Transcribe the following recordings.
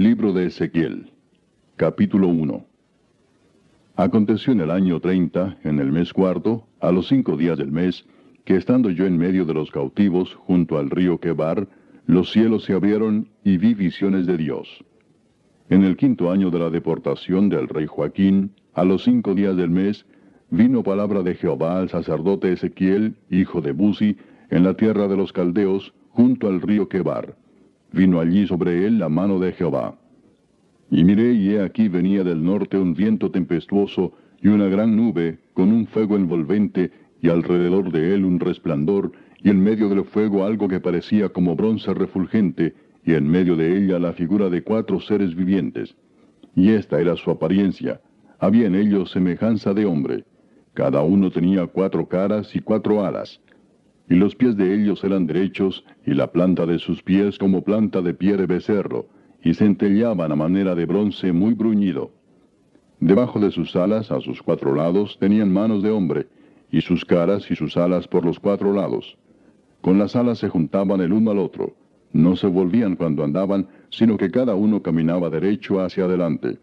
Libro de Ezequiel, capítulo 1 Aconteció en el año 30, en el mes cuarto, a los cinco días del mes, que estando yo en medio de los cautivos, junto al río Quebar, los cielos se abrieron y vi visiones de Dios. En el quinto año de la deportación del rey Joaquín, a los cinco días del mes, vino palabra de Jehová al sacerdote Ezequiel, hijo de Buzi, en la tierra de los caldeos, junto al río Quebar. Vino allí sobre él la mano de Jehová. Y miré, y he aquí venía del norte un viento tempestuoso y una gran nube, con un fuego envolvente, y alrededor de él un resplandor, y en medio del fuego algo que parecía como bronce refulgente, y en medio de ella la figura de cuatro seres vivientes. Y esta era su apariencia. Había en ellos semejanza de hombre. Cada uno tenía cuatro caras y cuatro alas. Y los pies de ellos eran derechos, y la planta de sus pies como planta de pie de becerro, y centellaban a manera de bronce muy bruñido. Debajo de sus alas, a sus cuatro lados, tenían manos de hombre, y sus caras y sus alas por los cuatro lados. Con las alas se juntaban el uno al otro, no se volvían cuando andaban, sino que cada uno caminaba derecho hacia adelante.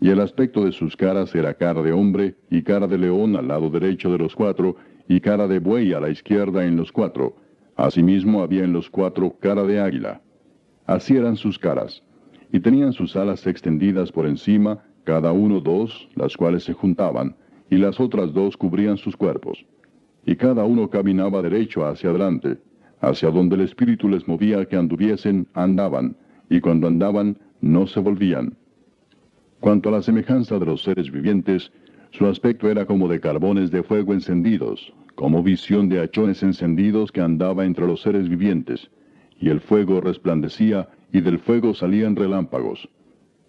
Y el aspecto de sus caras era cara de hombre, y cara de león al lado derecho de los cuatro, y cara de buey a la izquierda en los cuatro. Asimismo había en los cuatro cara de águila. Así eran sus caras. Y tenían sus alas extendidas por encima, cada uno dos, las cuales se juntaban, y las otras dos cubrían sus cuerpos. Y cada uno caminaba derecho hacia adelante, hacia donde el Espíritu les movía que anduviesen, andaban, y cuando andaban, no se volvían. Cuanto a la semejanza de los seres vivientes, su aspecto era como de carbones de fuego encendidos, como visión de hachones encendidos que andaba entre los seres vivientes, y el fuego resplandecía, y del fuego salían relámpagos.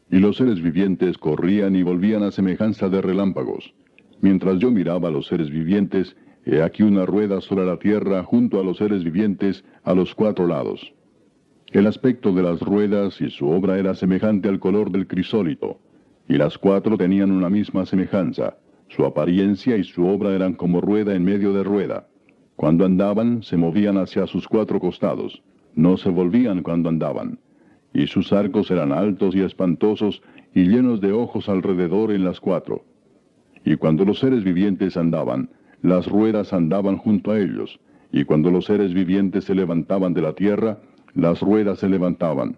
Y los seres vivientes corrían y volvían a semejanza de relámpagos. Mientras yo miraba a los seres vivientes, he aquí una rueda sobre la tierra junto a los seres vivientes a los cuatro lados. El aspecto de las ruedas y su obra era semejante al color del crisólito, y las cuatro tenían una misma semejanza. Su apariencia y su obra eran como rueda en medio de rueda. Cuando andaban, se movían hacia sus cuatro costados. No se volvían cuando andaban. Y sus arcos eran altos y espantosos y llenos de ojos alrededor en las cuatro. Y cuando los seres vivientes andaban, las ruedas andaban junto a ellos. Y cuando los seres vivientes se levantaban de la tierra, las ruedas se levantaban.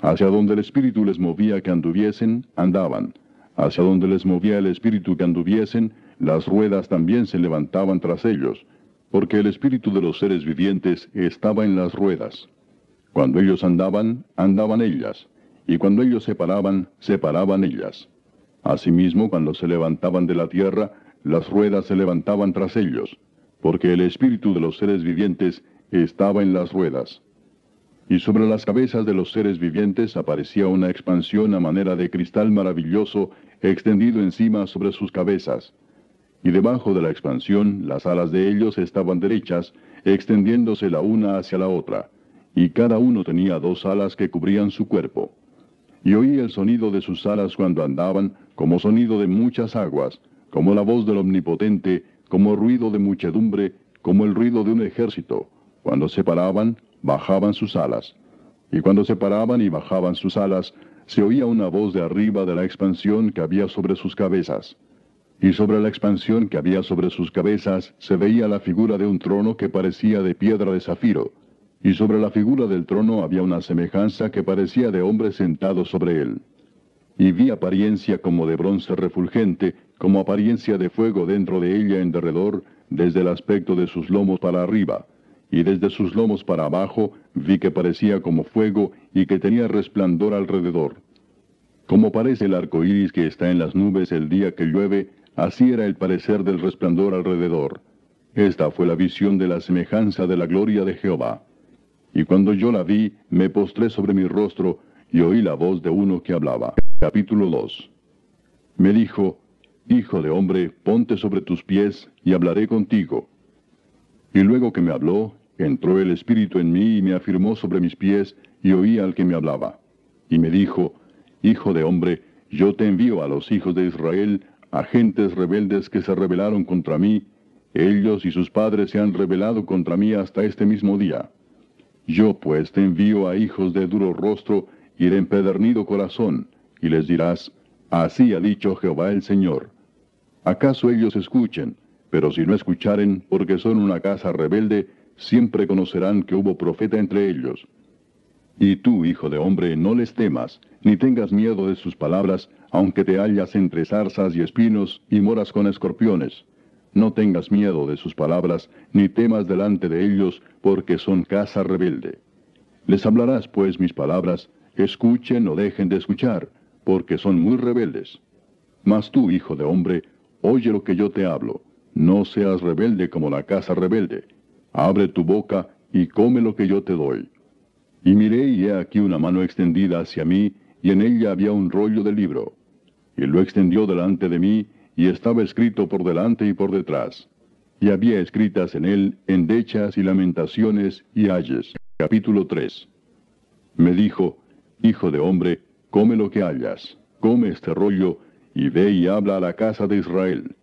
Hacia donde el Espíritu les movía que anduviesen, andaban. Hacia donde les movía el Espíritu que anduviesen, las ruedas también se levantaban tras ellos, porque el Espíritu de los seres vivientes estaba en las ruedas. Cuando ellos andaban, andaban ellas, y cuando ellos se paraban, se paraban ellas. Asimismo, cuando se levantaban de la tierra, las ruedas se levantaban tras ellos, porque el Espíritu de los seres vivientes estaba en las ruedas y sobre las cabezas de los seres vivientes aparecía una expansión a manera de cristal maravilloso extendido encima sobre sus cabezas. Y debajo de la expansión las alas de ellos estaban derechas, extendiéndose la una hacia la otra, y cada uno tenía dos alas que cubrían su cuerpo. Y oí el sonido de sus alas cuando andaban, como sonido de muchas aguas, como la voz del Omnipotente, como ruido de muchedumbre, como el ruido de un ejército. Cuando se paraban, bajaban sus alas. Y cuando se paraban y bajaban sus alas, se oía una voz de arriba de la expansión que había sobre sus cabezas. Y sobre la expansión que había sobre sus cabezas se veía la figura de un trono que parecía de piedra de zafiro. Y sobre la figura del trono había una semejanza que parecía de hombre sentado sobre él. Y vi apariencia como de bronce refulgente, como apariencia de fuego dentro de ella en derredor, desde el aspecto de sus lomos para arriba y desde sus lomos para abajo vi que parecía como fuego y que tenía resplandor alrededor. Como parece el arco iris que está en las nubes el día que llueve, así era el parecer del resplandor alrededor. Esta fue la visión de la semejanza de la gloria de Jehová. Y cuando yo la vi, me postré sobre mi rostro y oí la voz de uno que hablaba. Capítulo 2. Me dijo, Hijo de hombre, ponte sobre tus pies y hablaré contigo. Y luego que me habló, entró el Espíritu en mí y me afirmó sobre mis pies y oí al que me hablaba. Y me dijo, Hijo de hombre, yo te envío a los hijos de Israel, agentes rebeldes que se rebelaron contra mí, ellos y sus padres se han rebelado contra mí hasta este mismo día. Yo pues te envío a hijos de duro rostro y de empedernido corazón, y les dirás, Así ha dicho Jehová el Señor. ¿Acaso ellos escuchen? Pero si no escucharen, porque son una casa rebelde, siempre conocerán que hubo profeta entre ellos. Y tú, hijo de hombre, no les temas, ni tengas miedo de sus palabras, aunque te hallas entre zarzas y espinos y moras con escorpiones. No tengas miedo de sus palabras, ni temas delante de ellos, porque son casa rebelde. Les hablarás pues mis palabras, escuchen o dejen de escuchar, porque son muy rebeldes. Mas tú, hijo de hombre, oye lo que yo te hablo, no seas rebelde como la casa rebelde. Abre tu boca y come lo que yo te doy. Y miré y he aquí una mano extendida hacia mí, y en ella había un rollo de libro. Y lo extendió delante de mí, y estaba escrito por delante y por detrás. Y había escritas en él endechas y lamentaciones y ayes. Capítulo 3. Me dijo, Hijo de hombre, come lo que hayas, come este rollo, y ve y habla a la casa de Israel.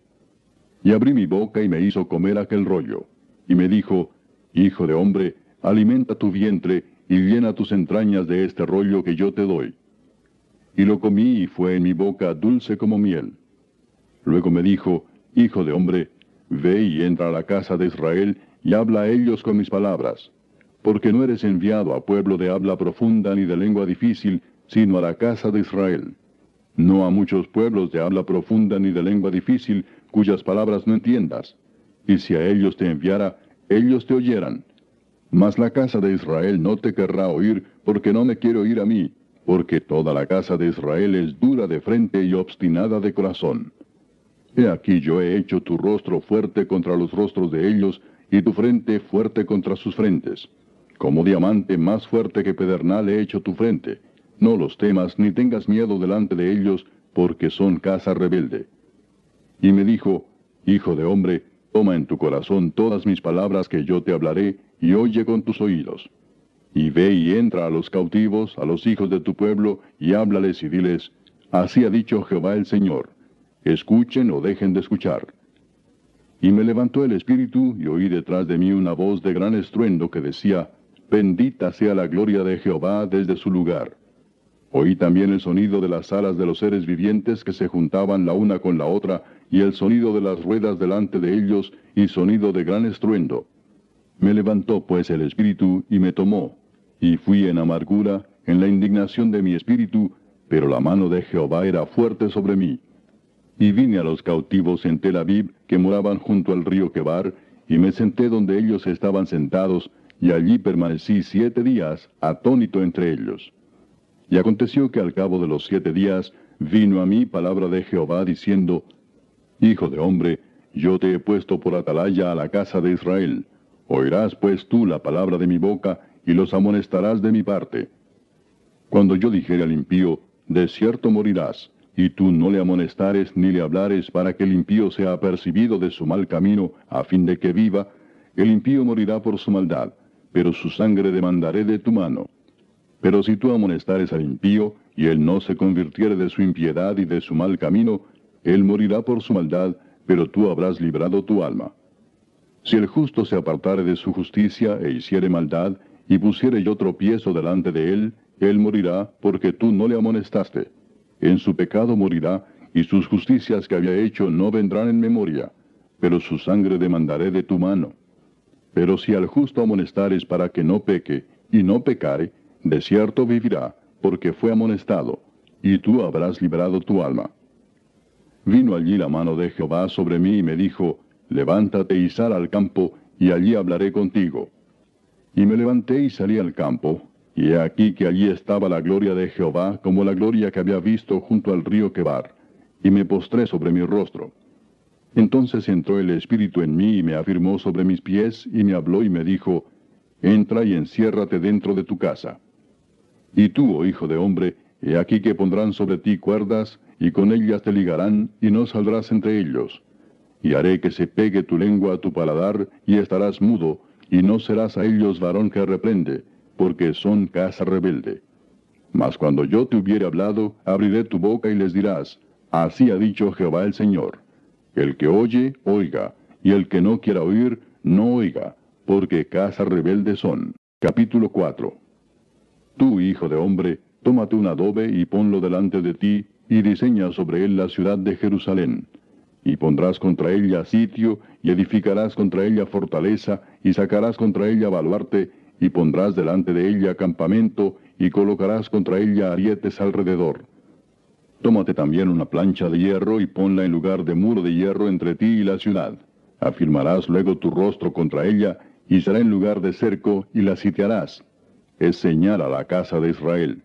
Y abrí mi boca y me hizo comer aquel rollo. Y me dijo, Hijo de hombre, alimenta tu vientre y llena tus entrañas de este rollo que yo te doy. Y lo comí y fue en mi boca dulce como miel. Luego me dijo, Hijo de hombre, ve y entra a la casa de Israel y habla a ellos con mis palabras, porque no eres enviado a pueblo de habla profunda ni de lengua difícil, sino a la casa de Israel. No a muchos pueblos de habla profunda ni de lengua difícil, cuyas palabras no entiendas. Y si a ellos te enviara, ellos te oyeran. Mas la casa de Israel no te querrá oír, porque no me quiere oír a mí, porque toda la casa de Israel es dura de frente y obstinada de corazón. He aquí yo he hecho tu rostro fuerte contra los rostros de ellos, y tu frente fuerte contra sus frentes. Como diamante más fuerte que pedernal he hecho tu frente. No los temas, ni tengas miedo delante de ellos, porque son casa rebelde. Y me dijo, Hijo de hombre, toma en tu corazón todas mis palabras que yo te hablaré, y oye con tus oídos. Y ve y entra a los cautivos, a los hijos de tu pueblo, y háblales y diles, Así ha dicho Jehová el Señor escuchen o dejen de escuchar. Y me levantó el espíritu y oí detrás de mí una voz de gran estruendo que decía, Bendita sea la gloria de Jehová desde su lugar. Oí también el sonido de las alas de los seres vivientes que se juntaban la una con la otra, y el sonido de las ruedas delante de ellos, y sonido de gran estruendo. Me levantó pues el espíritu y me tomó, y fui en amargura, en la indignación de mi espíritu, pero la mano de Jehová era fuerte sobre mí. Y vine a los cautivos en Tel Aviv, que moraban junto al río Quebar, y me senté donde ellos estaban sentados, y allí permanecí siete días, atónito entre ellos. Y aconteció que al cabo de los siete días vino a mí palabra de Jehová diciendo, Hijo de hombre, yo te he puesto por atalaya a la casa de Israel. Oirás pues tú la palabra de mi boca, y los amonestarás de mi parte. Cuando yo dijere al impío, de cierto morirás, y tú no le amonestares ni le hablares para que el impío sea apercibido de su mal camino, a fin de que viva, el impío morirá por su maldad, pero su sangre demandaré de tu mano. Pero si tú amonestares al impío, y él no se convirtiere de su impiedad y de su mal camino, él morirá por su maldad, pero tú habrás librado tu alma. Si el justo se apartare de su justicia e hiciere maldad, y pusiere yo tropiezo delante de él, él morirá, porque tú no le amonestaste en su pecado morirá, y sus justicias que había hecho no vendrán en memoria, pero su sangre demandaré de tu mano. Pero si al justo amonestares para que no peque, y no pecare, de cierto vivirá, porque fue amonestado, y tú habrás librado tu alma. Vino allí la mano de Jehová sobre mí y me dijo, Levántate y sal al campo, y allí hablaré contigo. Y me levanté y salí al campo, y he aquí que allí estaba la gloria de Jehová, como la gloria que había visto junto al río Quebar, y me postré sobre mi rostro. Entonces entró el Espíritu en mí y me afirmó sobre mis pies, y me habló y me dijo, entra y enciérrate dentro de tu casa. Y tú, oh hijo de hombre, he aquí que pondrán sobre ti cuerdas, y con ellas te ligarán, y no saldrás entre ellos. Y haré que se pegue tu lengua a tu paladar, y estarás mudo, y no serás a ellos varón que reprende, porque son casa rebelde. Mas cuando yo te hubiere hablado, abriré tu boca y les dirás, Así ha dicho Jehová el Señor. El que oye, oiga, y el que no quiera oír, no oiga, porque casa rebelde son. Capítulo 4 Tú, hijo de hombre, tómate un adobe y ponlo delante de ti, y diseña sobre él la ciudad de Jerusalén. Y pondrás contra ella sitio, y edificarás contra ella fortaleza, y sacarás contra ella baluarte, y pondrás delante de ella campamento, y colocarás contra ella arietes alrededor. Tómate también una plancha de hierro y ponla en lugar de muro de hierro entre ti y la ciudad. Afirmarás luego tu rostro contra ella, y será en lugar de cerco, y la sitiarás. Es señal a la casa de Israel.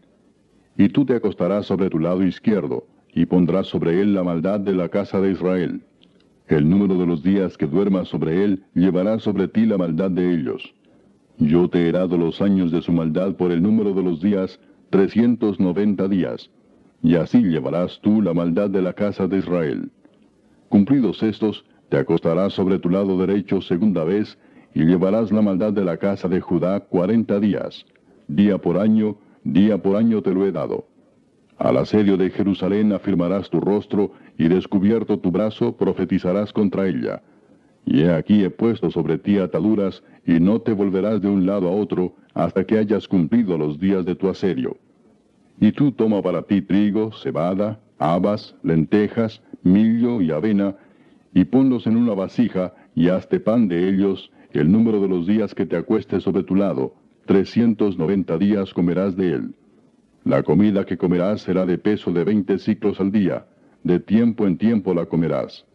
Y tú te acostarás sobre tu lado izquierdo, y pondrás sobre él la maldad de la casa de Israel. El número de los días que duermas sobre él llevará sobre ti la maldad de ellos. Yo te he dado los años de su maldad por el número de los días, trescientos noventa días, y así llevarás tú la maldad de la casa de Israel. Cumplidos estos, te acostarás sobre tu lado derecho segunda vez, y llevarás la maldad de la casa de Judá cuarenta días. Día por año, día por año te lo he dado. Al asedio de Jerusalén afirmarás tu rostro, y descubierto tu brazo profetizarás contra ella y he aquí he puesto sobre ti ataduras, y no te volverás de un lado a otro, hasta que hayas cumplido los días de tu asedio. Y tú toma para ti trigo, cebada, habas, lentejas, millo y avena, y ponlos en una vasija, y hazte pan de ellos, el número de los días que te acuestes sobre tu lado, trescientos noventa días comerás de él. La comida que comerás será de peso de veinte ciclos al día, de tiempo en tiempo la comerás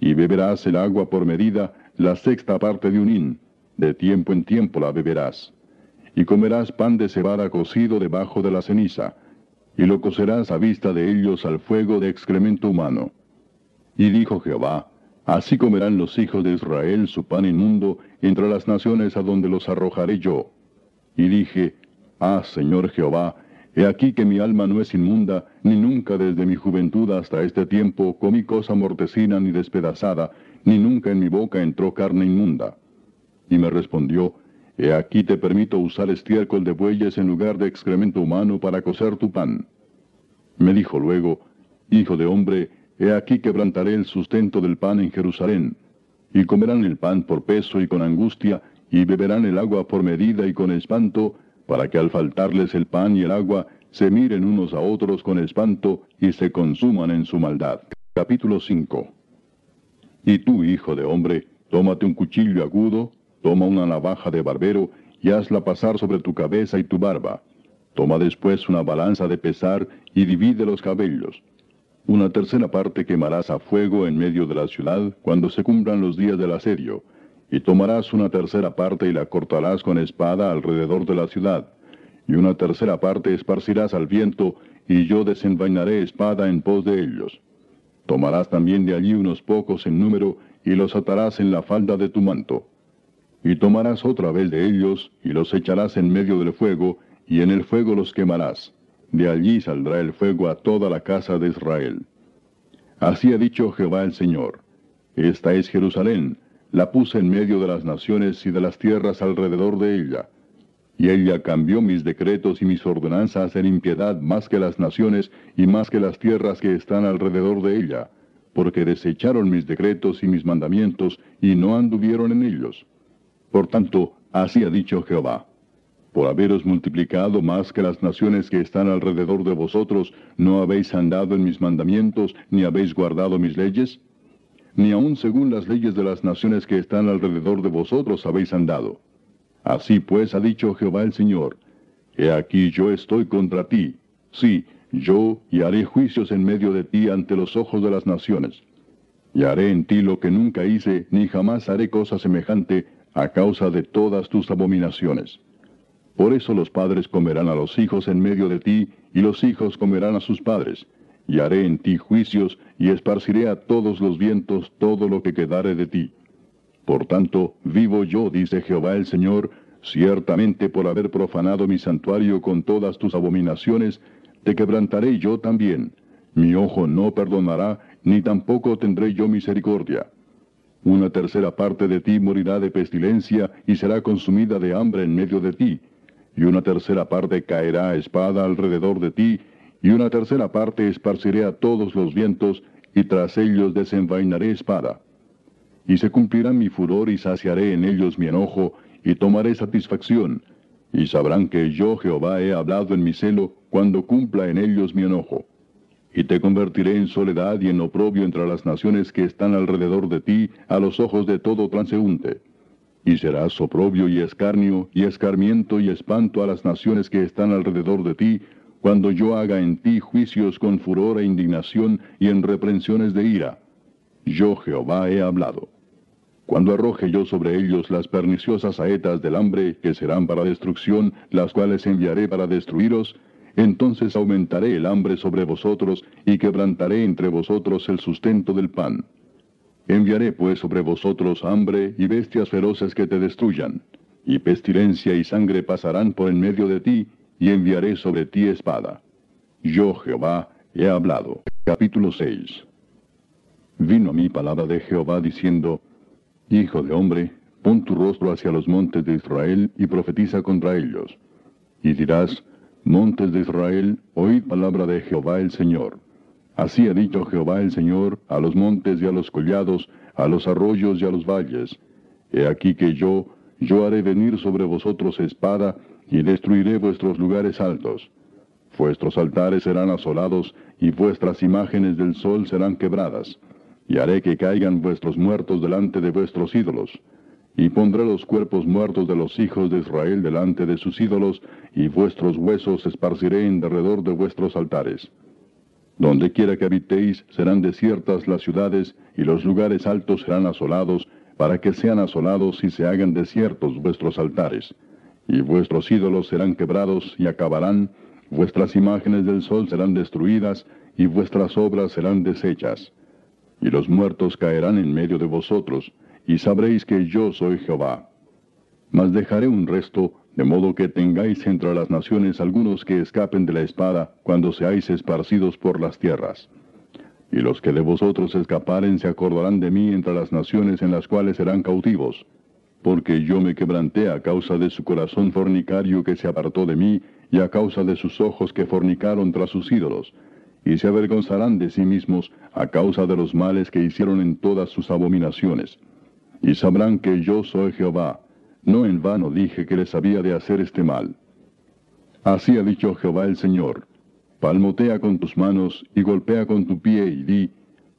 y beberás el agua por medida, la sexta parte de un hin, de tiempo en tiempo la beberás. Y comerás pan de cebada cocido debajo de la ceniza, y lo cocerás a vista de ellos al fuego de excremento humano. Y dijo Jehová, Así comerán los hijos de Israel su pan inmundo entre las naciones a donde los arrojaré yo. Y dije, Ah, Señor Jehová, He aquí que mi alma no es inmunda, ni nunca desde mi juventud hasta este tiempo comí cosa mortecina ni despedazada, ni nunca en mi boca entró carne inmunda. Y me respondió, He aquí te permito usar estiércol de bueyes en lugar de excremento humano para cocer tu pan. Me dijo luego, Hijo de hombre, he aquí quebrantaré el sustento del pan en Jerusalén, y comerán el pan por peso y con angustia, y beberán el agua por medida y con espanto, para que al faltarles el pan y el agua, se miren unos a otros con espanto y se consuman en su maldad. Capítulo 5 Y tú, hijo de hombre, tómate un cuchillo agudo, toma una navaja de barbero, y hazla pasar sobre tu cabeza y tu barba. Toma después una balanza de pesar y divide los cabellos. Una tercera parte quemarás a fuego en medio de la ciudad cuando se cumplan los días del asedio, y tomarás una tercera parte y la cortarás con espada alrededor de la ciudad, y una tercera parte esparcirás al viento, y yo desenvainaré espada en pos de ellos. Tomarás también de allí unos pocos en número, y los atarás en la falda de tu manto. Y tomarás otra vez de ellos, y los echarás en medio del fuego, y en el fuego los quemarás. De allí saldrá el fuego a toda la casa de Israel. Así ha dicho Jehová el Señor. Esta es Jerusalén, la puse en medio de las naciones y de las tierras alrededor de ella. Y ella cambió mis decretos y mis ordenanzas en impiedad más que las naciones y más que las tierras que están alrededor de ella, porque desecharon mis decretos y mis mandamientos y no anduvieron en ellos. Por tanto, así ha dicho Jehová. Por haberos multiplicado más que las naciones que están alrededor de vosotros, ¿no habéis andado en mis mandamientos, ni habéis guardado mis leyes? Ni aun según las leyes de las naciones que están alrededor de vosotros habéis andado. Así pues ha dicho Jehová el Señor, He aquí yo estoy contra ti, sí, yo, y haré juicios en medio de ti ante los ojos de las naciones. Y haré en ti lo que nunca hice, ni jamás haré cosa semejante, a causa de todas tus abominaciones. Por eso los padres comerán a los hijos en medio de ti, y los hijos comerán a sus padres, y haré en ti juicios, y esparciré a todos los vientos todo lo que quedare de ti. Por tanto, vivo yo, dice Jehová el Señor, Ciertamente por haber profanado mi santuario con todas tus abominaciones, te quebrantaré yo también. Mi ojo no perdonará, ni tampoco tendré yo misericordia. Una tercera parte de ti morirá de pestilencia y será consumida de hambre en medio de ti. Y una tercera parte caerá a espada alrededor de ti, y una tercera parte esparciré a todos los vientos, y tras ellos desenvainaré espada. Y se cumplirá mi furor y saciaré en ellos mi enojo, y tomaré satisfacción, y sabrán que yo Jehová he hablado en mi celo cuando cumpla en ellos mi enojo. Y te convertiré en soledad y en oprobio entre las naciones que están alrededor de ti, a los ojos de todo transeúnte. Y serás oprobio y escarnio, y escarmiento y espanto a las naciones que están alrededor de ti, cuando yo haga en ti juicios con furor e indignación y en reprensiones de ira. Yo Jehová he hablado. Cuando arroje yo sobre ellos las perniciosas saetas del hambre, que serán para destrucción, las cuales enviaré para destruiros, entonces aumentaré el hambre sobre vosotros, y quebrantaré entre vosotros el sustento del pan. Enviaré pues sobre vosotros hambre y bestias feroces que te destruyan, y pestilencia y sangre pasarán por en medio de ti, y enviaré sobre ti espada. Yo, Jehová, he hablado. Capítulo 6 Vino a mí palabra de Jehová diciendo, Hijo de hombre, pon tu rostro hacia los montes de Israel y profetiza contra ellos. Y dirás, Montes de Israel, oíd palabra de Jehová el Señor. Así ha dicho Jehová el Señor a los montes y a los collados, a los arroyos y a los valles. He aquí que yo, yo haré venir sobre vosotros espada, y destruiré vuestros lugares altos. Vuestros altares serán asolados, y vuestras imágenes del sol serán quebradas y haré que caigan vuestros muertos delante de vuestros ídolos. Y pondré los cuerpos muertos de los hijos de Israel delante de sus ídolos, y vuestros huesos esparciré en derredor de vuestros altares. Donde quiera que habitéis serán desiertas las ciudades, y los lugares altos serán asolados, para que sean asolados y se hagan desiertos vuestros altares. Y vuestros ídolos serán quebrados y acabarán, vuestras imágenes del sol serán destruidas, y vuestras obras serán deshechas y los muertos caerán en medio de vosotros, y sabréis que yo soy Jehová. Mas dejaré un resto, de modo que tengáis entre las naciones algunos que escapen de la espada, cuando seáis esparcidos por las tierras. Y los que de vosotros escaparen se acordarán de mí entre las naciones en las cuales serán cautivos, porque yo me quebranté a causa de su corazón fornicario que se apartó de mí, y a causa de sus ojos que fornicaron tras sus ídolos, y se avergonzarán de sí mismos a causa de los males que hicieron en todas sus abominaciones. Y sabrán que yo soy Jehová, no en vano dije que les había de hacer este mal. Así ha dicho Jehová el Señor, palmotea con tus manos y golpea con tu pie y di,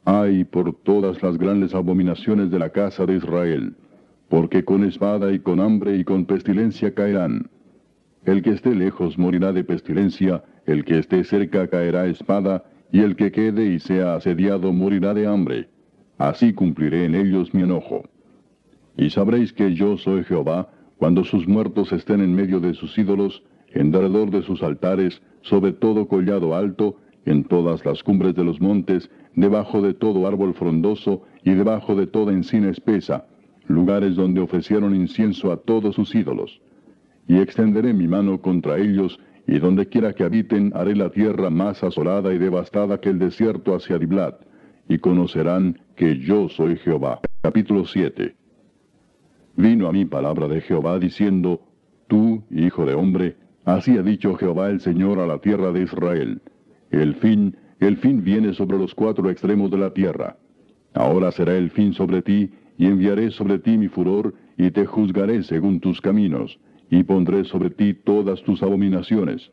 ay por todas las grandes abominaciones de la casa de Israel, porque con espada y con hambre y con pestilencia caerán. El que esté lejos morirá de pestilencia, el que esté cerca caerá espada, y el que quede y sea asediado morirá de hambre. Así cumpliré en ellos mi enojo. Y sabréis que yo soy Jehová, cuando sus muertos estén en medio de sus ídolos, en derredor de sus altares, sobre todo collado alto, en todas las cumbres de los montes, debajo de todo árbol frondoso y debajo de toda encina espesa, lugares donde ofrecieron incienso a todos sus ídolos. Y extenderé mi mano contra ellos, y donde quiera que habiten haré la tierra más asolada y devastada que el desierto hacia Diblat, y conocerán que yo soy Jehová. Capítulo 7 Vino a mí palabra de Jehová diciendo, Tú, hijo de hombre, así ha dicho Jehová el Señor a la tierra de Israel. El fin, el fin viene sobre los cuatro extremos de la tierra. Ahora será el fin sobre ti, y enviaré sobre ti mi furor, y te juzgaré según tus caminos y pondré sobre ti todas tus abominaciones.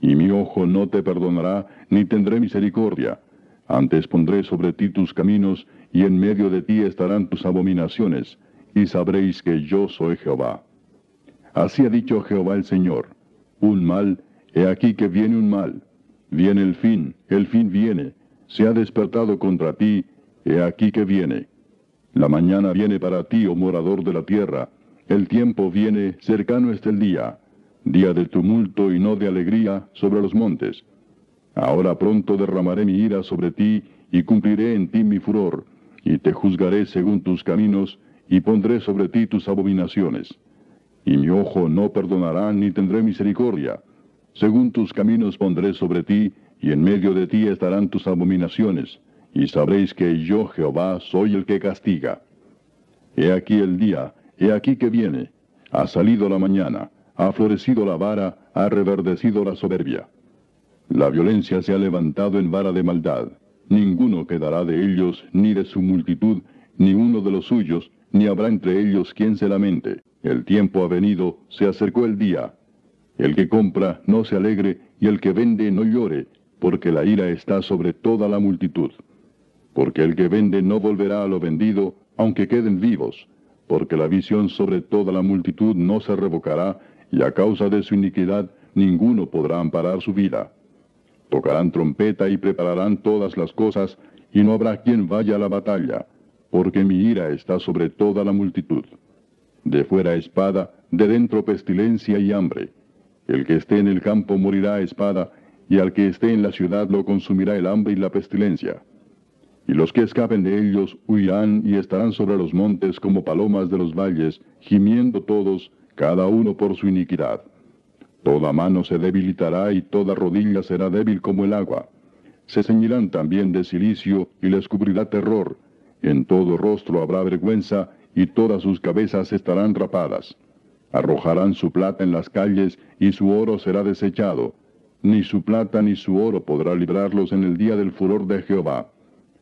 Y mi ojo no te perdonará, ni tendré misericordia. Antes pondré sobre ti tus caminos, y en medio de ti estarán tus abominaciones, y sabréis que yo soy Jehová. Así ha dicho Jehová el Señor. Un mal, he aquí que viene un mal. Viene el fin, el fin viene. Se ha despertado contra ti, he aquí que viene. La mañana viene para ti, oh morador de la tierra, el tiempo viene, cercano está el día, día de tumulto y no de alegría sobre los montes. Ahora pronto derramaré mi ira sobre ti y cumpliré en ti mi furor, y te juzgaré según tus caminos, y pondré sobre ti tus abominaciones. y mi ojo no perdonará ni tendré misericordia. Según tus caminos pondré sobre ti, y en medio de ti estarán tus abominaciones, y sabréis que yo Jehová soy el que castiga. He aquí el día, he aquí que viene, ha salido la mañana, ha florecido la vara, ha reverdecido la soberbia. La violencia se ha levantado en vara de maldad. Ninguno quedará de ellos, ni de su multitud, ni uno de los suyos, ni habrá entre ellos quien se lamente. El tiempo ha venido, se acercó el día. El que compra no se alegre, y el que vende no llore, porque la ira está sobre toda la multitud. Porque el que vende no volverá a lo vendido, aunque queden vivos, porque la visión sobre toda la multitud no se revocará, y a causa de su iniquidad ninguno podrá amparar su vida. Tocarán trompeta y prepararán todas las cosas, y no habrá quien vaya a la batalla, porque mi ira está sobre toda la multitud. De fuera espada, de dentro pestilencia y hambre. El que esté en el campo morirá a espada, y al que esté en la ciudad lo consumirá el hambre y la pestilencia. Y los que escapen de ellos huirán y estarán sobre los montes como palomas de los valles, gimiendo todos, cada uno por su iniquidad. Toda mano se debilitará y toda rodilla será débil como el agua. Se ceñirán también de silicio y les cubrirá terror. En todo rostro habrá vergüenza y todas sus cabezas estarán rapadas. Arrojarán su plata en las calles y su oro será desechado. Ni su plata ni su oro podrá librarlos en el día del furor de Jehová.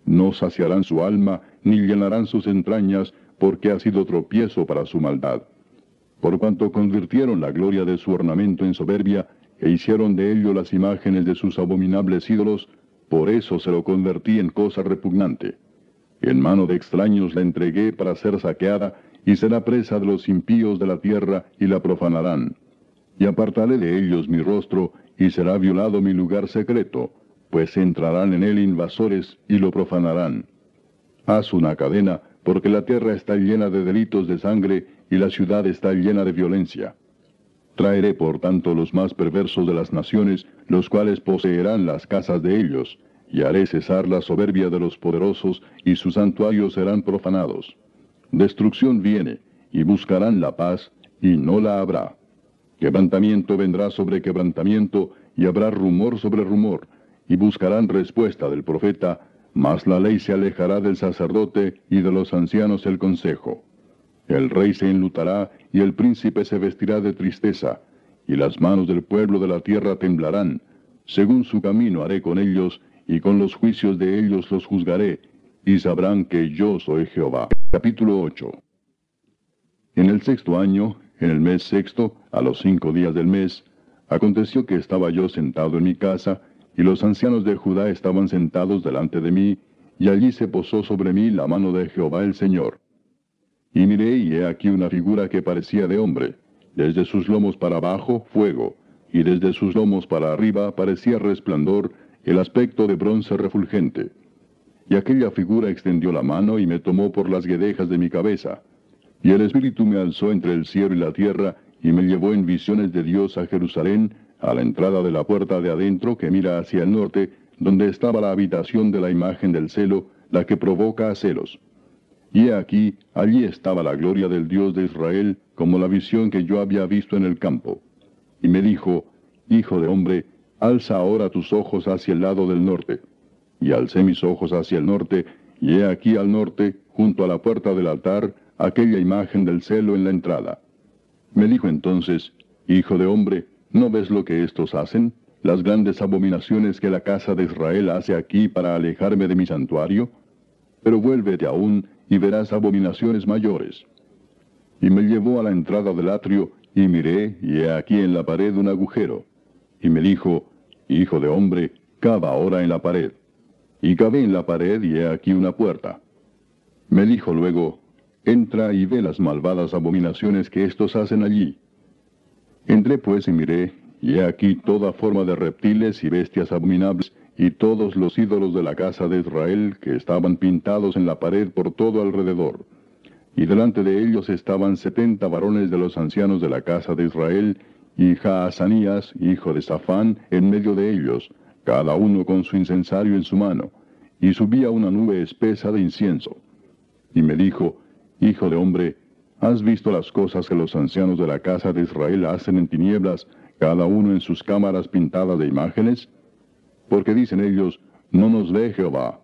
No saciarán su alma ni llenarán sus entrañas porque ha sido tropiezo para su maldad por cuanto convirtieron la gloria de su ornamento en soberbia, e hicieron de ello las imágenes de sus abominables ídolos, por eso se lo convertí en cosa repugnante. En mano de extraños la entregué para ser saqueada, y será presa de los impíos de la tierra, y la profanarán. Y apartaré de ellos mi rostro, y será violado mi lugar secreto, pues entrarán en él invasores, y lo profanarán. Haz una cadena, porque la tierra está llena de delitos de sangre, y la ciudad está llena de violencia. Traeré por tanto los más perversos de las naciones, los cuales poseerán las casas de ellos, y haré cesar la soberbia de los poderosos, y sus santuarios serán profanados. Destrucción viene, y buscarán la paz, y no la habrá. Quebrantamiento vendrá sobre quebrantamiento, y habrá rumor sobre rumor, y buscarán respuesta del profeta, mas la ley se alejará del sacerdote y de los ancianos el consejo. El rey se enlutará y el príncipe se vestirá de tristeza, y las manos del pueblo de la tierra temblarán. Según su camino haré con ellos, y con los juicios de ellos los juzgaré, y sabrán que yo soy Jehová. Capítulo 8 En el sexto año, en el mes sexto, a los cinco días del mes, aconteció que estaba yo sentado en mi casa, y los ancianos de Judá estaban sentados delante de mí, y allí se posó sobre mí la mano de Jehová el Señor. Y miré y he aquí una figura que parecía de hombre. Desde sus lomos para abajo, fuego, y desde sus lomos para arriba parecía resplandor, el aspecto de bronce refulgente. Y aquella figura extendió la mano y me tomó por las guedejas de mi cabeza. Y el Espíritu me alzó entre el cielo y la tierra, y me llevó en visiones de Dios a Jerusalén, a la entrada de la puerta de adentro que mira hacia el norte, donde estaba la habitación de la imagen del celo, la que provoca celos. Y aquí, allí estaba la gloria del Dios de Israel, como la visión que yo había visto en el campo. Y me dijo, Hijo de hombre, alza ahora tus ojos hacia el lado del norte. Y alcé mis ojos hacia el norte, y he aquí al norte, junto a la puerta del altar, aquella imagen del celo en la entrada. Me dijo entonces, Hijo de hombre, ¿no ves lo que estos hacen? Las grandes abominaciones que la casa de Israel hace aquí para alejarme de mi santuario. Pero vuélvete aún y verás abominaciones mayores. Y me llevó a la entrada del atrio, y miré, y he aquí en la pared un agujero. Y me dijo, Hijo de hombre, cava ahora en la pared. Y cavé en la pared, y he aquí una puerta. Me dijo luego, Entra y ve las malvadas abominaciones que éstos hacen allí. Entré pues y miré, y he aquí toda forma de reptiles y bestias abominables, y todos los ídolos de la casa de Israel que estaban pintados en la pared por todo alrededor. Y delante de ellos estaban setenta varones de los ancianos de la casa de Israel, y Jaazanías, hijo de Safán, en medio de ellos, cada uno con su incensario en su mano, y subía una nube espesa de incienso. Y me dijo, Hijo de hombre, ¿Has visto las cosas que los ancianos de la casa de Israel hacen en tinieblas, cada uno en sus cámaras pintadas de imágenes? Porque dicen ellos, no nos ve Jehová.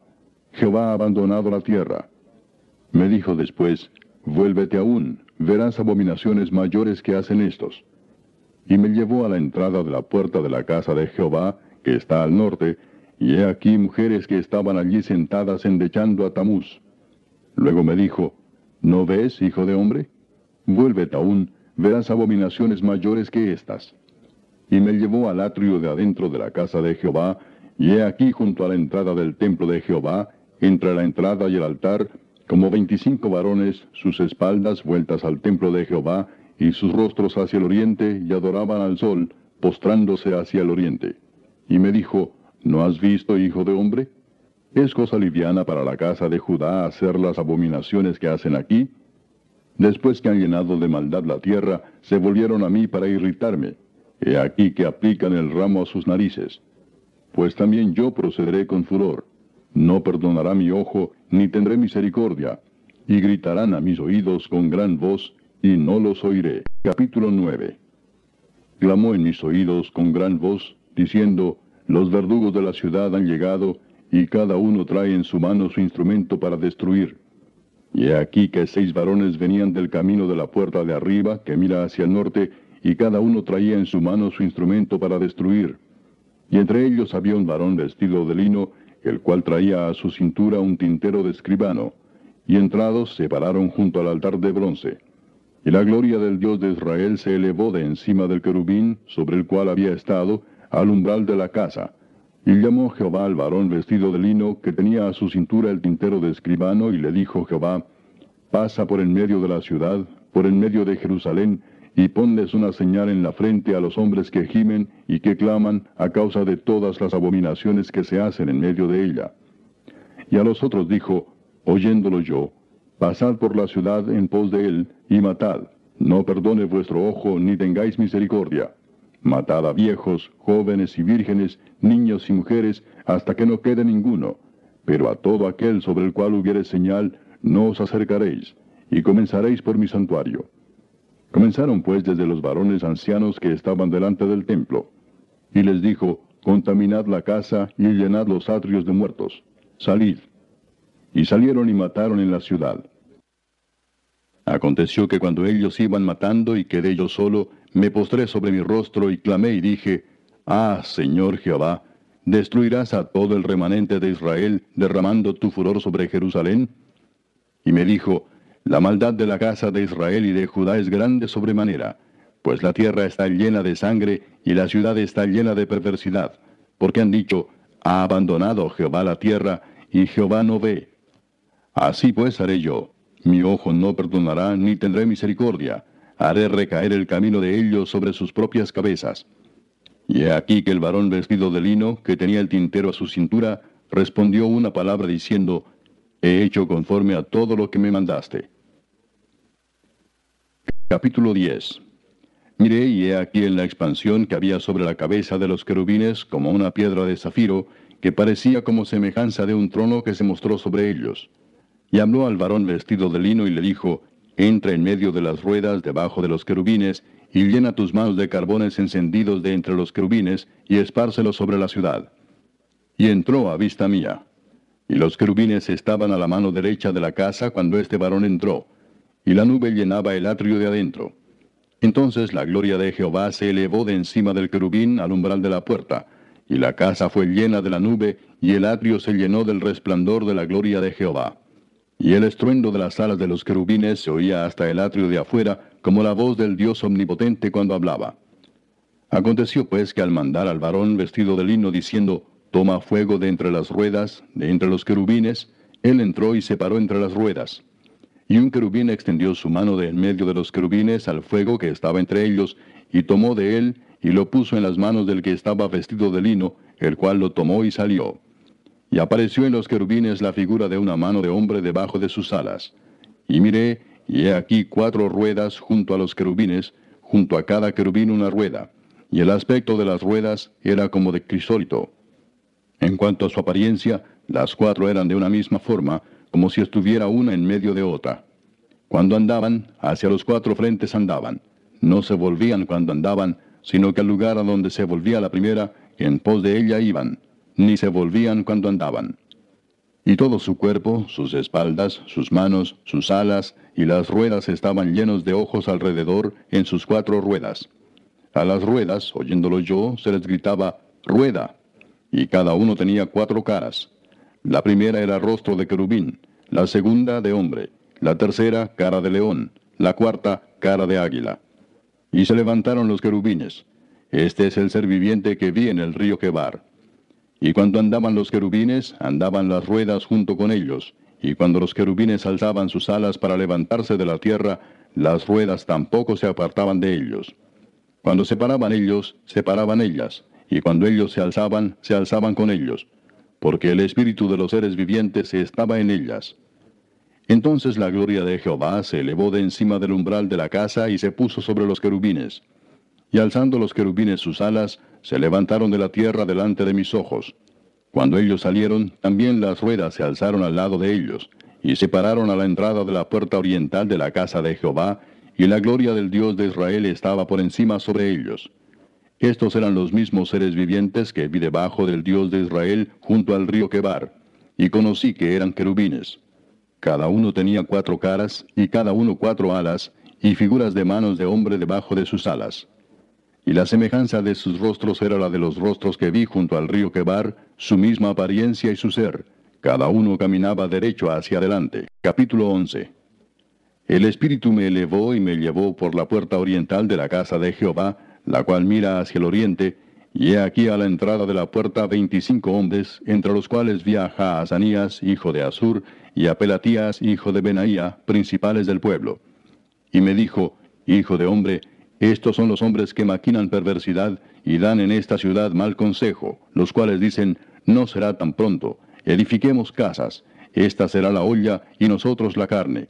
Jehová ha abandonado la tierra. Me dijo después, vuélvete aún, verás abominaciones mayores que hacen estos. Y me llevó a la entrada de la puerta de la casa de Jehová, que está al norte, y he aquí mujeres que estaban allí sentadas endechando a Tamuz. Luego me dijo, ¿no ves, hijo de hombre? Vuélvete aún, verás abominaciones mayores que estas. Y me llevó al atrio de adentro de la casa de Jehová, y he aquí junto a la entrada del templo de Jehová, entre la entrada y el altar, como veinticinco varones, sus espaldas vueltas al templo de Jehová, y sus rostros hacia el oriente, y adoraban al sol, postrándose hacia el oriente. Y me dijo, ¿No has visto, hijo de hombre? ¿Es cosa liviana para la casa de Judá hacer las abominaciones que hacen aquí? Después que han llenado de maldad la tierra, se volvieron a mí para irritarme. He aquí que aplican el ramo a sus narices. Pues también yo procederé con furor. No perdonará mi ojo, ni tendré misericordia. Y gritarán a mis oídos con gran voz, y no los oiré. Capítulo 9. Clamó en mis oídos con gran voz, diciendo, los verdugos de la ciudad han llegado, y cada uno trae en su mano su instrumento para destruir. Y aquí que seis varones venían del camino de la puerta de arriba, que mira hacia el norte, y cada uno traía en su mano su instrumento para destruir. Y entre ellos había un varón vestido de lino, el cual traía a su cintura un tintero de escribano. Y entrados se pararon junto al altar de bronce. Y la gloria del Dios de Israel se elevó de encima del querubín, sobre el cual había estado, al umbral de la casa. Y llamó Jehová al varón vestido de lino, que tenía a su cintura el tintero de escribano, y le dijo Jehová, pasa por en medio de la ciudad, por en medio de Jerusalén, y ponles una señal en la frente a los hombres que gimen y que claman a causa de todas las abominaciones que se hacen en medio de ella. Y a los otros dijo, oyéndolo yo, pasad por la ciudad en pos de él, y matad, no perdone vuestro ojo, ni tengáis misericordia. Matad a viejos, jóvenes y vírgenes, niños y mujeres, hasta que no quede ninguno. Pero a todo aquel sobre el cual hubiere señal, no os acercaréis, y comenzaréis por mi santuario. Comenzaron pues desde los varones ancianos que estaban delante del templo. Y les dijo, contaminad la casa y llenad los atrios de muertos. Salid. Y salieron y mataron en la ciudad. Aconteció que cuando ellos iban matando y quedé yo solo, me postré sobre mi rostro y clamé y dije, Ah, Señor Jehová, ¿destruirás a todo el remanente de Israel derramando tu furor sobre Jerusalén? Y me dijo, La maldad de la casa de Israel y de Judá es grande sobremanera, pues la tierra está llena de sangre y la ciudad está llena de perversidad, porque han dicho, Ha abandonado Jehová la tierra y Jehová no ve. Así pues haré yo, mi ojo no perdonará ni tendré misericordia haré recaer el camino de ellos sobre sus propias cabezas. Y he aquí que el varón vestido de lino, que tenía el tintero a su cintura, respondió una palabra diciendo, He hecho conforme a todo lo que me mandaste. Capítulo 10 Miré y he aquí en la expansión que había sobre la cabeza de los querubines como una piedra de zafiro, que parecía como semejanza de un trono que se mostró sobre ellos. Y habló al varón vestido de lino y le dijo, entra en medio de las ruedas debajo de los querubines, y llena tus manos de carbones encendidos de entre los querubines, y espárcelos sobre la ciudad. Y entró a vista mía. Y los querubines estaban a la mano derecha de la casa cuando este varón entró, y la nube llenaba el atrio de adentro. Entonces la gloria de Jehová se elevó de encima del querubín al umbral de la puerta, y la casa fue llena de la nube, y el atrio se llenó del resplandor de la gloria de Jehová. Y el estruendo de las alas de los querubines se oía hasta el atrio de afuera, como la voz del Dios omnipotente cuando hablaba. Aconteció pues que al mandar al varón vestido de lino diciendo, Toma fuego de entre las ruedas, de entre los querubines, él entró y se paró entre las ruedas. Y un querubín extendió su mano de en medio de los querubines al fuego que estaba entre ellos, y tomó de él, y lo puso en las manos del que estaba vestido de lino, el cual lo tomó y salió. Y apareció en los querubines la figura de una mano de hombre debajo de sus alas. Y miré, y he aquí cuatro ruedas junto a los querubines, junto a cada querubín una rueda, y el aspecto de las ruedas era como de crisólito. En cuanto a su apariencia, las cuatro eran de una misma forma, como si estuviera una en medio de otra. Cuando andaban, hacia los cuatro frentes andaban. No se volvían cuando andaban, sino que al lugar a donde se volvía la primera, en pos de ella iban, ni se volvían cuando andaban. Y todo su cuerpo, sus espaldas, sus manos, sus alas y las ruedas estaban llenos de ojos alrededor en sus cuatro ruedas. A las ruedas, oyéndolo yo, se les gritaba, rueda. Y cada uno tenía cuatro caras. La primera era rostro de querubín, la segunda de hombre, la tercera cara de león, la cuarta cara de águila. Y se levantaron los querubines. Este es el ser viviente que vi en el río Quebar. Y cuando andaban los querubines, andaban las ruedas junto con ellos, y cuando los querubines alzaban sus alas para levantarse de la tierra, las ruedas tampoco se apartaban de ellos. Cuando se paraban ellos, se paraban ellas, y cuando ellos se alzaban, se alzaban con ellos, porque el espíritu de los seres vivientes estaba en ellas. Entonces la gloria de Jehová se elevó de encima del umbral de la casa y se puso sobre los querubines. Y alzando los querubines sus alas, se levantaron de la tierra delante de mis ojos. Cuando ellos salieron, también las ruedas se alzaron al lado de ellos, y se pararon a la entrada de la puerta oriental de la casa de Jehová, y la gloria del Dios de Israel estaba por encima sobre ellos. Estos eran los mismos seres vivientes que vi debajo del Dios de Israel junto al río Quebar, y conocí que eran querubines. Cada uno tenía cuatro caras, y cada uno cuatro alas, y figuras de manos de hombre debajo de sus alas y la semejanza de sus rostros era la de los rostros que vi junto al río Quebar, su misma apariencia y su ser. Cada uno caminaba derecho hacia adelante. Capítulo 11. El Espíritu me elevó y me llevó por la puerta oriental de la casa de Jehová, la cual mira hacia el oriente, y he aquí a la entrada de la puerta veinticinco hombres, entre los cuales vi a hijo de Asur, y a Pelatías, hijo de Benaía, principales del pueblo. Y me dijo, Hijo de hombre, estos son los hombres que maquinan perversidad y dan en esta ciudad mal consejo, los cuales dicen, no será tan pronto, edifiquemos casas, esta será la olla y nosotros la carne.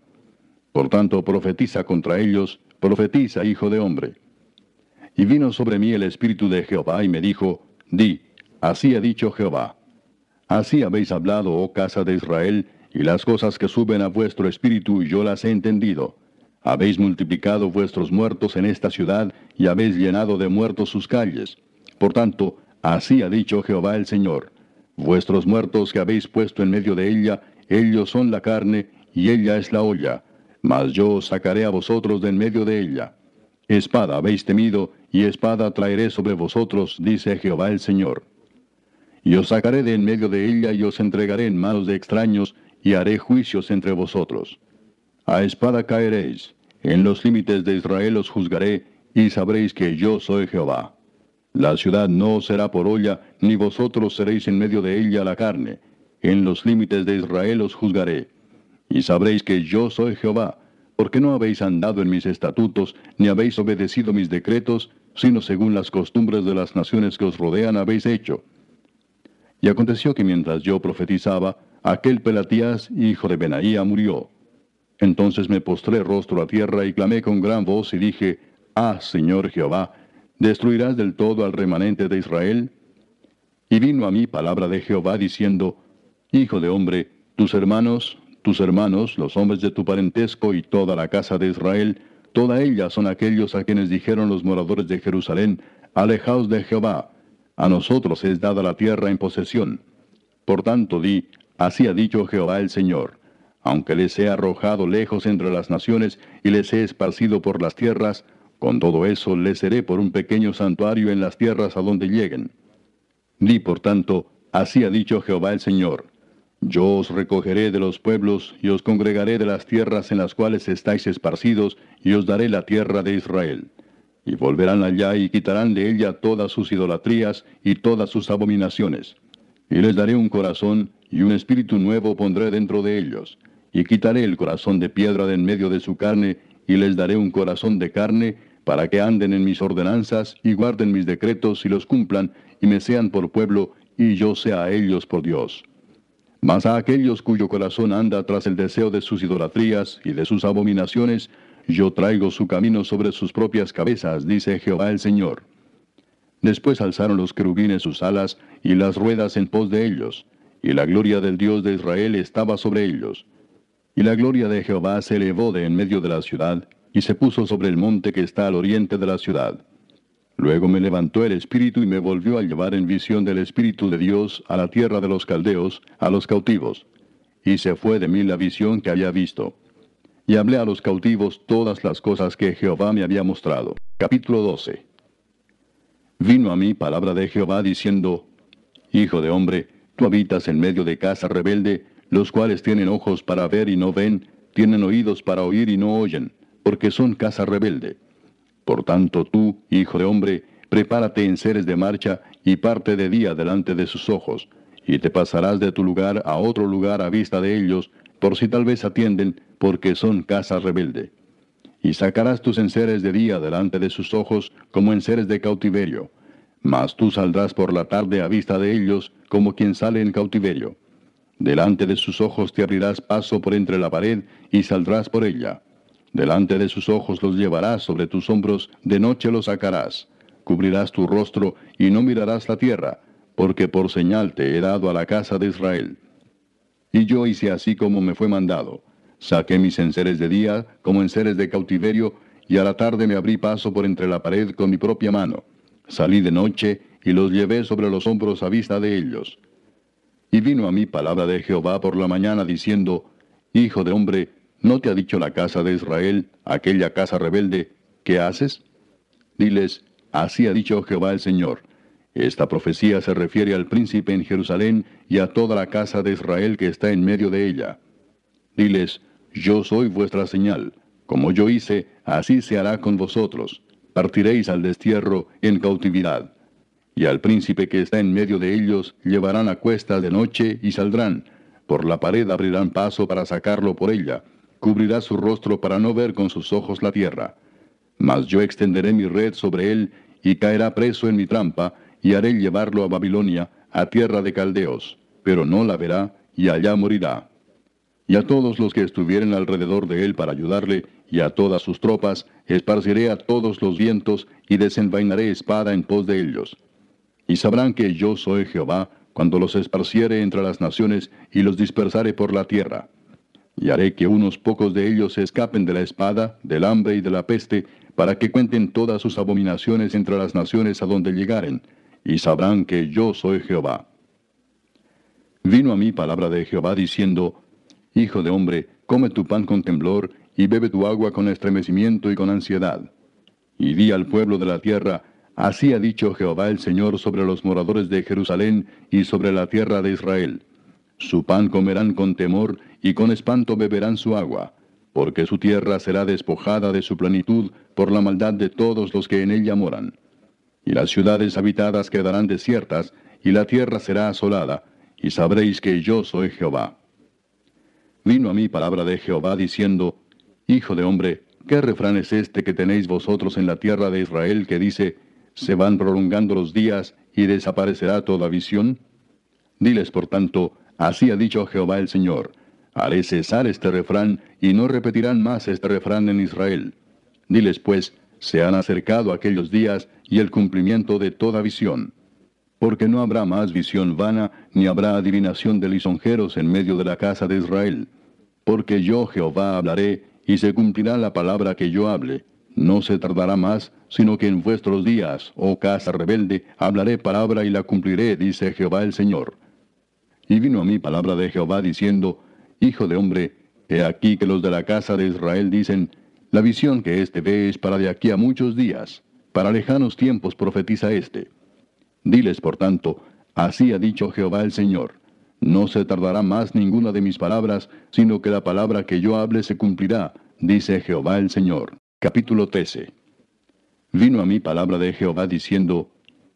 Por tanto, profetiza contra ellos, profetiza, hijo de hombre. Y vino sobre mí el Espíritu de Jehová y me dijo, di, así ha dicho Jehová. Así habéis hablado, oh casa de Israel, y las cosas que suben a vuestro espíritu yo las he entendido. Habéis multiplicado vuestros muertos en esta ciudad y habéis llenado de muertos sus calles. Por tanto, así ha dicho Jehová el Señor. Vuestros muertos que habéis puesto en medio de ella, ellos son la carne y ella es la olla. Mas yo os sacaré a vosotros de en medio de ella. Espada habéis temido, y espada traeré sobre vosotros, dice Jehová el Señor. Y os sacaré de en medio de ella y os entregaré en manos de extraños, y haré juicios entre vosotros. A espada caeréis, en los límites de Israel os juzgaré, y sabréis que yo soy Jehová. La ciudad no será por olla, ni vosotros seréis en medio de ella la carne. En los límites de Israel os juzgaré. Y sabréis que yo soy Jehová, porque no habéis andado en mis estatutos, ni habéis obedecido mis decretos, sino según las costumbres de las naciones que os rodean habéis hecho. Y aconteció que mientras yo profetizaba, aquel Pelatías, hijo de Benaía, murió. Entonces me postré rostro a tierra y clamé con gran voz y dije, Ah, Señor Jehová, ¿destruirás del todo al remanente de Israel? Y vino a mí palabra de Jehová diciendo, Hijo de hombre, tus hermanos, tus hermanos, los hombres de tu parentesco y toda la casa de Israel, toda ella son aquellos a quienes dijeron los moradores de Jerusalén, Alejaos de Jehová, a nosotros es dada la tierra en posesión. Por tanto di, así ha dicho Jehová el Señor aunque les he arrojado lejos entre las naciones y les he esparcido por las tierras, con todo eso les seré por un pequeño santuario en las tierras a donde lleguen. Di por tanto, así ha dicho Jehová el Señor, yo os recogeré de los pueblos y os congregaré de las tierras en las cuales estáis esparcidos y os daré la tierra de Israel. Y volverán allá y quitarán de ella todas sus idolatrías y todas sus abominaciones. Y les daré un corazón y un espíritu nuevo pondré dentro de ellos y quitaré el corazón de piedra de en medio de su carne, y les daré un corazón de carne, para que anden en mis ordenanzas, y guarden mis decretos, y los cumplan, y me sean por pueblo, y yo sea a ellos por Dios. Mas a aquellos cuyo corazón anda tras el deseo de sus idolatrías y de sus abominaciones, yo traigo su camino sobre sus propias cabezas, dice Jehová el Señor. Después alzaron los querubines sus alas y las ruedas en pos de ellos, y la gloria del Dios de Israel estaba sobre ellos Y la gloria de Jehová se elevó de en medio de la ciudad, y se puso sobre el monte que está al oriente de la ciudad. Luego me levantó el Espíritu y me volvió a llevar en visión del Espíritu de Dios a la tierra de los caldeos, a los cautivos. Y se fue de mí la visión que había visto. Y hablé a los cautivos todas las cosas que Jehová me había mostrado. Capítulo 12. Vino a mí palabra de Jehová diciendo, Hijo de hombre, tú habitas en medio de casa rebelde, los cuales tienen ojos para ver y no ven, tienen oídos para oír y no oyen, porque son casa rebelde. Por tanto tú, hijo de hombre, prepárate en seres de marcha y parte de día delante de sus ojos, y te pasarás de tu lugar a otro lugar a vista de ellos, por si tal vez atienden, porque son casa rebelde. Y sacarás tus enseres de día delante de sus ojos como enseres de cautiverio, mas tú saldrás por la tarde a vista de ellos como quien sale en cautiverio. Delante de sus ojos te abrirás paso por entre la pared y saldrás por ella. Delante de sus ojos los llevarás sobre tus hombros, de noche los sacarás. Cubrirás tu rostro y no mirarás la tierra, porque por señal te he dado a la casa de Israel. Y yo hice así como me fue mandado. Saqué mis enseres de día como enseres de cautiverio, y a la tarde me abrí paso por entre la pared con mi propia mano. Salí de noche y los llevé sobre los hombros a vista de ellos. Y vino a mí palabra de Jehová por la mañana diciendo, Hijo de hombre, ¿no te ha dicho la casa de Israel, aquella casa rebelde, ¿qué haces? Diles, así ha dicho Jehová el Señor. Esta profecía se refiere al príncipe en Jerusalén y a toda la casa de Israel que está en medio de ella. Diles, yo soy vuestra señal. Como yo hice, así se hará con vosotros. Partiréis al destierro en cautividad y al príncipe que está en medio de ellos llevarán a cuesta de noche y saldrán. Por la pared abrirán paso para sacarlo por ella. Cubrirá su rostro para no ver con sus ojos la tierra. Mas yo extenderé mi red sobre él y caerá preso en mi trampa y haré llevarlo a Babilonia, a tierra de caldeos, pero no la verá y allá morirá. Y a todos los que estuvieren alrededor de él para ayudarle, y a todas sus tropas, esparciré a todos los vientos y desenvainaré espada en pos de ellos y sabrán que yo soy Jehová, cuando los esparciere entre las naciones y los dispersare por la tierra. Y haré que unos pocos de ellos se escapen de la espada, del hambre y de la peste, para que cuenten todas sus abominaciones entre las naciones a donde llegaren, y sabrán que yo soy Jehová. Vino a mí palabra de Jehová diciendo, Hijo de hombre, come tu pan con temblor, y bebe tu agua con estremecimiento y con ansiedad. Y di al pueblo de la tierra, Así ha dicho Jehová el Señor sobre los moradores de Jerusalén y sobre la tierra de Israel. Su pan comerán con temor y con espanto beberán su agua, porque su tierra será despojada de su plenitud por la maldad de todos los que en ella moran. Y las ciudades habitadas quedarán desiertas, y la tierra será asolada, y sabréis que yo soy Jehová. Vino a mí palabra de Jehová diciendo, Hijo de hombre, ¿qué refrán es este que tenéis vosotros en la tierra de Israel que dice, se van prolongando los días y desaparecerá toda visión? Diles, por tanto, así ha dicho Jehová el Señor, haré cesar este refrán y no repetirán más este refrán en Israel. Diles, pues, se han acercado aquellos días y el cumplimiento de toda visión. Porque no habrá más visión vana, ni habrá adivinación de lisonjeros en medio de la casa de Israel. Porque yo Jehová hablaré, y se cumplirá la palabra que yo hable. No se tardará más, sino que en vuestros días, oh casa rebelde, hablaré palabra y la cumpliré, dice Jehová el Señor. Y vino a mí palabra de Jehová diciendo, Hijo de hombre, he aquí que los de la casa de Israel dicen, la visión que éste ve es para de aquí a muchos días, para lejanos tiempos profetiza éste. Diles, por tanto, así ha dicho Jehová el Señor, no se tardará más ninguna de mis palabras, sino que la palabra que yo hable se cumplirá, dice Jehová el Señor. Capítulo 13 Vino a mí palabra de Jehová diciendo,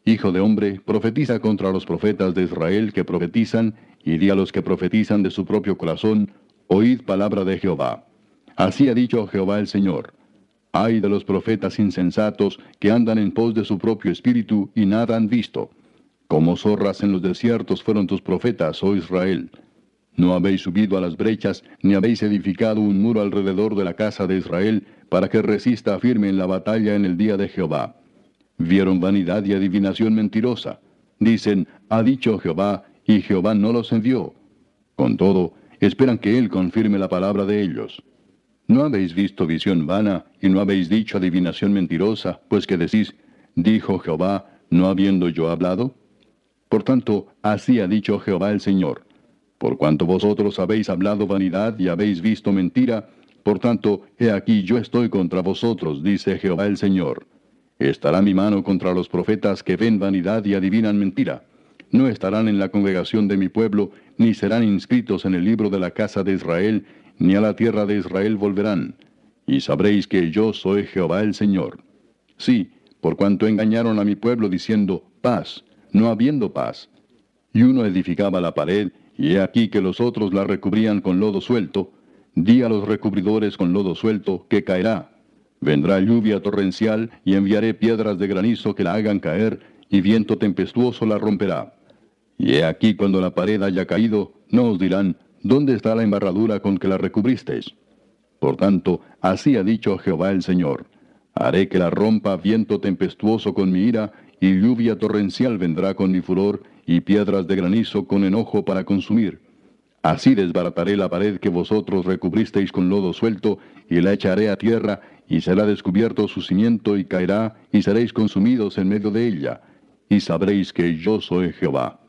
Hijo de hombre, profetiza contra los profetas de Israel que profetizan, y di a los que profetizan de su propio corazón, oíd palabra de Jehová. Así ha dicho Jehová el Señor. Ay de los profetas insensatos que andan en pos de su propio espíritu y nada han visto. Como zorras en los desiertos fueron tus profetas, oh Israel. No habéis subido a las brechas, ni habéis edificado un muro alrededor de la casa de Israel, para que resista firme en la batalla en el día de Jehová. Vieron vanidad y adivinación mentirosa. Dicen, ha dicho Jehová, y Jehová no los envió. Con todo, esperan que Él confirme la palabra de ellos. ¿No habéis visto visión vana y no habéis dicho adivinación mentirosa, pues que decís, dijo Jehová, no habiendo yo hablado? Por tanto, así ha dicho Jehová el Señor. Por cuanto vosotros habéis hablado vanidad y habéis visto mentira, por tanto, he aquí yo estoy contra vosotros, dice Jehová el Señor. Estará mi mano contra los profetas que ven vanidad y adivinan mentira. No estarán en la congregación de mi pueblo, ni serán inscritos en el libro de la casa de Israel, ni a la tierra de Israel volverán. Y sabréis que yo soy Jehová el Señor. Sí, por cuanto engañaron a mi pueblo diciendo, paz, no habiendo paz. Y uno edificaba la pared, y he aquí que los otros la recubrían con lodo suelto, Di a los recubridores con lodo suelto que caerá. Vendrá lluvia torrencial y enviaré piedras de granizo que la hagan caer, y viento tempestuoso la romperá. Y he aquí cuando la pared haya caído, no os dirán, ¿dónde está la embarradura con que la recubristeis? Por tanto, así ha dicho Jehová el Señor. Haré que la rompa viento tempestuoso con mi ira, y lluvia torrencial vendrá con mi furor, y piedras de granizo con enojo para consumir. Así desbarataré la pared que vosotros recubristeis con lodo suelto, y la echaré a tierra, y será descubierto su cimiento, y caerá, y seréis consumidos en medio de ella, y sabréis que yo soy Jehová.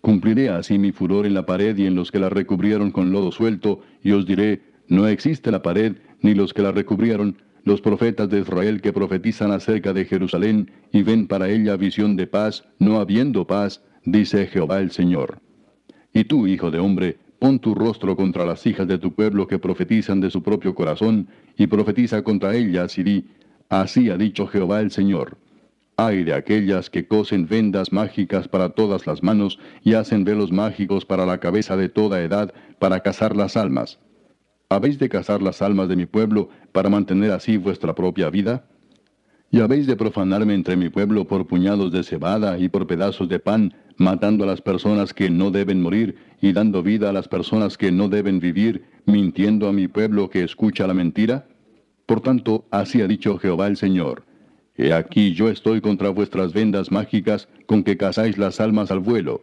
Cumpliré así mi furor en la pared y en los que la recubrieron con lodo suelto, y os diré, no existe la pared, ni los que la recubrieron, los profetas de Israel que profetizan acerca de Jerusalén, y ven para ella visión de paz, no habiendo paz, dice Jehová el Señor. Y tú, hijo de hombre, pon tu rostro contra las hijas de tu pueblo que profetizan de su propio corazón, y profetiza contra ellas y di, así ha dicho Jehová el Señor. Ay de aquellas que cosen vendas mágicas para todas las manos y hacen velos mágicos para la cabeza de toda edad para cazar las almas. ¿Habéis de cazar las almas de mi pueblo para mantener así vuestra propia vida? ¿Y habéis de profanarme entre mi pueblo por puñados de cebada y por pedazos de pan matando a las personas que no deben morir y dando vida a las personas que no deben vivir, mintiendo a mi pueblo que escucha la mentira? Por tanto, así ha dicho Jehová el Señor. He aquí yo estoy contra vuestras vendas mágicas con que cazáis las almas al vuelo.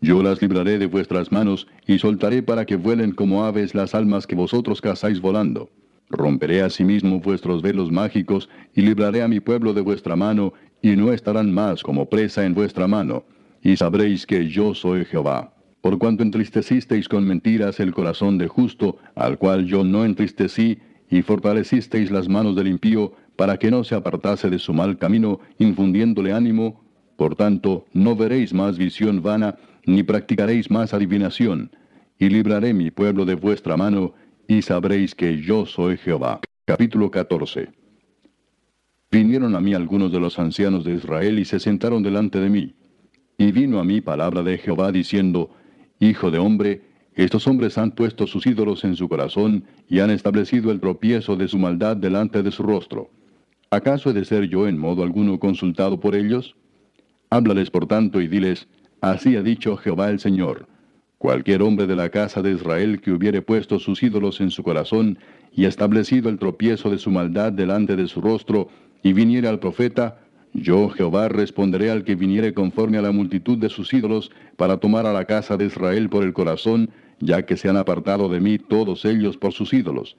Yo las libraré de vuestras manos y soltaré para que vuelen como aves las almas que vosotros cazáis volando. Romperé asimismo vuestros velos mágicos y libraré a mi pueblo de vuestra mano, y no estarán más como presa en vuestra mano y sabréis que yo soy Jehová. Por cuanto entristecisteis con mentiras el corazón de justo, al cual yo no entristecí, y fortalecisteis las manos del impío, para que no se apartase de su mal camino, infundiéndole ánimo, por tanto, no veréis más visión vana, ni practicaréis más adivinación, y libraré mi pueblo de vuestra mano, y sabréis que yo soy Jehová. Capítulo 14 Vinieron a mí algunos de los ancianos de Israel y se sentaron delante de mí. Y vino a mí palabra de Jehová diciendo, Hijo de hombre, estos hombres han puesto sus ídolos en su corazón y han establecido el tropiezo de su maldad delante de su rostro. ¿Acaso he de ser yo en modo alguno consultado por ellos? Háblales por tanto y diles, Así ha dicho Jehová el Señor. Cualquier hombre de la casa de Israel que hubiere puesto sus ídolos en su corazón y establecido el tropiezo de su maldad delante de su rostro, y viniere al profeta, yo Jehová responderé al que viniere conforme a la multitud de sus ídolos para tomar a la casa de Israel por el corazón, ya que se han apartado de mí todos ellos por sus ídolos.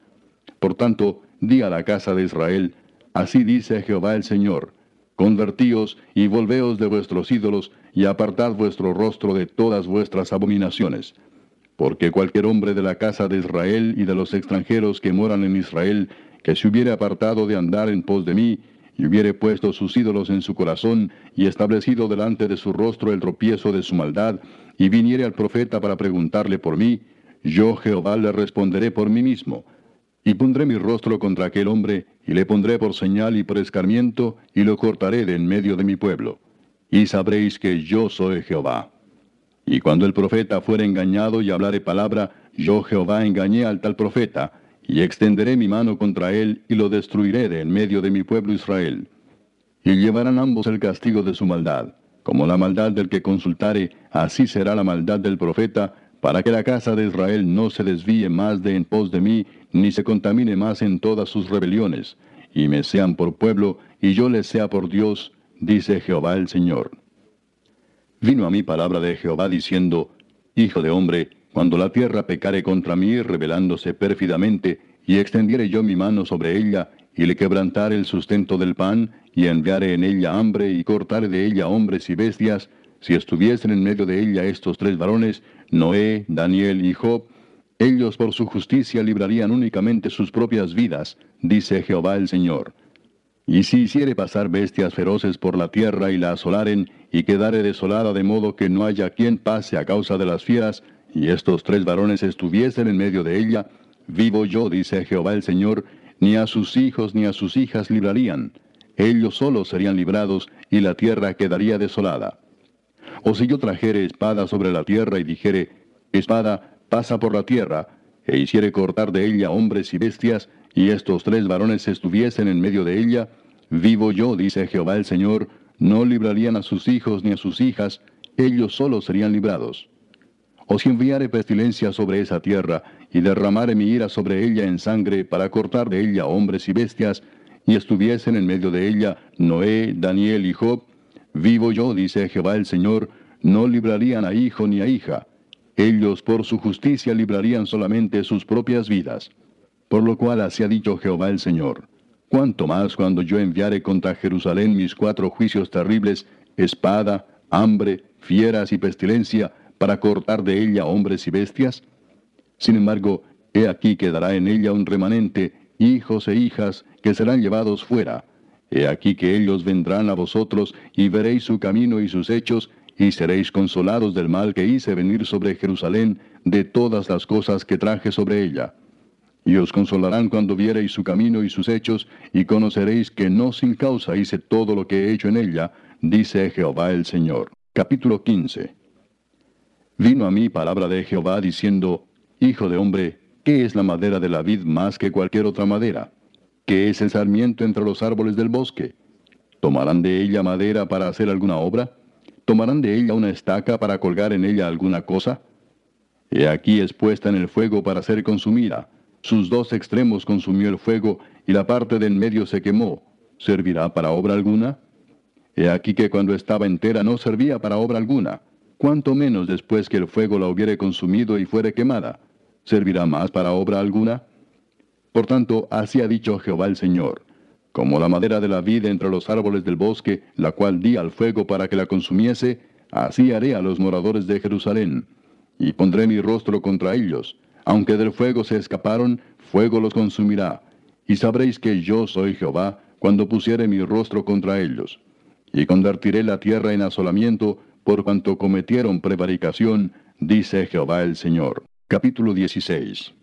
Por tanto, di a la casa de Israel, así dice Jehová el Señor, convertíos y volveos de vuestros ídolos y apartad vuestro rostro de todas vuestras abominaciones. Porque cualquier hombre de la casa de Israel y de los extranjeros que moran en Israel, que se hubiere apartado de andar en pos de mí, y hubiere puesto sus ídolos en su corazón, y establecido delante de su rostro el tropiezo de su maldad, y viniere al profeta para preguntarle por mí, yo Jehová le responderé por mí mismo. Y pondré mi rostro contra aquel hombre, y le pondré por señal y por escarmiento, y lo cortaré de en medio de mi pueblo. Y sabréis que yo soy Jehová. Y cuando el profeta fuere engañado y hablare palabra, yo Jehová engañé al tal profeta, y extenderé mi mano contra él y lo destruiré de en medio de mi pueblo Israel. Y llevarán ambos el castigo de su maldad. Como la maldad del que consultare, así será la maldad del profeta, para que la casa de Israel no se desvíe más de en pos de mí, ni se contamine más en todas sus rebeliones, y me sean por pueblo, y yo les sea por Dios, dice Jehová el Señor. Vino a mí palabra de Jehová diciendo, Hijo de hombre, Cuando la tierra pecare contra mí, rebelándose pérfidamente, y extendiere yo mi mano sobre ella, y le quebrantare el sustento del pan, y enviare en ella hambre, y cortare de ella hombres y bestias, si estuviesen en medio de ella estos tres varones, Noé, Daniel y Job, ellos por su justicia librarían únicamente sus propias vidas, dice Jehová el Señor. Y si hiciere pasar bestias feroces por la tierra y la asolaren, y quedare desolada de modo que no haya quien pase a causa de las fieras, y estos tres varones estuviesen en medio de ella, vivo yo, dice Jehová el Señor, ni a sus hijos ni a sus hijas librarían. Ellos solos serían librados, y la tierra quedaría desolada. O si yo trajere espada sobre la tierra y dijere, espada, pasa por la tierra, e hiciere cortar de ella hombres y bestias, y estos tres varones estuviesen en medio de ella, vivo yo, dice Jehová el Señor, no librarían a sus hijos ni a sus hijas, ellos solos serían librados. O si enviare pestilencia sobre esa tierra, y derramare mi ira sobre ella en sangre, para cortar de ella hombres y bestias, y estuviesen en medio de ella Noé, Daniel y Job, vivo yo, dice Jehová el Señor, no librarían a hijo ni a hija, ellos por su justicia librarían solamente sus propias vidas. Por lo cual así ha dicho Jehová el Señor. Cuanto más cuando yo enviare contra Jerusalén mis cuatro juicios terribles, espada, hambre, fieras y pestilencia, para cortar de ella hombres y bestias? Sin embargo, he aquí quedará en ella un remanente, hijos e hijas, que serán llevados fuera. He aquí que ellos vendrán a vosotros, y veréis su camino y sus hechos, y seréis consolados del mal que hice venir sobre Jerusalén, de todas las cosas que traje sobre ella. Y os consolarán cuando viereis su camino y sus hechos, y conoceréis que no sin causa hice todo lo que he hecho en ella, dice Jehová el Señor. Capítulo 15 Vino a mí palabra de Jehová diciendo, Hijo de hombre, ¿qué es la madera de la vid más que cualquier otra madera? ¿Qué es el sarmiento entre los árboles del bosque? ¿Tomarán de ella madera para hacer alguna obra? ¿Tomarán de ella una estaca para colgar en ella alguna cosa? He aquí es puesta en el fuego para ser consumida. Sus dos extremos consumió el fuego, y la parte de en medio se quemó. ¿Servirá para obra alguna? He aquí que cuando estaba entera no servía para obra alguna. Cuanto menos después que el fuego la hubiere consumido y fuere quemada. ¿Servirá más para obra alguna? Por tanto, así ha dicho Jehová el Señor como la madera de la vida entre los árboles del bosque, la cual di al fuego para que la consumiese, así haré a los moradores de Jerusalén. Y pondré mi rostro contra ellos. Aunque del fuego se escaparon, fuego los consumirá. Y sabréis que yo soy Jehová, cuando pusiere mi rostro contra ellos. Y convertiré la tierra en asolamiento, por cuanto cometieron prevaricación, dice Jehová el Señor. Capítulo 16.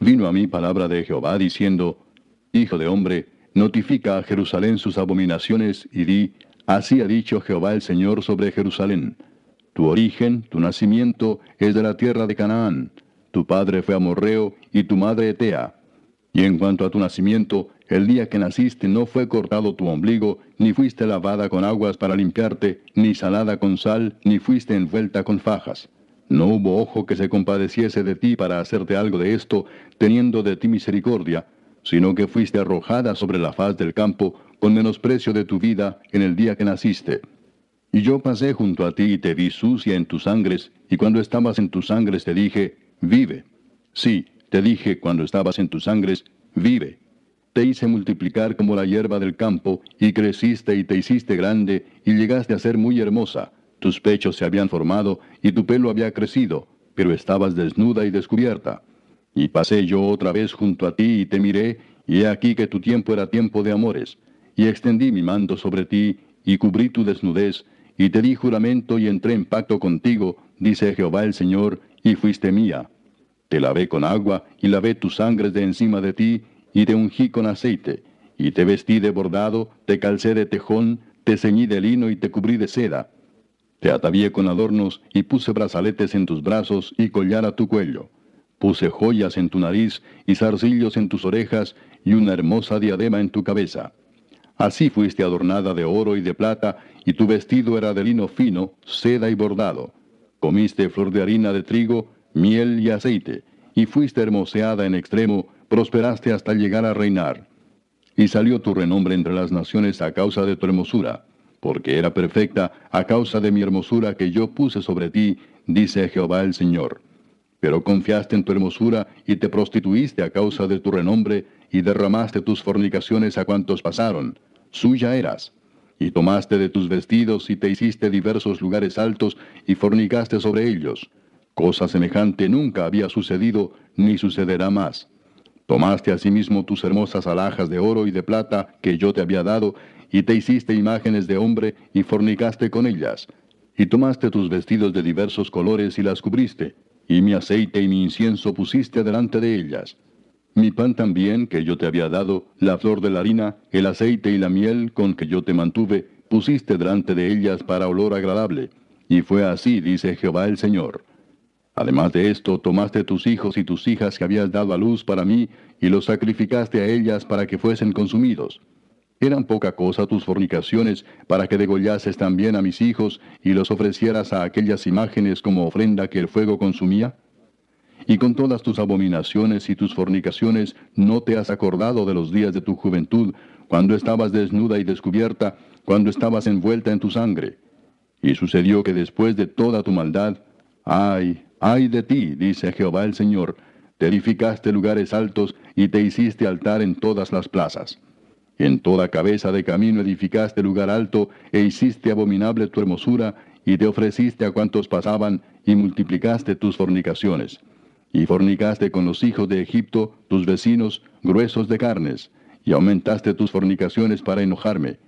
Vino a mí palabra de Jehová diciendo, Hijo de hombre, notifica a Jerusalén sus abominaciones y di, así ha dicho Jehová el Señor sobre Jerusalén. Tu origen, tu nacimiento es de la tierra de Canaán. Tu padre fue amorreo y tu madre Etea. Y en cuanto a tu nacimiento, el día que naciste no fue cortado tu ombligo, ni fuiste lavada con aguas para limpiarte, ni salada con sal, ni fuiste envuelta con fajas. No hubo ojo que se compadeciese de ti para hacerte algo de esto, teniendo de ti misericordia, sino que fuiste arrojada sobre la faz del campo con menosprecio de tu vida en el día que naciste. Y yo pasé junto a ti y te vi sucia en tus sangres, y cuando estabas en tus sangres te dije, vive. Sí, te dije cuando estabas en tus sangres, vive. Te hice multiplicar como la hierba del campo, y creciste y te hiciste grande, y llegaste a ser muy hermosa. Tus pechos se habían formado, y tu pelo había crecido, pero estabas desnuda y descubierta. Y pasé yo otra vez junto a ti y te miré, y he aquí que tu tiempo era tiempo de amores. Y extendí mi mando sobre ti, y cubrí tu desnudez, y te di juramento y entré en pacto contigo, dice Jehová el Señor, y fuiste mía. Te lavé con agua, y lavé tus sangres de encima de ti, y te ungí con aceite, y te vestí de bordado, te calcé de tejón, te ceñí de lino y te cubrí de seda. Te atavié con adornos, y puse brazaletes en tus brazos y collar a tu cuello Puse joyas en tu nariz y zarcillos en tus orejas y una hermosa diadema en tu cabeza. Así fuiste adornada de oro y de plata, y tu vestido era de lino fino, seda y bordado. Comiste flor de harina de trigo, miel y aceite, y fuiste hermoseada en extremo, prosperaste hasta llegar a reinar. Y salió tu renombre entre las naciones a causa de tu hermosura, porque era perfecta a causa de mi hermosura que yo puse sobre ti, dice Jehová el Señor. pero confiaste en tu hermosura y te prostituiste a causa de tu renombre y derramaste tus fornicaciones a cuantos pasaron. Suya eras. Y tomaste de tus vestidos y te hiciste diversos lugares altos y fornicaste sobre ellos. Cosa semejante nunca había sucedido ni sucederá más. Tomaste asimismo tus hermosas alhajas de oro y de plata que yo te había dado, y te hiciste imágenes de hombre y fornicaste con ellas. Y tomaste tus vestidos de diversos colores y las cubriste, y mi aceite y mi incienso pusiste delante de ellas. Mi pan también, que yo te había dado, la flor de la harina, el aceite y la miel con que yo te mantuve, pusiste delante de ellas para olor agradable. Y fue así, dice Jehová el Señor. Además de esto, tomaste tus hijos y tus hijas que habías dado a luz para mí, y los sacrificaste a ellas para que fuesen consumidos. ¿Eran poca cosa tus fornicaciones para que degollases también a mis hijos y los ofrecieras a aquellas imágenes como ofrenda que el fuego consumía? Y con todas tus abominaciones y tus fornicaciones no te has acordado de los días de tu juventud, cuando estabas desnuda y descubierta, cuando estabas envuelta en tu sangre. Y sucedió que después de toda tu maldad, ay, Ay de ti, dice Jehová el Señor, te edificaste lugares altos y te hiciste altar en todas las plazas. En toda cabeza de camino edificaste lugar alto e hiciste abominable tu hermosura y te ofreciste a cuantos pasaban y multiplicaste tus fornicaciones. Y fornicaste con los hijos de Egipto, tus vecinos, gruesos de carnes, y aumentaste tus fornicaciones para enojarme.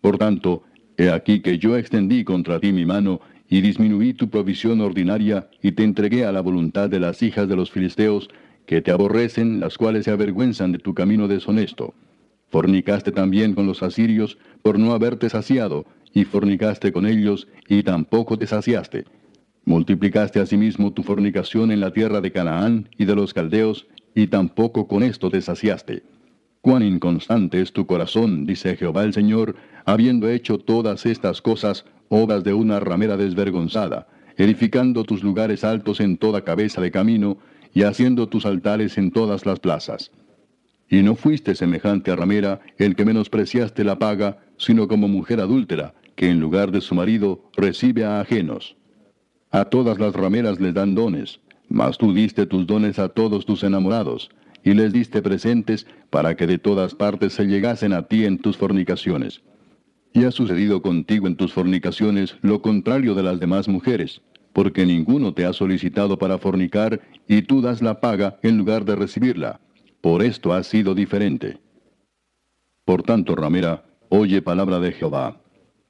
Por tanto, he aquí que yo extendí contra ti mi mano y disminuí tu provisión ordinaria, y te entregué a la voluntad de las hijas de los filisteos, que te aborrecen, las cuales se avergüenzan de tu camino deshonesto. Fornicaste también con los asirios, por no haberte saciado, y fornicaste con ellos, y tampoco te saciaste. Multiplicaste asimismo tu fornicación en la tierra de Canaán y de los caldeos, y tampoco con esto te saciaste. Cuán inconstante es tu corazón, dice Jehová el Señor, habiendo hecho todas estas cosas, obras de una ramera desvergonzada, edificando tus lugares altos en toda cabeza de camino, y haciendo tus altares en todas las plazas. Y no fuiste semejante a ramera, el que menospreciaste la paga, sino como mujer adúltera, que en lugar de su marido recibe a ajenos. A todas las rameras les dan dones, mas tú diste tus dones a todos tus enamorados, y les diste presentes para que de todas partes se llegasen a ti en tus fornicaciones. Y ha sucedido contigo en tus fornicaciones lo contrario de las demás mujeres, porque ninguno te ha solicitado para fornicar y tú das la paga en lugar de recibirla. Por esto has sido diferente. Por tanto, ramera, oye palabra de Jehová.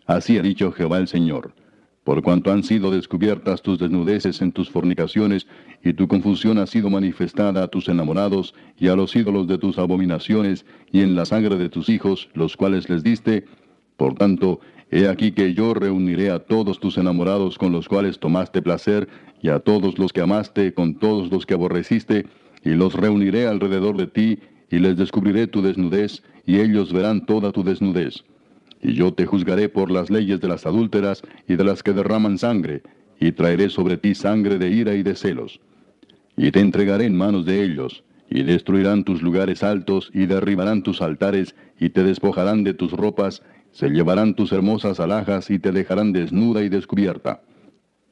Así ha dicho Jehová el Señor. Por cuanto han sido descubiertas tus desnudeces en tus fornicaciones, y tu confusión ha sido manifestada a tus enamorados y a los ídolos de tus abominaciones, y en la sangre de tus hijos, los cuales les diste, por tanto, he aquí que yo reuniré a todos tus enamorados con los cuales tomaste placer, y a todos los que amaste con todos los que aborreciste, y los reuniré alrededor de ti, y les descubriré tu desnudez, y ellos verán toda tu desnudez. Y yo te juzgaré por las leyes de las adúlteras y de las que derraman sangre, y traeré sobre ti sangre de ira y de celos. Y te entregaré en manos de ellos, y destruirán tus lugares altos, y derribarán tus altares, y te despojarán de tus ropas, se llevarán tus hermosas alhajas y te dejarán desnuda y descubierta.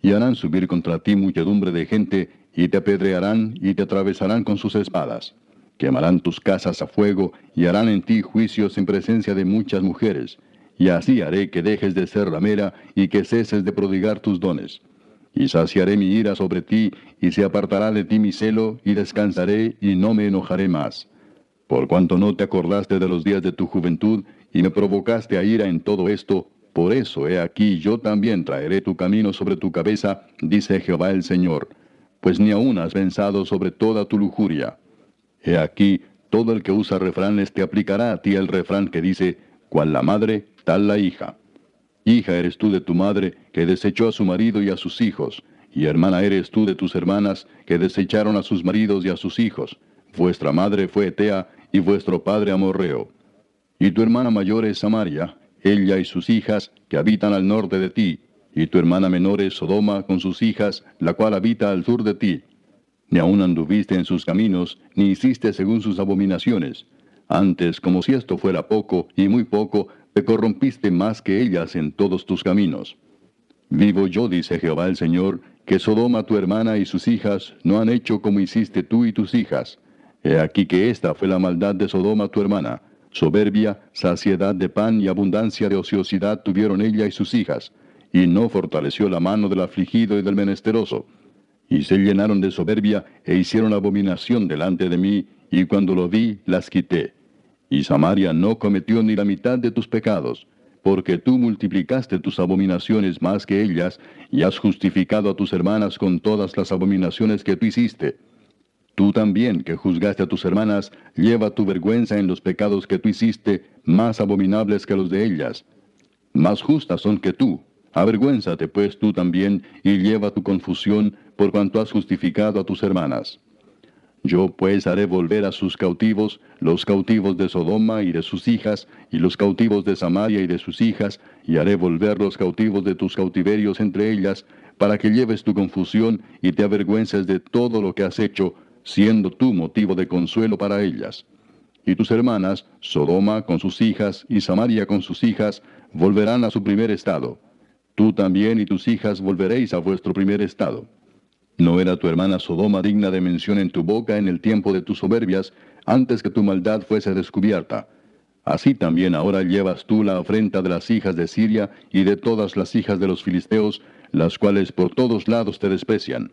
Y harán subir contra ti muchedumbre de gente, y te apedrearán y te atravesarán con sus espadas. Quemarán tus casas a fuego, y harán en ti juicios en presencia de muchas mujeres. Y así haré que dejes de ser ramera y que ceses de prodigar tus dones. Y saciaré mi ira sobre ti, y se apartará de ti mi celo, y descansaré, y no me enojaré más. Por cuanto no te acordaste de los días de tu juventud, y me provocaste a ira en todo esto, por eso he aquí yo también traeré tu camino sobre tu cabeza, dice Jehová el Señor, pues ni aún has pensado sobre toda tu lujuria. He aquí, todo el que usa refranes te aplicará a ti el refrán que dice, cual la madre, tal la hija. Hija eres tú de tu madre, que desechó a su marido y a sus hijos, y hermana eres tú de tus hermanas, que desecharon a sus maridos y a sus hijos. Vuestra madre fue Etea, y vuestro padre Amorreo. Y tu hermana mayor es Samaria, ella y sus hijas, que habitan al norte de ti, y tu hermana menor es Sodoma con sus hijas, la cual habita al sur de ti. Ni aun anduviste en sus caminos, ni hiciste según sus abominaciones. Antes, como si esto fuera poco, y muy poco, te corrompiste más que ellas en todos tus caminos. Vivo yo, dice Jehová el Señor, que Sodoma tu hermana y sus hijas no han hecho como hiciste tú y tus hijas. He aquí que esta fue la maldad de Sodoma tu hermana. Soberbia, saciedad de pan y abundancia de ociosidad tuvieron ella y sus hijas, y no fortaleció la mano del afligido y del menesteroso. Y se llenaron de soberbia e hicieron abominación delante de mí, y cuando lo vi, las quité. Y Samaria no cometió ni la mitad de tus pecados, porque tú multiplicaste tus abominaciones más que ellas, y has justificado a tus hermanas con todas las abominaciones que tú hiciste. Tú también, que juzgaste a tus hermanas, lleva tu vergüenza en los pecados que tú hiciste, más abominables que los de ellas. Más justas son que tú. Avergüénzate pues tú también, y lleva tu confusión, por cuanto has justificado a tus hermanas. Yo pues haré volver a sus cautivos, los cautivos de Sodoma y de sus hijas, y los cautivos de Samaria y de sus hijas, y haré volver los cautivos de tus cautiverios entre ellas, para que lleves tu confusión y te avergüences de todo lo que has hecho, siendo tú motivo de consuelo para ellas. Y tus hermanas, Sodoma con sus hijas y Samaria con sus hijas, volverán a su primer estado. Tú también y tus hijas volveréis a vuestro primer estado. ¿No era tu hermana Sodoma digna de mención en tu boca en el tiempo de tus soberbias, antes que tu maldad fuese descubierta? Así también ahora llevas tú la afrenta de las hijas de Siria y de todas las hijas de los filisteos, las cuales por todos lados te desprecian.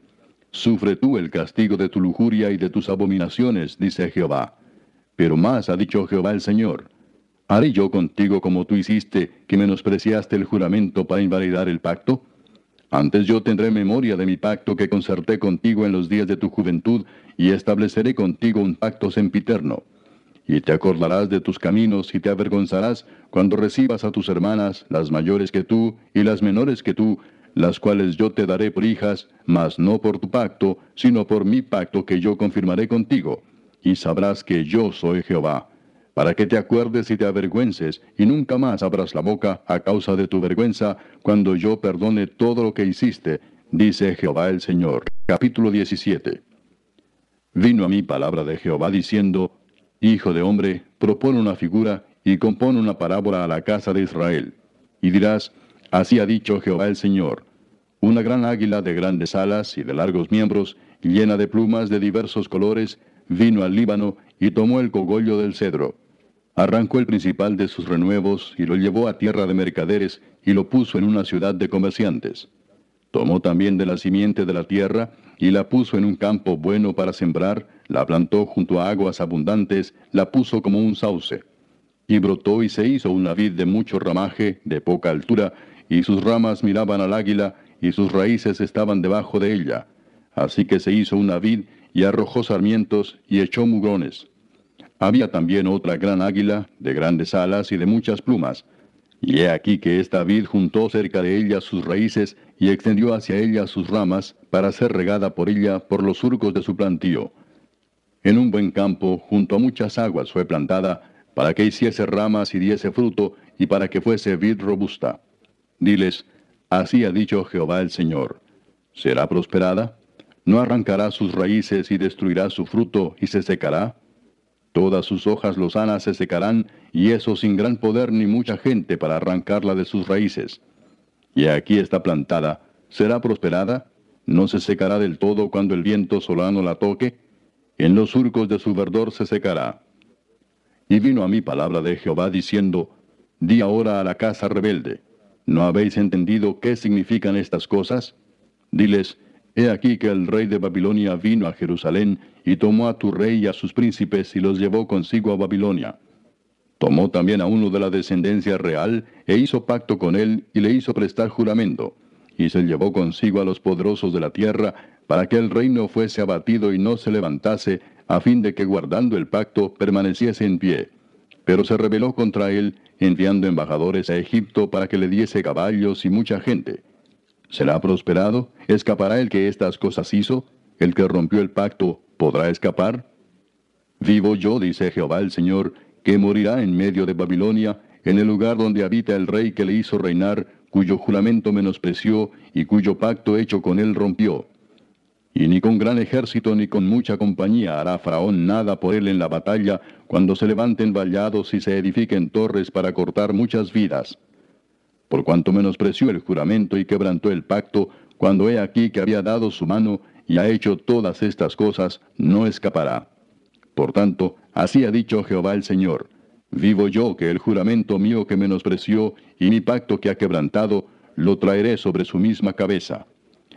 Sufre tú el castigo de tu lujuria y de tus abominaciones, dice Jehová. Pero más ha dicho Jehová el Señor. ¿Haré yo contigo como tú hiciste, que menospreciaste el juramento para invalidar el pacto? Antes yo tendré memoria de mi pacto que concerté contigo en los días de tu juventud, y estableceré contigo un pacto sempiterno. Y te acordarás de tus caminos y te avergonzarás cuando recibas a tus hermanas, las mayores que tú y las menores que tú, las cuales yo te daré por hijas, mas no por tu pacto, sino por mi pacto que yo confirmaré contigo. Y sabrás que yo soy Jehová para que te acuerdes y te avergüences, y nunca más abras la boca a causa de tu vergüenza, cuando yo perdone todo lo que hiciste, dice Jehová el Señor. Capítulo 17. Vino a mí palabra de Jehová diciendo, Hijo de hombre, propone una figura y compone una parábola a la casa de Israel. Y dirás, Así ha dicho Jehová el Señor. Una gran águila de grandes alas y de largos miembros, llena de plumas de diversos colores, vino al Líbano y tomó el cogollo del cedro arrancó el principal de sus renuevos y lo llevó a tierra de mercaderes y lo puso en una ciudad de comerciantes. Tomó también de la simiente de la tierra y la puso en un campo bueno para sembrar, la plantó junto a aguas abundantes, la puso como un sauce. Y brotó y se hizo una vid de mucho ramaje, de poca altura, y sus ramas miraban al águila, y sus raíces estaban debajo de ella. Así que se hizo una vid, y arrojó sarmientos, y echó mugrones. Había también otra gran águila, de grandes alas y de muchas plumas. Y he aquí que esta vid juntó cerca de ella sus raíces y extendió hacia ella sus ramas para ser regada por ella por los surcos de su plantío. En un buen campo, junto a muchas aguas, fue plantada, para que hiciese ramas y diese fruto, y para que fuese vid robusta. Diles, así ha dicho Jehová el Señor. ¿Será prosperada? ¿No arrancará sus raíces y destruirá su fruto y se secará? Todas sus hojas lozanas se secarán, y eso sin gran poder ni mucha gente para arrancarla de sus raíces. Y aquí está plantada, ¿será prosperada? ¿No se secará del todo cuando el viento solano la toque? En los surcos de su verdor se secará. Y vino a mí palabra de Jehová diciendo, Di ahora a la casa rebelde, ¿no habéis entendido qué significan estas cosas? Diles, He aquí que el rey de Babilonia vino a Jerusalén y tomó a tu rey y a sus príncipes y los llevó consigo a Babilonia. Tomó también a uno de la descendencia real e hizo pacto con él y le hizo prestar juramento. Y se llevó consigo a los poderosos de la tierra para que el reino fuese abatido y no se levantase, a fin de que guardando el pacto permaneciese en pie. Pero se rebeló contra él, enviando embajadores a Egipto para que le diese caballos y mucha gente. ¿Será prosperado? ¿Escapará el que estas cosas hizo? ¿El que rompió el pacto podrá escapar? Vivo yo, dice Jehová el Señor, que morirá en medio de Babilonia, en el lugar donde habita el rey que le hizo reinar, cuyo juramento menospreció y cuyo pacto hecho con él rompió. Y ni con gran ejército ni con mucha compañía hará Faraón nada por él en la batalla, cuando se levanten vallados y se edifiquen torres para cortar muchas vidas por cuanto menospreció el juramento y quebrantó el pacto, cuando he aquí que había dado su mano y ha hecho todas estas cosas, no escapará. Por tanto, así ha dicho Jehová el Señor, vivo yo que el juramento mío que menospreció y mi pacto que ha quebrantado, lo traeré sobre su misma cabeza.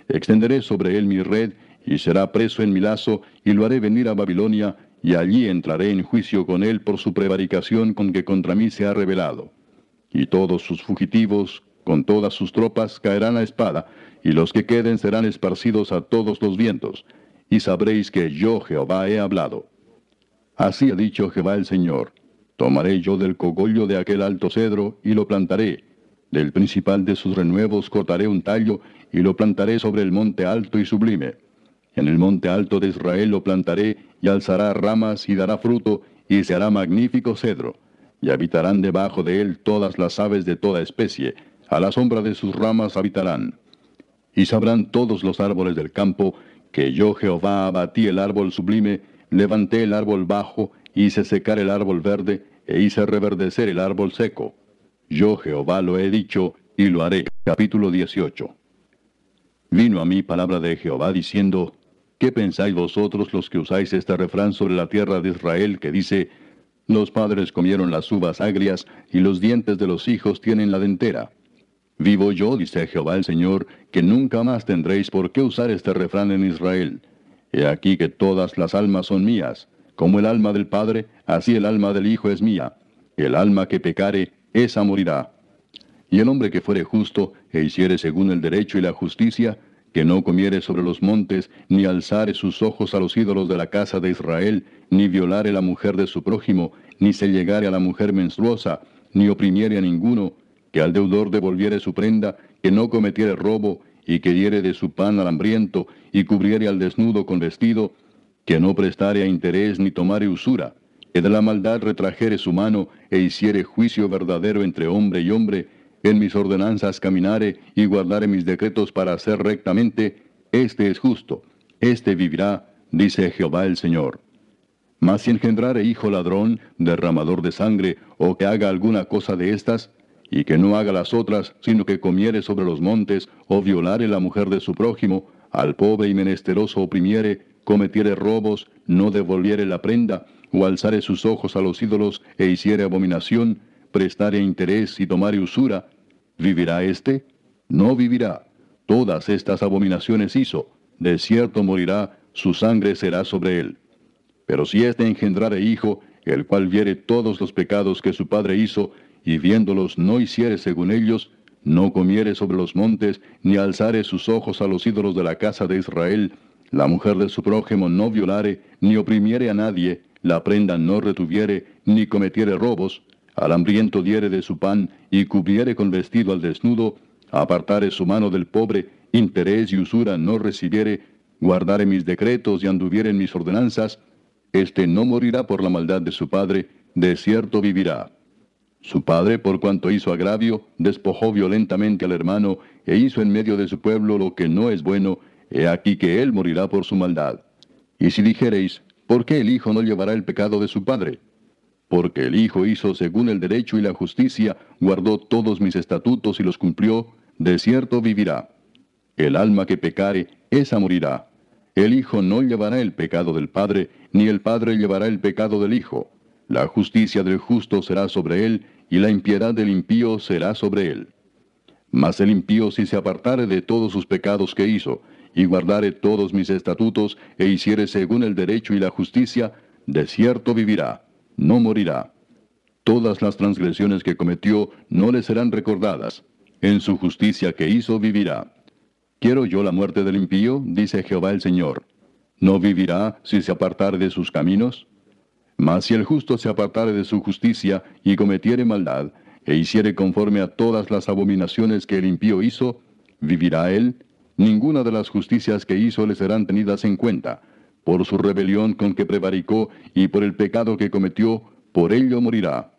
Extenderé sobre él mi red, y será preso en mi lazo, y lo haré venir a Babilonia, y allí entraré en juicio con él por su prevaricación con que contra mí se ha rebelado. Y todos sus fugitivos, con todas sus tropas, caerán a espada, y los que queden serán esparcidos a todos los vientos, y sabréis que yo Jehová he hablado. Así ha dicho Jehová el Señor, tomaré yo del cogollo de aquel alto cedro, y lo plantaré, del principal de sus renuevos cortaré un tallo, y lo plantaré sobre el monte alto y sublime. En el monte alto de Israel lo plantaré, y alzará ramas y dará fruto, y se hará magnífico cedro, y habitarán debajo de él todas las aves de toda especie, a la sombra de sus ramas habitarán. Y sabrán todos los árboles del campo, que yo Jehová abatí el árbol sublime, levanté el árbol bajo, hice secar el árbol verde, e hice reverdecer el árbol seco. Yo Jehová lo he dicho, y lo haré. Capítulo 18. Vino a mí palabra de Jehová diciendo, ¿Qué pensáis vosotros los que usáis este refrán sobre la tierra de Israel que dice, Los padres comieron las uvas agrias y los dientes de los hijos tienen la dentera? Vivo yo, dice Jehová el Señor, que nunca más tendréis por qué usar este refrán en Israel. He aquí que todas las almas son mías, como el alma del Padre, así el alma del Hijo es mía. El alma que pecare, esa morirá. Y el hombre que fuere justo e hiciere según el derecho y la justicia, que no comiere sobre los montes, ni alzare sus ojos a los ídolos de la casa de Israel, ni violare la mujer de su prójimo, ni se llegare a la mujer menstruosa, ni oprimiere a ninguno, que al deudor devolviere su prenda, que no cometiere robo, y que diere de su pan al hambriento, y cubriere al desnudo con vestido, que no prestare a interés ni tomare usura, que de la maldad retrajere su mano, e hiciere juicio verdadero entre hombre y hombre, en mis ordenanzas caminare y guardare mis decretos para hacer rectamente, este es justo, este vivirá, dice Jehová el Señor. Mas si engendrare hijo ladrón, derramador de sangre, o que haga alguna cosa de estas, y que no haga las otras, sino que comiere sobre los montes, o violare la mujer de su prójimo, al pobre y menesteroso oprimiere, cometiere robos, no devolviere la prenda, o alzare sus ojos a los ídolos e hiciere abominación, prestare interés y tomare usura, ¿vivirá éste? No vivirá. Todas estas abominaciones hizo, de cierto morirá, su sangre será sobre él. Pero si éste engendrare hijo, el cual viere todos los pecados que su padre hizo, y viéndolos no hiciere según ellos, no comiere sobre los montes, ni alzare sus ojos a los ídolos de la casa de Israel, la mujer de su prójimo no violare, ni oprimiere a nadie, la prenda no retuviere, ni cometiere robos, al hambriento diere de su pan, y cubriere con vestido al desnudo, apartare su mano del pobre, interés y usura no recibiere, guardare mis decretos y anduviere en mis ordenanzas, éste no morirá por la maldad de su padre, de cierto vivirá. Su padre, por cuanto hizo agravio, despojó violentamente al hermano, e hizo en medio de su pueblo lo que no es bueno, he aquí que él morirá por su maldad. Y si dijereis, ¿por qué el hijo no llevará el pecado de su padre? Porque el Hijo hizo según el derecho y la justicia, guardó todos mis estatutos y los cumplió, de cierto vivirá. El alma que pecare, esa morirá. El Hijo no llevará el pecado del Padre, ni el Padre llevará el pecado del Hijo. La justicia del justo será sobre él, y la impiedad del impío será sobre él. Mas el impío si se apartare de todos sus pecados que hizo, y guardare todos mis estatutos, e hiciere según el derecho y la justicia, de cierto vivirá no morirá. Todas las transgresiones que cometió no le serán recordadas. En su justicia que hizo vivirá. ¿Quiero yo la muerte del impío? dice Jehová el Señor. ¿No vivirá si se apartare de sus caminos? Mas si el justo se apartare de su justicia y cometiere maldad, e hiciere conforme a todas las abominaciones que el impío hizo, ¿vivirá él? Ninguna de las justicias que hizo le serán tenidas en cuenta por su rebelión con que prevaricó y por el pecado que cometió, por ello morirá.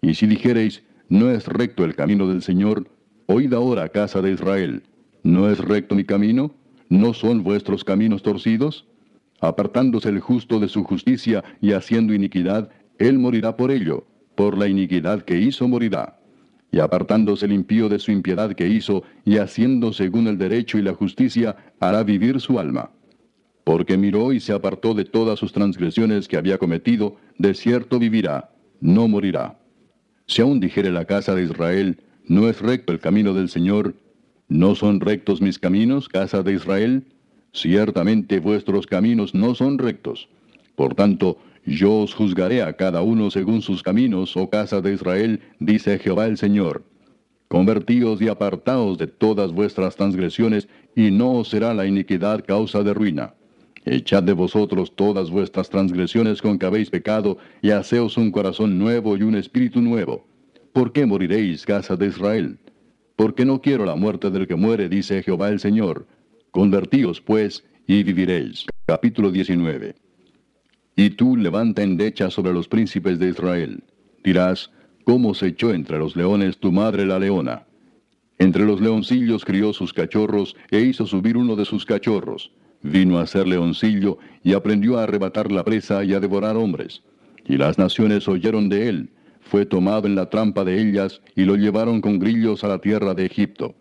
Y si dijereis, no es recto el camino del Señor, oíd ahora, casa de Israel, ¿no es recto mi camino? ¿No son vuestros caminos torcidos? Apartándose el justo de su justicia y haciendo iniquidad, él morirá por ello, por la iniquidad que hizo morirá. y apartándose el impío de su impiedad que hizo, y haciendo según el derecho y la justicia, hará vivir su alma. Porque miró y se apartó de todas sus transgresiones que había cometido, de cierto vivirá, no morirá. Si aún dijere la casa de Israel, no es recto el camino del Señor, ¿no son rectos mis caminos, casa de Israel? Ciertamente vuestros caminos no son rectos. Por tanto, yo os juzgaré a cada uno según sus caminos, oh casa de Israel, dice Jehová el Señor. Convertíos y apartaos de todas vuestras transgresiones, y no os será la iniquidad causa de ruina. Echad de vosotros todas vuestras transgresiones con que habéis pecado, y haceos un corazón nuevo y un espíritu nuevo. ¿Por qué moriréis, casa de Israel? Porque no quiero la muerte del que muere, dice Jehová el Señor. Convertíos, pues, y viviréis. Capítulo 19. Y tú levanta endecha sobre los príncipes de Israel. Dirás, ¿cómo se echó entre los leones tu madre la leona? Entre los leoncillos crió sus cachorros e hizo subir uno de sus cachorros. Vino a ser leoncillo y aprendió a arrebatar la presa y a devorar hombres. Y las naciones oyeron de él. Fue tomado en la trampa de ellas y lo llevaron con grillos a la tierra de Egipto.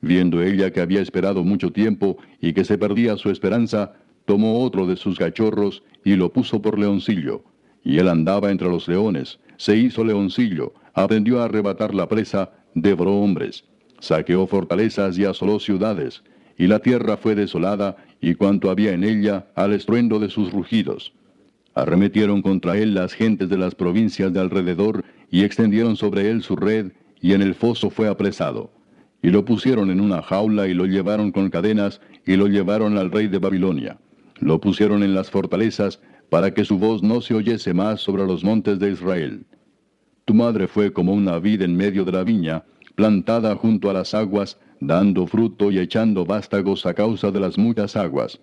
Viendo ella que había esperado mucho tiempo y que se perdía su esperanza, tomó otro de sus cachorros y lo puso por leoncillo. Y él andaba entre los leones, se hizo leoncillo, aprendió a arrebatar la presa, devoró hombres, saqueó fortalezas y asoló ciudades, y la tierra fue desolada, y cuanto había en ella, al estruendo de sus rugidos. Arremetieron contra él las gentes de las provincias de alrededor, y extendieron sobre él su red, y en el foso fue apresado. Y lo pusieron en una jaula y lo llevaron con cadenas, y lo llevaron al rey de Babilonia. Lo pusieron en las fortalezas para que su voz no se oyese más sobre los montes de Israel. Tu madre fue como una vid en medio de la viña, plantada junto a las aguas, dando fruto y echando vástagos a causa de las muchas aguas.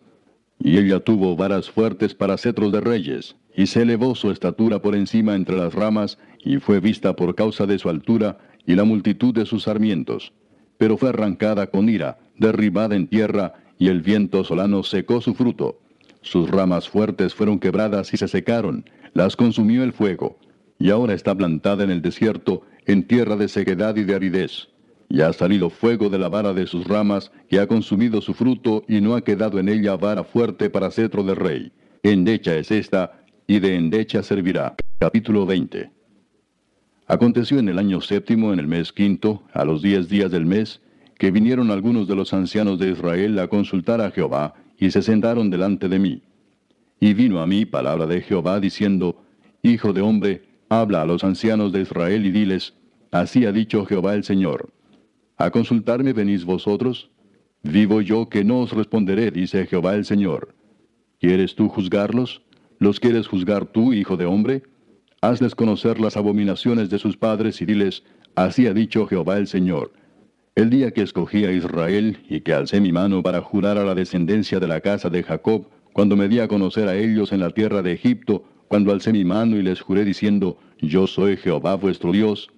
Y ella tuvo varas fuertes para cetros de reyes, y se elevó su estatura por encima entre las ramas, y fue vista por causa de su altura y la multitud de sus sarmientos. Pero fue arrancada con ira, derribada en tierra, y el viento solano secó su fruto. Sus ramas fuertes fueron quebradas y se secaron, las consumió el fuego, y ahora está plantada en el desierto, en tierra de sequedad y de aridez. Y ha salido fuego de la vara de sus ramas, y ha consumido su fruto, y no ha quedado en ella vara fuerte para cetro de rey. Endecha es esta, y de endecha servirá. Capítulo 20. Aconteció en el año séptimo, en el mes quinto, a los diez días del mes, que vinieron algunos de los ancianos de Israel a consultar a Jehová, y se sentaron delante de mí. Y vino a mí palabra de Jehová diciendo, Hijo de hombre, habla a los ancianos de Israel y diles, Así ha dicho Jehová el Señor. ¿A consultarme venís vosotros? Vivo yo que no os responderé, dice Jehová el Señor. ¿Quieres tú juzgarlos? ¿Los quieres juzgar tú, hijo de hombre? Hazles conocer las abominaciones de sus padres y diles, Así ha dicho Jehová el Señor. El día que escogí a Israel y que alcé mi mano para jurar a la descendencia de la casa de Jacob, cuando me di a conocer a ellos en la tierra de Egipto, cuando alcé mi mano y les juré diciendo, Yo soy Jehová vuestro Dios,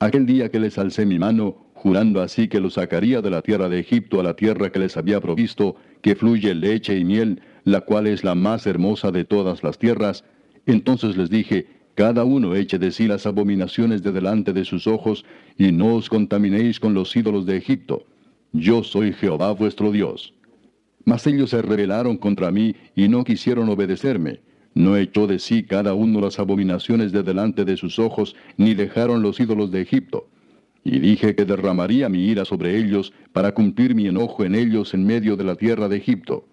aquel día que les alcé mi mano, jurando así que los sacaría de la tierra de Egipto a la tierra que les había provisto, que fluye leche y miel, la cual es la más hermosa de todas las tierras, entonces les dije, cada uno eche de sí las abominaciones de delante de sus ojos, y no os contaminéis con los ídolos de Egipto. Yo soy Jehová vuestro Dios. Mas ellos se rebelaron contra mí y no quisieron obedecerme. No echó de sí cada uno las abominaciones de delante de sus ojos, ni dejaron los ídolos de Egipto. Y dije que derramaría mi ira sobre ellos para cumplir mi enojo en ellos en medio de la tierra de Egipto.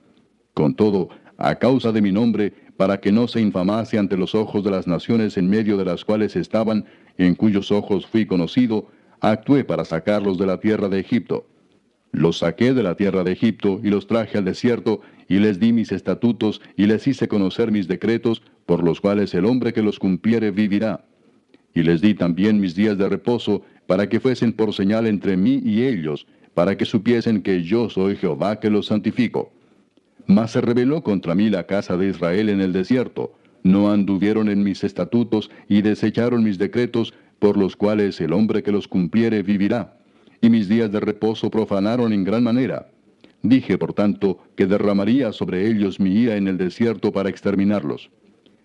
Con todo, a causa de mi nombre, para que no se infamase ante los ojos de las naciones en medio de las cuales estaban, en cuyos ojos fui conocido, actué para sacarlos de la tierra de Egipto. Los saqué de la tierra de Egipto y los traje al desierto, y les di mis estatutos, y les hice conocer mis decretos, por los cuales el hombre que los cumpliere vivirá. Y les di también mis días de reposo, para que fuesen por señal entre mí y ellos, para que supiesen que yo soy Jehová que los santifico. Mas se rebeló contra mí la casa de Israel en el desierto. No anduvieron en mis estatutos y desecharon mis decretos, por los cuales el hombre que los cumpliere vivirá. Y mis días de reposo profanaron en gran manera. Dije, por tanto, que derramaría sobre ellos mi ira en el desierto para exterminarlos.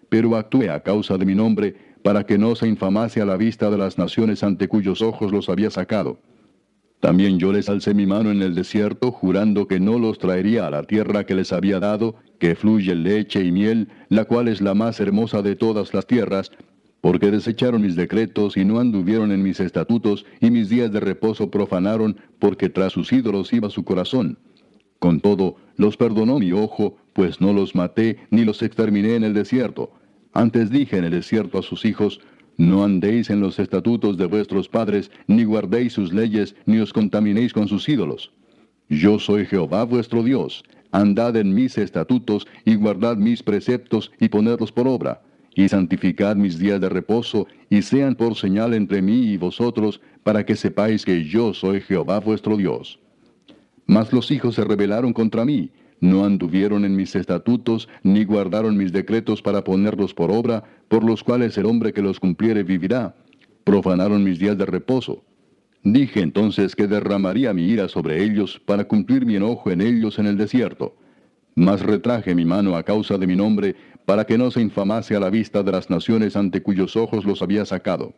Pero actué a causa de mi nombre, para que no se infamase a la vista de las naciones ante cuyos ojos los había sacado. También yo les alcé mi mano en el desierto, jurando que no los traería a la tierra que les había dado, que fluye leche y miel, la cual es la más hermosa de todas las tierras, porque desecharon mis decretos y no anduvieron en mis estatutos, y mis días de reposo profanaron, porque tras sus ídolos iba su corazón. Con todo, los perdonó mi ojo, pues no los maté ni los exterminé en el desierto. Antes dije en el desierto a sus hijos, no andéis en los estatutos de vuestros padres, ni guardéis sus leyes, ni os contaminéis con sus ídolos. Yo soy Jehová vuestro Dios. Andad en mis estatutos y guardad mis preceptos y ponedlos por obra y santificad mis días de reposo, y sean por señal entre mí y vosotros, para que sepáis que yo soy Jehová vuestro Dios. Mas los hijos se rebelaron contra mí, no anduvieron en mis estatutos, ni guardaron mis decretos para ponerlos por obra, por los cuales el hombre que los cumpliere vivirá. Profanaron mis días de reposo. Dije entonces que derramaría mi ira sobre ellos para cumplir mi enojo en ellos en el desierto. Mas retraje mi mano a causa de mi nombre, para que no se infamase a la vista de las naciones ante cuyos ojos los había sacado.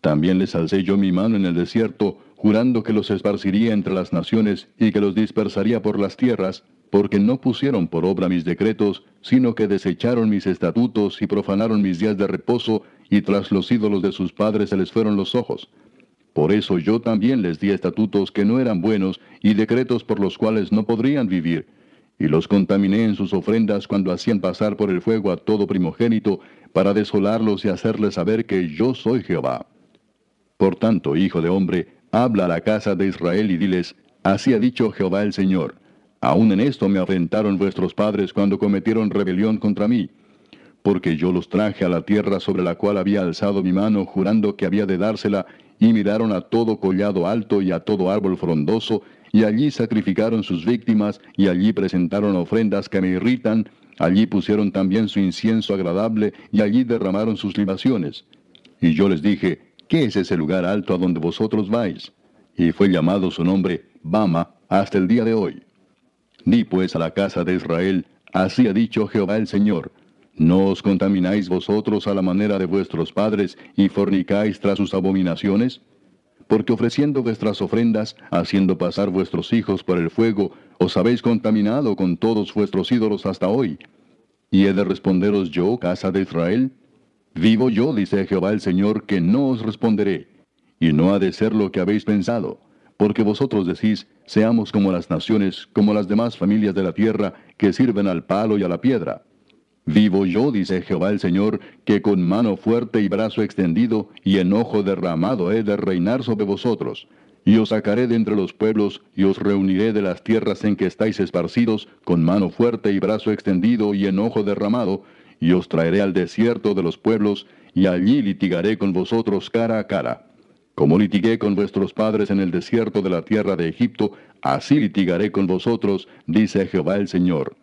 También les alcé yo mi mano en el desierto, jurando que los esparciría entre las naciones y que los dispersaría por las tierras, porque no pusieron por obra mis decretos, sino que desecharon mis estatutos y profanaron mis días de reposo, y tras los ídolos de sus padres se les fueron los ojos. Por eso yo también les di estatutos que no eran buenos y decretos por los cuales no podrían vivir, y los contaminé en sus ofrendas cuando hacían pasar por el fuego a todo primogénito, para desolarlos y hacerles saber que yo soy Jehová. Por tanto, hijo de hombre, habla a la casa de Israel y diles, así ha dicho Jehová el Señor. Aún en esto me afrentaron vuestros padres cuando cometieron rebelión contra mí, porque yo los traje a la tierra sobre la cual había alzado mi mano jurando que había de dársela, y miraron a todo collado alto y a todo árbol frondoso, y allí sacrificaron sus víctimas, y allí presentaron ofrendas que me irritan, allí pusieron también su incienso agradable, y allí derramaron sus libaciones. Y yo les dije, ¿qué es ese lugar alto a donde vosotros vais? Y fue llamado su nombre Bama hasta el día de hoy. Di pues a la casa de Israel, así ha dicho Jehová el Señor, ¿No os contamináis vosotros a la manera de vuestros padres y fornicáis tras sus abominaciones? porque ofreciendo vuestras ofrendas, haciendo pasar vuestros hijos por el fuego, os habéis contaminado con todos vuestros ídolos hasta hoy. ¿Y he de responderos yo, casa de Israel? Vivo yo, dice Jehová el Señor, que no os responderé, y no ha de ser lo que habéis pensado, porque vosotros decís, seamos como las naciones, como las demás familias de la tierra, que sirven al palo y a la piedra. Vivo yo, dice Jehová el Señor, que con mano fuerte y brazo extendido y enojo derramado he de reinar sobre vosotros. Y os sacaré de entre los pueblos, y os reuniré de las tierras en que estáis esparcidos, con mano fuerte y brazo extendido y enojo derramado, y os traeré al desierto de los pueblos, y allí litigaré con vosotros cara a cara. Como litigué con vuestros padres en el desierto de la tierra de Egipto, así litigaré con vosotros, dice Jehová el Señor.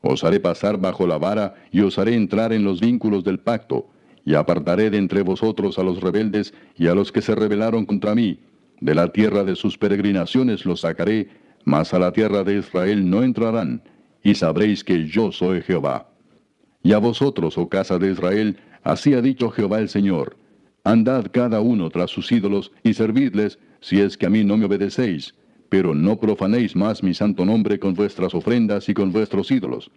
Os haré pasar bajo la vara y os haré entrar en los vínculos del pacto, y apartaré de entre vosotros a los rebeldes y a los que se rebelaron contra mí. De la tierra de sus peregrinaciones los sacaré, mas a la tierra de Israel no entrarán, y sabréis que yo soy Jehová. Y a vosotros, oh casa de Israel, así ha dicho Jehová el Señor, andad cada uno tras sus ídolos y servidles, si es que a mí no me obedecéis pero no profanéis más mi santo nombre con vuestras ofrendas y con vuestros ídolos.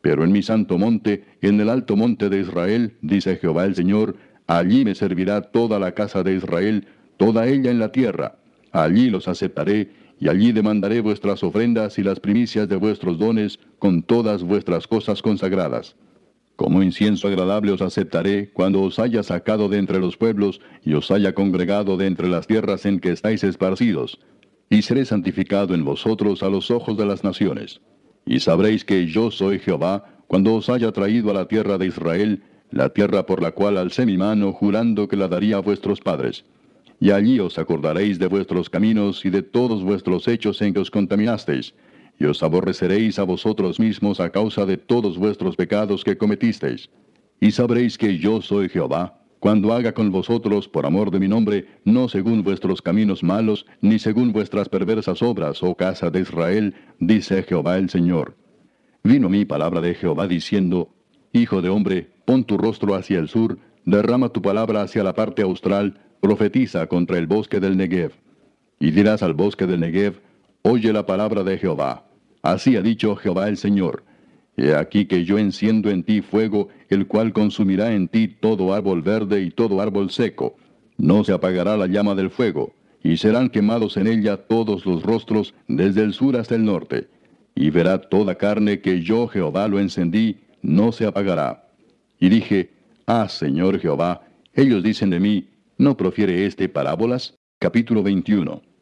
Pero en mi santo monte, en el alto monte de Israel, dice Jehová el Señor, allí me servirá toda la casa de Israel, toda ella en la tierra. Allí los aceptaré, y allí demandaré vuestras ofrendas y las primicias de vuestros dones con todas vuestras cosas consagradas. Como incienso agradable os aceptaré cuando os haya sacado de entre los pueblos y os haya congregado de entre las tierras en que estáis esparcidos y seré santificado en vosotros a los ojos de las naciones. Y sabréis que yo soy Jehová, cuando os haya traído a la tierra de Israel, la tierra por la cual alcé mi mano, jurando que la daría a vuestros padres. Y allí os acordaréis de vuestros caminos y de todos vuestros hechos en que os contaminasteis, y os aborreceréis a vosotros mismos a causa de todos vuestros pecados que cometisteis. Y sabréis que yo soy Jehová, cuando haga con vosotros por amor de mi nombre, no según vuestros caminos malos, ni según vuestras perversas obras, oh casa de Israel, dice Jehová el Señor. Vino mi palabra de Jehová diciendo, Hijo de hombre, pon tu rostro hacia el sur, derrama tu palabra hacia la parte austral, profetiza contra el bosque del Negev. Y dirás al bosque del Negev, oye la palabra de Jehová. Así ha dicho Jehová el Señor. He aquí que yo enciendo en ti fuego, el cual consumirá en ti todo árbol verde y todo árbol seco. No se apagará la llama del fuego, y serán quemados en ella todos los rostros desde el sur hasta el norte. Y verá toda carne que yo Jehová lo encendí, no se apagará. Y dije, Ah, Señor Jehová, ellos dicen de mí, ¿no profiere este parábolas? Capítulo 21.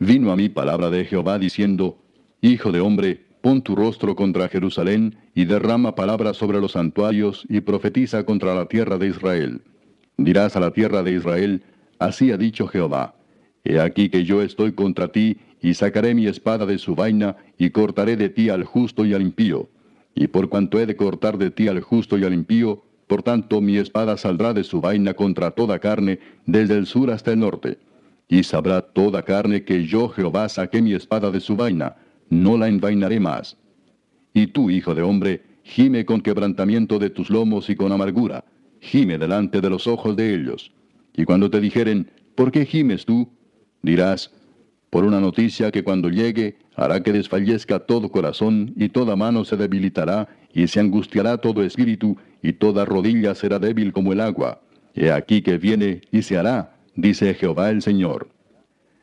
Vino a mí palabra de Jehová diciendo, Hijo de hombre, pon tu rostro contra Jerusalén, y derrama palabras sobre los santuarios, y profetiza contra la tierra de Israel. Dirás a la tierra de Israel, Así ha dicho Jehová, He aquí que yo estoy contra ti, y sacaré mi espada de su vaina, y cortaré de ti al justo y al impío. Y por cuanto he de cortar de ti al justo y al impío, por tanto mi espada saldrá de su vaina contra toda carne, desde el sur hasta el norte. Y sabrá toda carne que yo Jehová saqué mi espada de su vaina, no la envainaré más. Y tú, hijo de hombre, gime con quebrantamiento de tus lomos y con amargura, gime delante de los ojos de ellos. Y cuando te dijeren, ¿por qué gimes tú? Dirás, por una noticia que cuando llegue hará que desfallezca todo corazón y toda mano se debilitará y se angustiará todo espíritu y toda rodilla será débil como el agua. He aquí que viene y se hará, dice Jehová el Señor.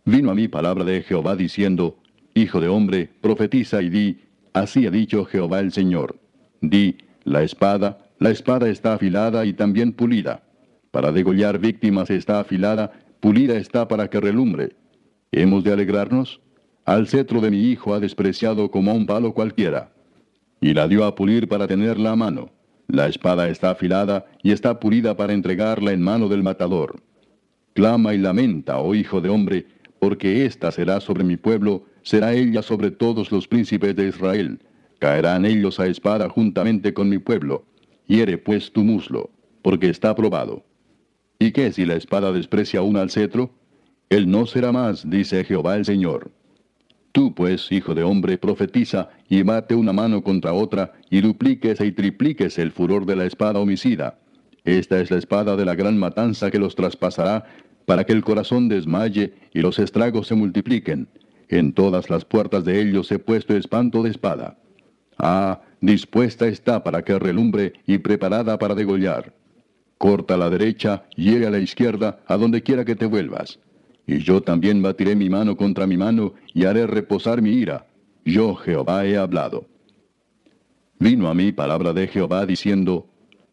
Vino a mí palabra de Jehová diciendo, Hijo de hombre, profetiza y di, así ha dicho Jehová el Señor. Di, la espada, la espada está afilada y también pulida. Para degollar víctimas está afilada, pulida está para que relumbre. ¿Hemos de alegrarnos? Al cetro de mi hijo ha despreciado como a un palo cualquiera. Y la dio a pulir para tenerla a mano. La espada está afilada y está pulida para entregarla en mano del matador. Clama y lamenta, oh hijo de hombre, porque ésta será sobre mi pueblo, será ella sobre todos los príncipes de Israel. Caerán ellos a espada juntamente con mi pueblo. Hiere pues tu muslo, porque está probado. ¿Y qué si la espada desprecia aún al cetro? Él no será más, dice Jehová el Señor. Tú, pues, hijo de hombre, profetiza, y bate una mano contra otra, y duplíquese y triplíquese el furor de la espada homicida. Esta es la espada de la gran matanza que los traspasará, para que el corazón desmaye y los estragos se multipliquen. En todas las puertas de ellos he puesto espanto de espada. Ah, dispuesta está para que relumbre y preparada para degollar. Corta la derecha, hiere a la izquierda, a donde quiera que te vuelvas. Y yo también batiré mi mano contra mi mano y haré reposar mi ira. Yo Jehová he hablado. Vino a mí palabra de Jehová diciendo,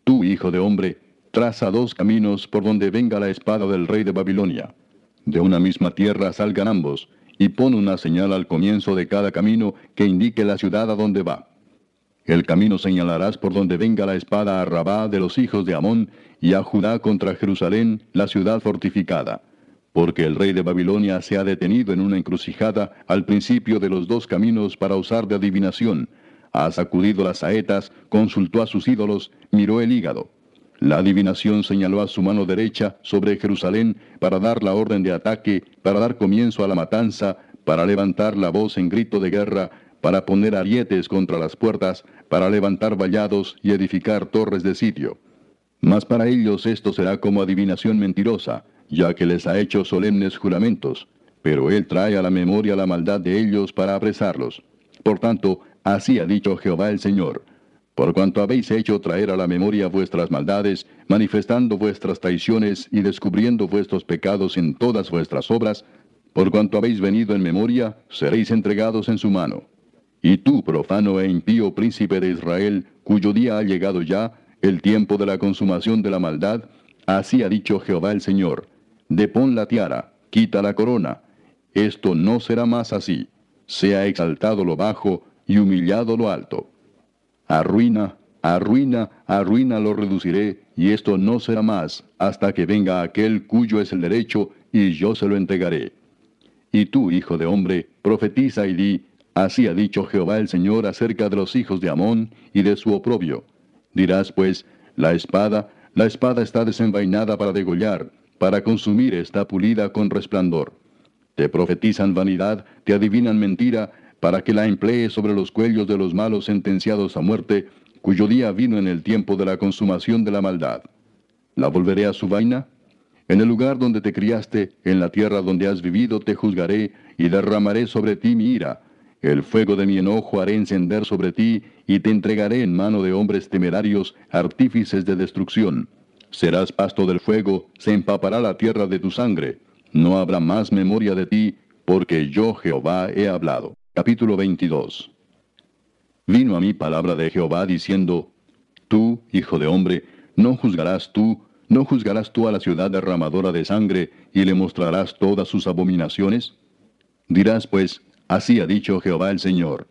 Tú, hijo de hombre, traza dos caminos por donde venga la espada del rey de Babilonia. De una misma tierra salgan ambos, y pon una señal al comienzo de cada camino que indique la ciudad a donde va. El camino señalarás por donde venga la espada a Rabá de los hijos de Amón y a Judá contra Jerusalén, la ciudad fortificada porque el rey de Babilonia se ha detenido en una encrucijada al principio de los dos caminos para usar de adivinación. Ha sacudido las saetas, consultó a sus ídolos, miró el hígado. La adivinación señaló a su mano derecha sobre Jerusalén para dar la orden de ataque, para dar comienzo a la matanza, para levantar la voz en grito de guerra, para poner arietes contra las puertas, para levantar vallados y edificar torres de sitio. Mas para ellos esto será como adivinación mentirosa, ya que les ha hecho solemnes juramentos, pero él trae a la memoria la maldad de ellos para apresarlos. Por tanto, así ha dicho Jehová el Señor. Por cuanto habéis hecho traer a la memoria vuestras maldades, manifestando vuestras traiciones y descubriendo vuestros pecados en todas vuestras obras, por cuanto habéis venido en memoria, seréis entregados en su mano. Y tú, profano e impío príncipe de Israel, cuyo día ha llegado ya, el tiempo de la consumación de la maldad, así ha dicho Jehová el Señor depón la tiara, quita la corona. Esto no será más así. Sea exaltado lo bajo y humillado lo alto. Arruina, arruina, arruina lo reduciré, y esto no será más hasta que venga aquel cuyo es el derecho, y yo se lo entregaré. Y tú, hijo de hombre, profetiza y di, así ha dicho Jehová el Señor acerca de los hijos de Amón y de su oprobio. Dirás pues, la espada, la espada está desenvainada para degollar, para consumir está pulida con resplandor. Te profetizan vanidad, te adivinan mentira, para que la emplees sobre los cuellos de los malos sentenciados a muerte, cuyo día vino en el tiempo de la consumación de la maldad. ¿La volveré a su vaina? En el lugar donde te criaste, en la tierra donde has vivido, te juzgaré y derramaré sobre ti mi ira. El fuego de mi enojo haré encender sobre ti y te entregaré en mano de hombres temerarios, artífices de destrucción. Serás pasto del fuego, se empapará la tierra de tu sangre. No habrá más memoria de ti, porque yo Jehová he hablado. Capítulo 22 Vino a mí palabra de Jehová diciendo, Tú, hijo de hombre, no juzgarás tú, no juzgarás tú a la ciudad derramadora de sangre, y le mostrarás todas sus abominaciones. Dirás pues, así ha dicho Jehová el Señor,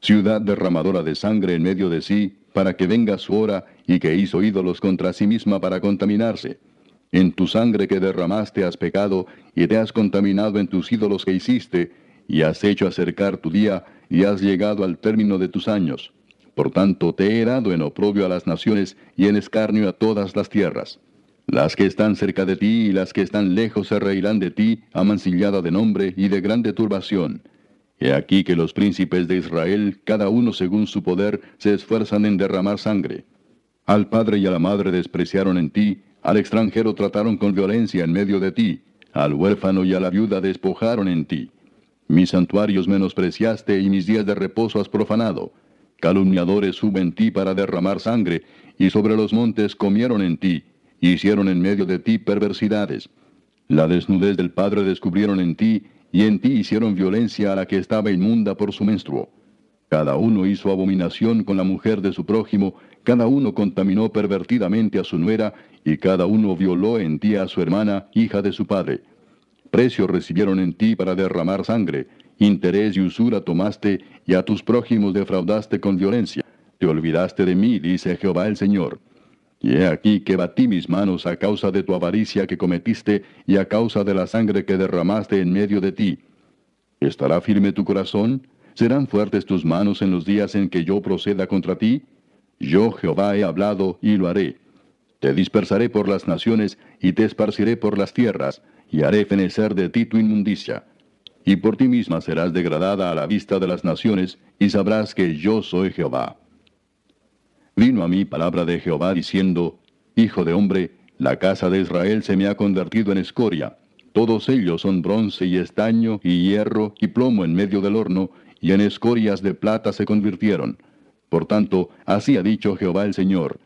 ciudad derramadora de sangre en medio de sí, para que venga su hora, y que hizo ídolos contra sí misma para contaminarse. En tu sangre que derramaste has pecado, y te has contaminado en tus ídolos que hiciste, y has hecho acercar tu día, y has llegado al término de tus años. Por tanto, te he dado en oprobio a las naciones, y en escarnio a todas las tierras. Las que están cerca de ti y las que están lejos se reirán de ti, amancillada de nombre y de grande turbación. He aquí que los príncipes de Israel, cada uno según su poder, se esfuerzan en derramar sangre. Al padre y a la madre despreciaron en ti, al extranjero trataron con violencia en medio de ti, al huérfano y a la viuda despojaron en ti. Mis santuarios menospreciaste y mis días de reposo has profanado. Calumniadores suben en ti para derramar sangre, y sobre los montes comieron en ti, hicieron en medio de ti perversidades. La desnudez del Padre descubrieron en ti, y en ti hicieron violencia a la que estaba inmunda por su menstruo. Cada uno hizo abominación con la mujer de su prójimo, cada uno contaminó pervertidamente a su nuera, y cada uno violó en ti a su hermana, hija de su padre. Precio recibieron en ti para derramar sangre, interés y usura tomaste, y a tus prójimos defraudaste con violencia. Te olvidaste de mí, dice Jehová el Señor. Y he aquí que batí mis manos a causa de tu avaricia que cometiste y a causa de la sangre que derramaste en medio de ti. ¿Estará firme tu corazón? ¿Serán fuertes tus manos en los días en que yo proceda contra ti? Yo Jehová he hablado y lo haré. Te dispersaré por las naciones y te esparciré por las tierras, y haré fenecer de ti tu inmundicia. Y por ti misma serás degradada a la vista de las naciones, y sabrás que yo soy Jehová. Vino a mí palabra de Jehová diciendo, Hijo de hombre, la casa de Israel se me ha convertido en escoria. Todos ellos son bronce y estaño y hierro y plomo en medio del horno, y en escorias de plata se convirtieron. Por tanto, así ha dicho Jehová el Señor.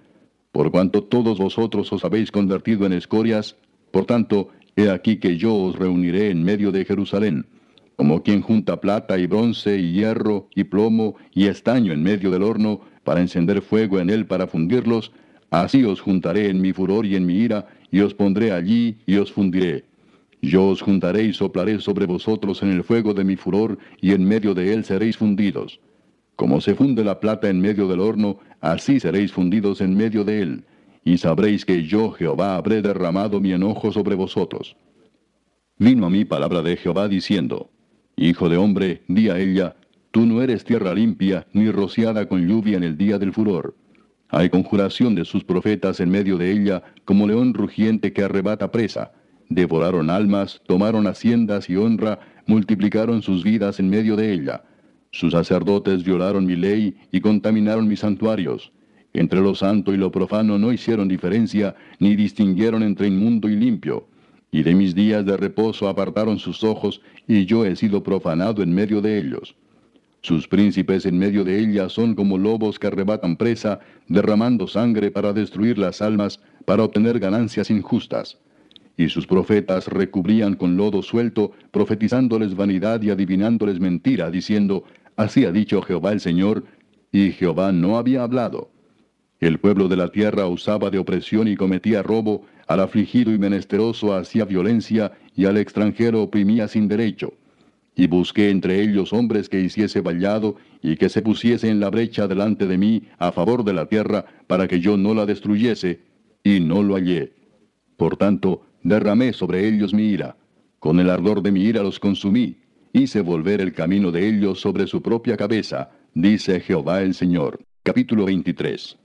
Por cuanto todos vosotros os habéis convertido en escorias, por tanto, he aquí que yo os reuniré en medio de Jerusalén, como quien junta plata y bronce y hierro y plomo y estaño en medio del horno, para encender fuego en él para fundirlos, así os juntaré en mi furor y en mi ira, y os pondré allí y os fundiré. Yo os juntaré y soplaré sobre vosotros en el fuego de mi furor, y en medio de él seréis fundidos. Como se funde la plata en medio del horno, así seréis fundidos en medio de él, y sabréis que yo, Jehová, habré derramado mi enojo sobre vosotros. Vino a mí palabra de Jehová diciendo, Hijo de hombre, di a ella, Tú no eres tierra limpia, ni rociada con lluvia en el día del furor. Hay conjuración de sus profetas en medio de ella, como león rugiente que arrebata presa. Devoraron almas, tomaron haciendas y honra, multiplicaron sus vidas en medio de ella. Sus sacerdotes violaron mi ley y contaminaron mis santuarios. Entre lo santo y lo profano no hicieron diferencia, ni distinguieron entre inmundo y limpio. Y de mis días de reposo apartaron sus ojos, y yo he sido profanado en medio de ellos. Sus príncipes en medio de ella son como lobos que arrebatan presa, derramando sangre para destruir las almas, para obtener ganancias injustas. Y sus profetas recubrían con lodo suelto, profetizándoles vanidad y adivinándoles mentira, diciendo, Así ha dicho Jehová el Señor, y Jehová no había hablado. El pueblo de la tierra usaba de opresión y cometía robo, al afligido y menesteroso hacía violencia, y al extranjero oprimía sin derecho y busqué entre ellos hombres que hiciese vallado y que se pusiese en la brecha delante de mí a favor de la tierra para que yo no la destruyese, y no lo hallé. Por tanto, derramé sobre ellos mi ira. Con el ardor de mi ira los consumí. Hice volver el camino de ellos sobre su propia cabeza, dice Jehová el Señor. Capítulo 23.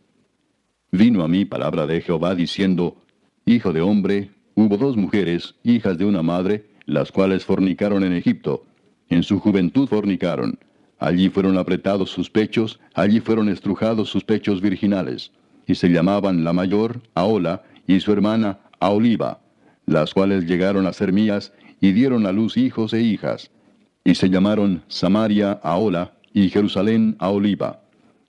Vino a mí palabra de Jehová diciendo, Hijo de hombre, hubo dos mujeres, hijas de una madre, las cuales fornicaron en Egipto, en su juventud fornicaron. Allí fueron apretados sus pechos, allí fueron estrujados sus pechos virginales. Y se llamaban la mayor, Aola, y su hermana Aholiba, las cuales llegaron a ser mías y dieron a luz hijos e hijas. Y se llamaron Samaria Ahola y Jerusalén Aholiba.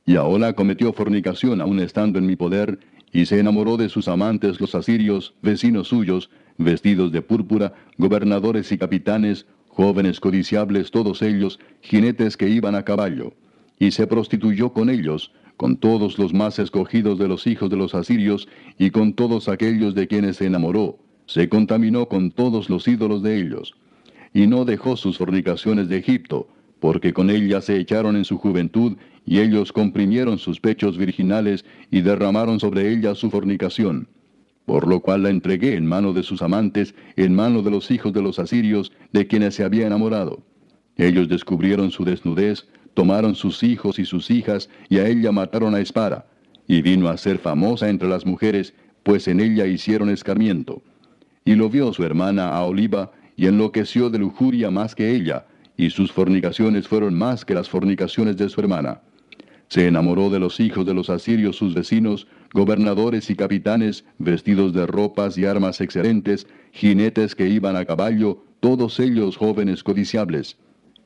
Y Ahola cometió fornicación aun estando en mi poder, y se enamoró de sus amantes los asirios, vecinos suyos, vestidos de púrpura, gobernadores y capitanes, jóvenes codiciables todos ellos, jinetes que iban a caballo. Y se prostituyó con ellos, con todos los más escogidos de los hijos de los asirios, y con todos aquellos de quienes se enamoró, se contaminó con todos los ídolos de ellos. Y no dejó sus fornicaciones de Egipto, porque con ella se echaron en su juventud, y ellos comprimieron sus pechos virginales, y derramaron sobre ella su fornicación. Por lo cual la entregué en mano de sus amantes, en mano de los hijos de los asirios, de quienes se había enamorado. Ellos descubrieron su desnudez, tomaron sus hijos y sus hijas, y a ella mataron a espada. Y vino a ser famosa entre las mujeres, pues en ella hicieron escarmiento. Y lo vio su hermana a Oliva, y enloqueció de lujuria más que ella, y sus fornicaciones fueron más que las fornicaciones de su hermana. Se enamoró de los hijos de los asirios sus vecinos, gobernadores y capitanes, vestidos de ropas y armas excelentes, jinetes que iban a caballo, todos ellos jóvenes codiciables.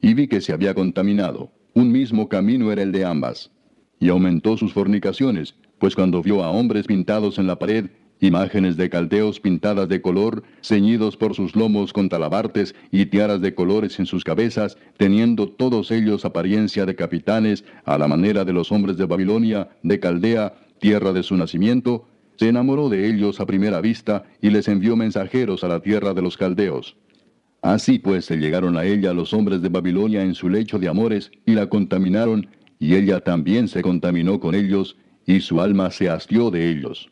Y vi que se había contaminado. Un mismo camino era el de ambas. Y aumentó sus fornicaciones, pues cuando vio a hombres pintados en la pared, imágenes de caldeos pintadas de color, ceñidos por sus lomos con talabartes y tiaras de colores en sus cabezas, teniendo todos ellos apariencia de capitanes, a la manera de los hombres de Babilonia, de Caldea, tierra de su nacimiento, se enamoró de ellos a primera vista y les envió mensajeros a la tierra de los caldeos. Así pues se llegaron a ella los hombres de Babilonia en su lecho de amores y la contaminaron, y ella también se contaminó con ellos, y su alma se hastió de ellos.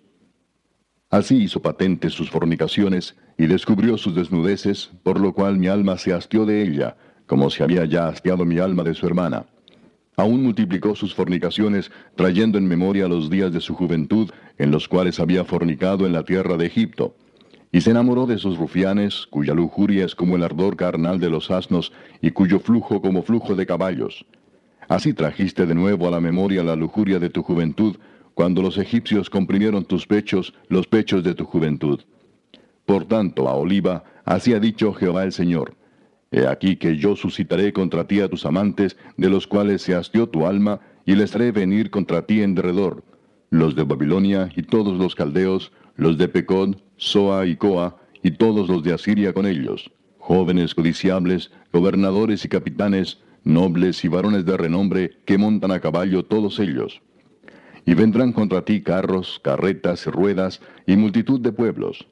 Así hizo patentes sus fornicaciones y descubrió sus desnudeces, por lo cual mi alma se hastió de ella, como se había ya hastiado mi alma de su hermana. Aún multiplicó sus fornicaciones, trayendo en memoria los días de su juventud, en los cuales había fornicado en la tierra de Egipto. Y se enamoró de sus rufianes, cuya lujuria es como el ardor carnal de los asnos, y cuyo flujo como flujo de caballos. Así trajiste de nuevo a la memoria la lujuria de tu juventud, cuando los egipcios comprimieron tus pechos, los pechos de tu juventud. Por tanto, a Oliva, así ha dicho Jehová el Señor, He aquí que yo suscitaré contra ti a tus amantes, de los cuales se hastió tu alma, y les haré venir contra ti en derredor, los de Babilonia y todos los caldeos, los de Pecod, Soa y Coa, y todos los de Asiria con ellos, jóvenes codiciables, gobernadores y capitanes, nobles y varones de renombre, que montan a caballo todos ellos. Y vendrán contra ti carros, carretas, ruedas, y multitud de pueblos.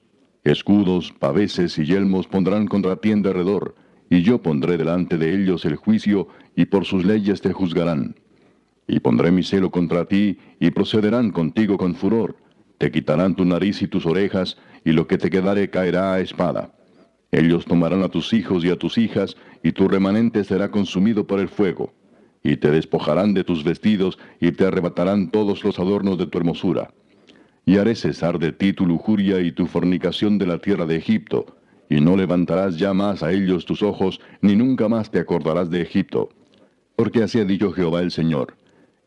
Escudos, paveses y yelmos pondrán contra ti en derredor, y yo pondré delante de ellos el juicio, y por sus leyes te juzgarán. Y pondré mi celo contra ti, y procederán contigo con furor. Te quitarán tu nariz y tus orejas, y lo que te quedare caerá a espada. Ellos tomarán a tus hijos y a tus hijas, y tu remanente será consumido por el fuego. Y te despojarán de tus vestidos, y te arrebatarán todos los adornos de tu hermosura. Y haré cesar de ti tu lujuria y tu fornicación de la tierra de Egipto, y no levantarás ya más a ellos tus ojos, ni nunca más te acordarás de Egipto. Porque así ha dicho Jehová el Señor.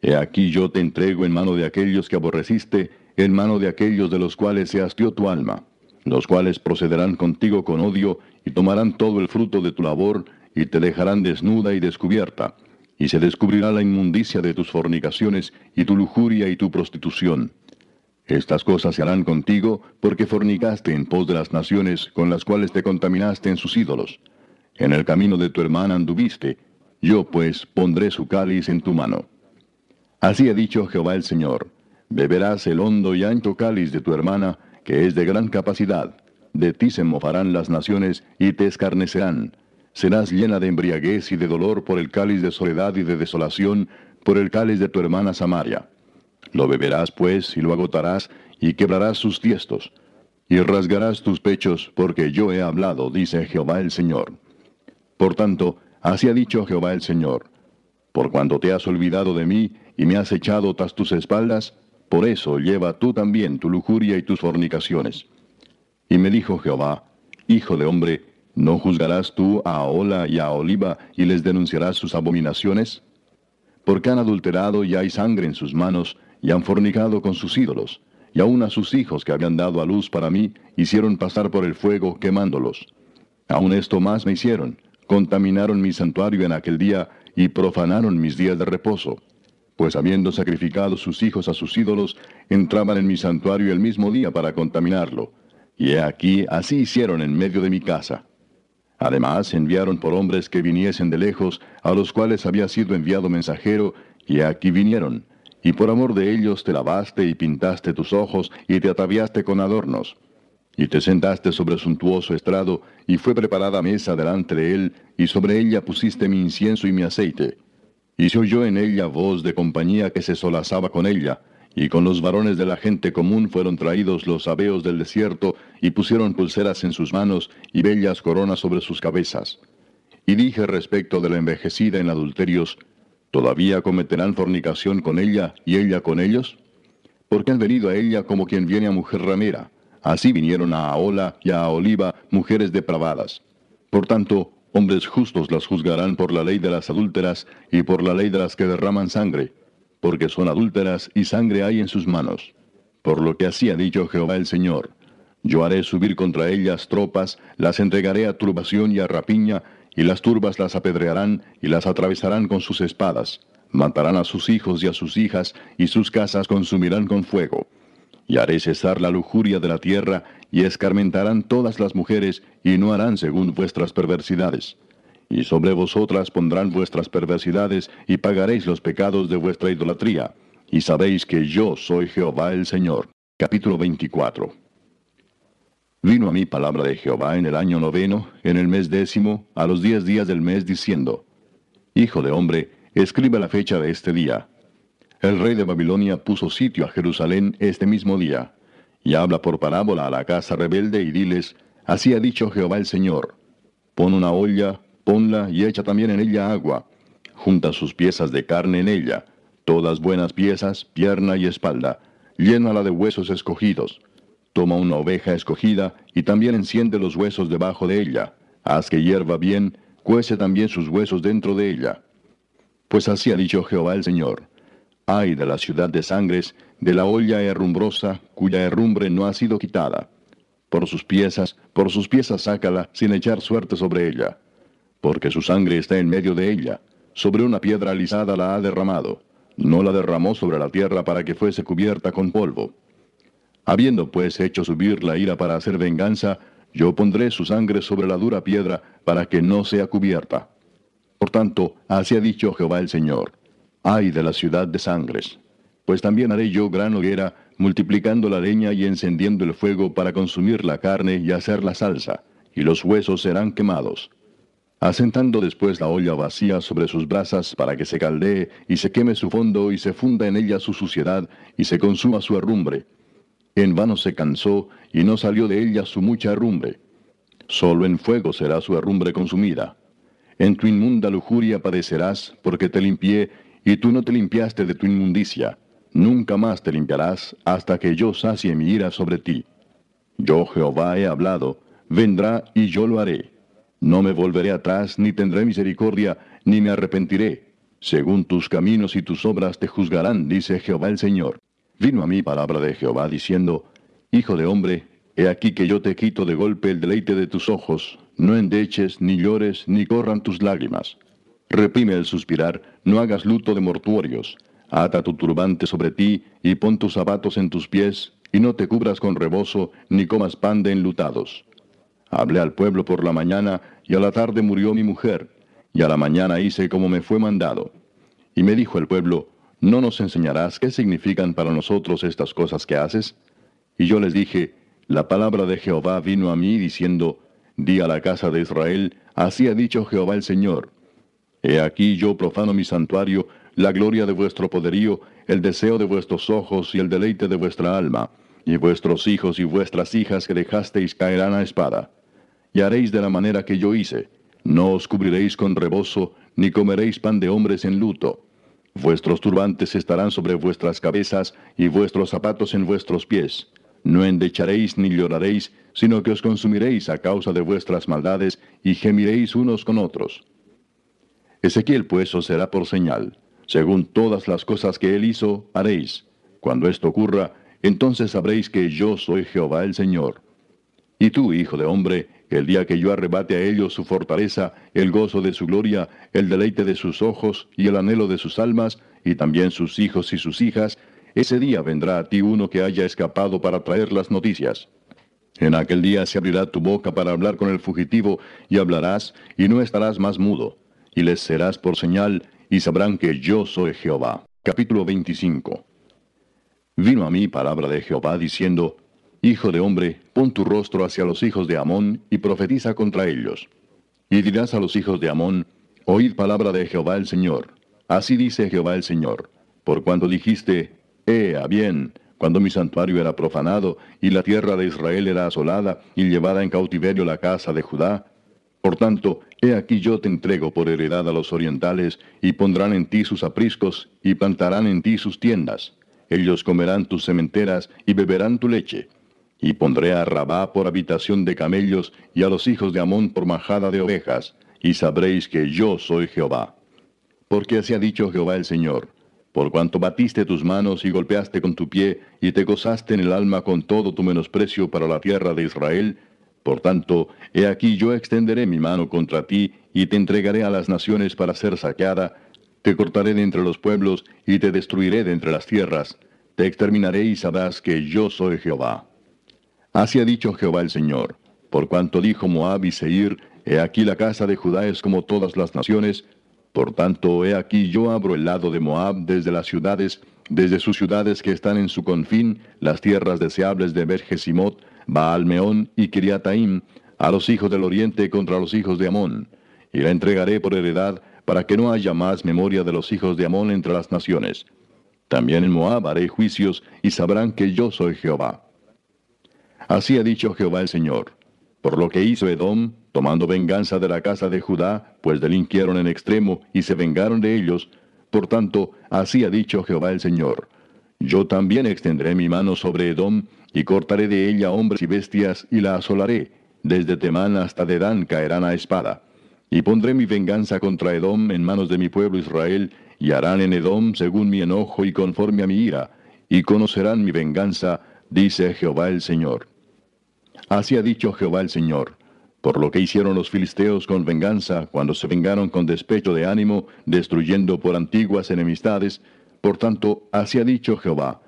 He aquí yo te entrego en mano de aquellos que aborreciste, en mano de aquellos de los cuales se hastió tu alma, los cuales procederán contigo con odio, y tomarán todo el fruto de tu labor, y te dejarán desnuda y descubierta, y se descubrirá la inmundicia de tus fornicaciones, y tu lujuria y tu prostitución estas cosas se harán contigo porque fornicaste en pos de las naciones con las cuales te contaminaste en sus ídolos. En el camino de tu hermana anduviste, yo pues pondré su cáliz en tu mano. Así ha dicho Jehová el Señor, beberás el hondo y ancho cáliz de tu hermana, que es de gran capacidad. De ti se mofarán las naciones y te escarnecerán. Serás llena de embriaguez y de dolor por el cáliz de soledad y de desolación, por el cáliz de tu hermana Samaria. Lo beberás pues y lo agotarás y quebrarás sus tiestos. Y rasgarás tus pechos porque yo he hablado, dice Jehová el Señor. Por tanto, así ha dicho Jehová el Señor. Por cuanto te has olvidado de mí y me has echado tras tus espaldas, por eso lleva tú también tu lujuria y tus fornicaciones. Y me dijo Jehová, Hijo de hombre, ¿no juzgarás tú a Ola y a Oliva y les denunciarás sus abominaciones? Porque han adulterado y hay sangre en sus manos, y han fornicado con sus ídolos, y aun a sus hijos que habían dado a luz para mí, hicieron pasar por el fuego quemándolos. Aun esto más me hicieron, contaminaron mi santuario en aquel día y profanaron mis días de reposo. Pues habiendo sacrificado sus hijos a sus ídolos, entraban en mi santuario el mismo día para contaminarlo. Y he aquí, así hicieron en medio de mi casa. Además, enviaron por hombres que viniesen de lejos, a los cuales había sido enviado mensajero, y aquí vinieron. Y por amor de ellos te lavaste y pintaste tus ojos, y te ataviaste con adornos. Y te sentaste sobre suntuoso estrado, y fue preparada mesa delante de él, y sobre ella pusiste mi incienso y mi aceite. Y se oyó en ella voz de compañía que se solazaba con ella, y con los varones de la gente común fueron traídos los sabeos del desierto, y pusieron pulseras en sus manos, y bellas coronas sobre sus cabezas. Y dije respecto de la envejecida en adulterios, ¿todavía cometerán fornicación con ella, y ella con ellos? Porque han venido a ella como quien viene a mujer ramera. Así vinieron a Aola y a Oliva mujeres depravadas. Por tanto, hombres justos las juzgarán por la ley de las adúlteras y por la ley de las que derraman sangre porque son adúlteras y sangre hay en sus manos. Por lo que así ha dicho Jehová el Señor, yo haré subir contra ellas tropas, las entregaré a turbación y a rapiña, y las turbas las apedrearán y las atravesarán con sus espadas, matarán a sus hijos y a sus hijas, y sus casas consumirán con fuego. Y haré cesar la lujuria de la tierra, y escarmentarán todas las mujeres, y no harán según vuestras perversidades y sobre vosotras pondrán vuestras perversidades, y pagaréis los pecados de vuestra idolatría. Y sabéis que yo soy Jehová el Señor. Capítulo 24. Vino a mí palabra de Jehová en el año noveno, en el mes décimo, a los diez días del mes, diciendo, Hijo de hombre, escribe la fecha de este día. El rey de Babilonia puso sitio a Jerusalén este mismo día, y habla por parábola a la casa rebelde y diles, Así ha dicho Jehová el Señor, pon una olla, ponla y echa también en ella agua. Junta sus piezas de carne en ella, todas buenas piezas, pierna y espalda, llénala de huesos escogidos. Toma una oveja escogida y también enciende los huesos debajo de ella. Haz que hierva bien, cuece también sus huesos dentro de ella. Pues así ha dicho Jehová el Señor. Ay de la ciudad de sangres, de la olla herrumbrosa, cuya herrumbre no ha sido quitada. Por sus piezas, por sus piezas sácala, sin echar suerte sobre ella porque su sangre está en medio de ella. Sobre una piedra alisada la ha derramado. No la derramó sobre la tierra para que fuese cubierta con polvo. Habiendo pues hecho subir la ira para hacer venganza, yo pondré su sangre sobre la dura piedra para que no sea cubierta. Por tanto, así ha dicho Jehová el Señor. Ay de la ciudad de sangres. Pues también haré yo gran hoguera, multiplicando la leña y encendiendo el fuego para consumir la carne y hacer la salsa, y los huesos serán quemados asentando después la olla vacía sobre sus brasas para que se caldee y se queme su fondo y se funda en ella su suciedad y se consuma su herrumbre. En vano se cansó y no salió de ella su mucha herrumbre. Solo en fuego será su herrumbre consumida. En tu inmunda lujuria padecerás, porque te limpié, y tú no te limpiaste de tu inmundicia. Nunca más te limpiarás hasta que yo sacie mi ira sobre ti. Yo Jehová he hablado, vendrá y yo lo haré no me volveré atrás, ni tendré misericordia, ni me arrepentiré. Según tus caminos y tus obras te juzgarán, dice Jehová el Señor. Vino a mí palabra de Jehová diciendo, Hijo de hombre, he aquí que yo te quito de golpe el deleite de tus ojos, no endeches, ni llores, ni corran tus lágrimas. Reprime el suspirar, no hagas luto de mortuorios. Ata tu turbante sobre ti, y pon tus zapatos en tus pies, y no te cubras con rebozo, ni comas pan de enlutados Hablé al pueblo por la mañana, y a la tarde murió mi mujer, y a la mañana hice como me fue mandado. Y me dijo el pueblo, ¿no nos enseñarás qué significan para nosotros estas cosas que haces? Y yo les dije, la palabra de Jehová vino a mí diciendo, Di a la casa de Israel, así ha dicho Jehová el Señor. He aquí yo profano mi santuario, la gloria de vuestro poderío, el deseo de vuestros ojos y el deleite de vuestra alma, y vuestros hijos y vuestras hijas que dejasteis caerán a espada y haréis de la manera que yo hice. No os cubriréis con rebozo, ni comeréis pan de hombres en luto. Vuestros turbantes estarán sobre vuestras cabezas, y vuestros zapatos en vuestros pies. No endecharéis ni lloraréis, sino que os consumiréis a causa de vuestras maldades, y gemiréis unos con otros. Ezequiel pues os será por señal. Según todas las cosas que él hizo, haréis. Cuando esto ocurra, entonces sabréis que yo soy Jehová el Señor. Y tú, hijo de hombre, el día que yo arrebate a ellos su fortaleza, el gozo de su gloria, el deleite de sus ojos y el anhelo de sus almas, y también sus hijos y sus hijas, ese día vendrá a ti uno que haya escapado para traer las noticias. En aquel día se abrirá tu boca para hablar con el fugitivo, y hablarás, y no estarás más mudo, y les serás por señal, y sabrán que yo soy Jehová. Capítulo 25 Vino a mí palabra de Jehová diciendo, Hijo de hombre, pon tu rostro hacia los hijos de Amón y profetiza contra ellos. Y dirás a los hijos de Amón, Oíd palabra de Jehová el Señor. Así dice Jehová el Señor. Por cuanto dijiste, Ea bien, cuando mi santuario era profanado, y la tierra de Israel era asolada, y llevada en cautiverio la casa de Judá. Por tanto, he aquí yo te entrego por heredad a los orientales, y pondrán en ti sus apriscos, y plantarán en ti sus tiendas. Ellos comerán tus sementeras, y beberán tu leche y pondré a Rabá por habitación de camellos, y a los hijos de Amón por majada de ovejas, y sabréis que yo soy Jehová. Porque así ha dicho Jehová el Señor, por cuanto batiste tus manos y golpeaste con tu pie, y te gozaste en el alma con todo tu menosprecio para la tierra de Israel, por tanto, he aquí yo extenderé mi mano contra ti, y te entregaré a las naciones para ser saqueada, te cortaré de entre los pueblos, y te destruiré de entre las tierras, te exterminaré y sabrás que yo soy Jehová. Así ha dicho Jehová el Señor. Por cuanto dijo Moab y Seir, he aquí la casa de Judá es como todas las naciones, por tanto he aquí yo abro el lado de Moab desde las ciudades, desde sus ciudades que están en su confín, las tierras deseables de Bergesimot, Baalmeón y Kiriataim, a los hijos del oriente contra los hijos de Amón, y la entregaré por heredad, para que no haya más memoria de los hijos de Amón entre las naciones. También en Moab haré juicios, y sabrán que yo soy Jehová. Así ha dicho Jehová el Señor. Por lo que hizo Edom, tomando venganza de la casa de Judá, pues delinquieron en extremo y se vengaron de ellos, por tanto, así ha dicho Jehová el Señor. Yo también extenderé mi mano sobre Edom, y cortaré de ella hombres y bestias, y la asolaré. Desde Temán hasta Dedán caerán a espada. Y pondré mi venganza contra Edom en manos de mi pueblo Israel, y harán en Edom según mi enojo y conforme a mi ira, y conocerán mi venganza, dice Jehová el Señor. Así ha dicho Jehová el Señor. Por lo que hicieron los filisteos con venganza, cuando se vengaron con despecho de ánimo, destruyendo por antiguas enemistades, por tanto, así ha dicho Jehová.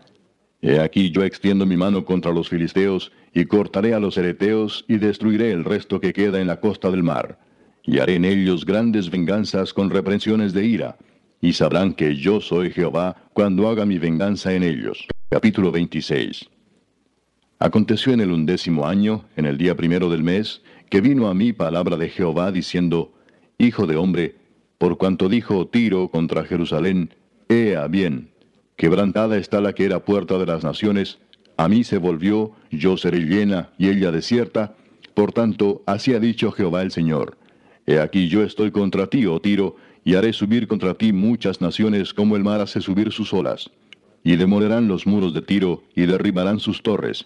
He aquí yo extiendo mi mano contra los filisteos, y cortaré a los hereteos, y destruiré el resto que queda en la costa del mar. Y haré en ellos grandes venganzas con reprensiones de ira, y sabrán que yo soy Jehová cuando haga mi venganza en ellos. Capítulo 26 Aconteció en el undécimo año, en el día primero del mes, que vino a mí palabra de Jehová diciendo, Hijo de hombre, por cuanto dijo Tiro contra Jerusalén, Ea bien, quebrantada está la que era puerta de las naciones, a mí se volvió, yo seré llena y ella desierta, por tanto, así ha dicho Jehová el Señor. He aquí yo estoy contra ti, oh Tiro, y haré subir contra ti muchas naciones como el mar hace subir sus olas. Y demorarán los muros de Tiro, y derribarán sus torres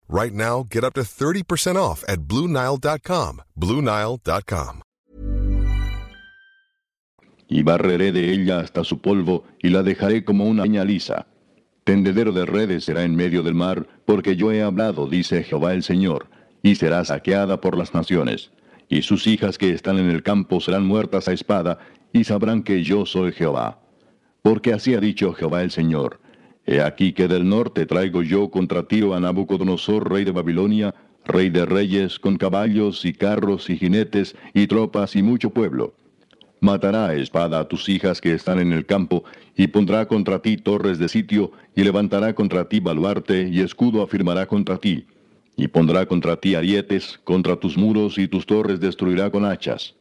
Right now, get up to 30% off at Bluenile.com. Bluenile.com. Y barreré de ella hasta su polvo, y la dejaré como una leña lisa. Tendedero de redes será en medio del mar, porque yo he hablado, dice Jehová el Señor, y será saqueada por las naciones. Y sus hijas que están en el campo serán muertas a espada, y sabrán que yo soy Jehová. Porque así ha dicho Jehová el Señor He aquí que del norte traigo yo contra Tiro a Nabucodonosor, rey de Babilonia, rey de reyes, con caballos y carros y jinetes y tropas y mucho pueblo. Matará espada a tus hijas que están en el campo, y pondrá contra ti torres de sitio, y levantará contra ti baluarte, y escudo afirmará contra ti. Y pondrá contra ti arietes, contra tus muros y tus torres destruirá con hachas.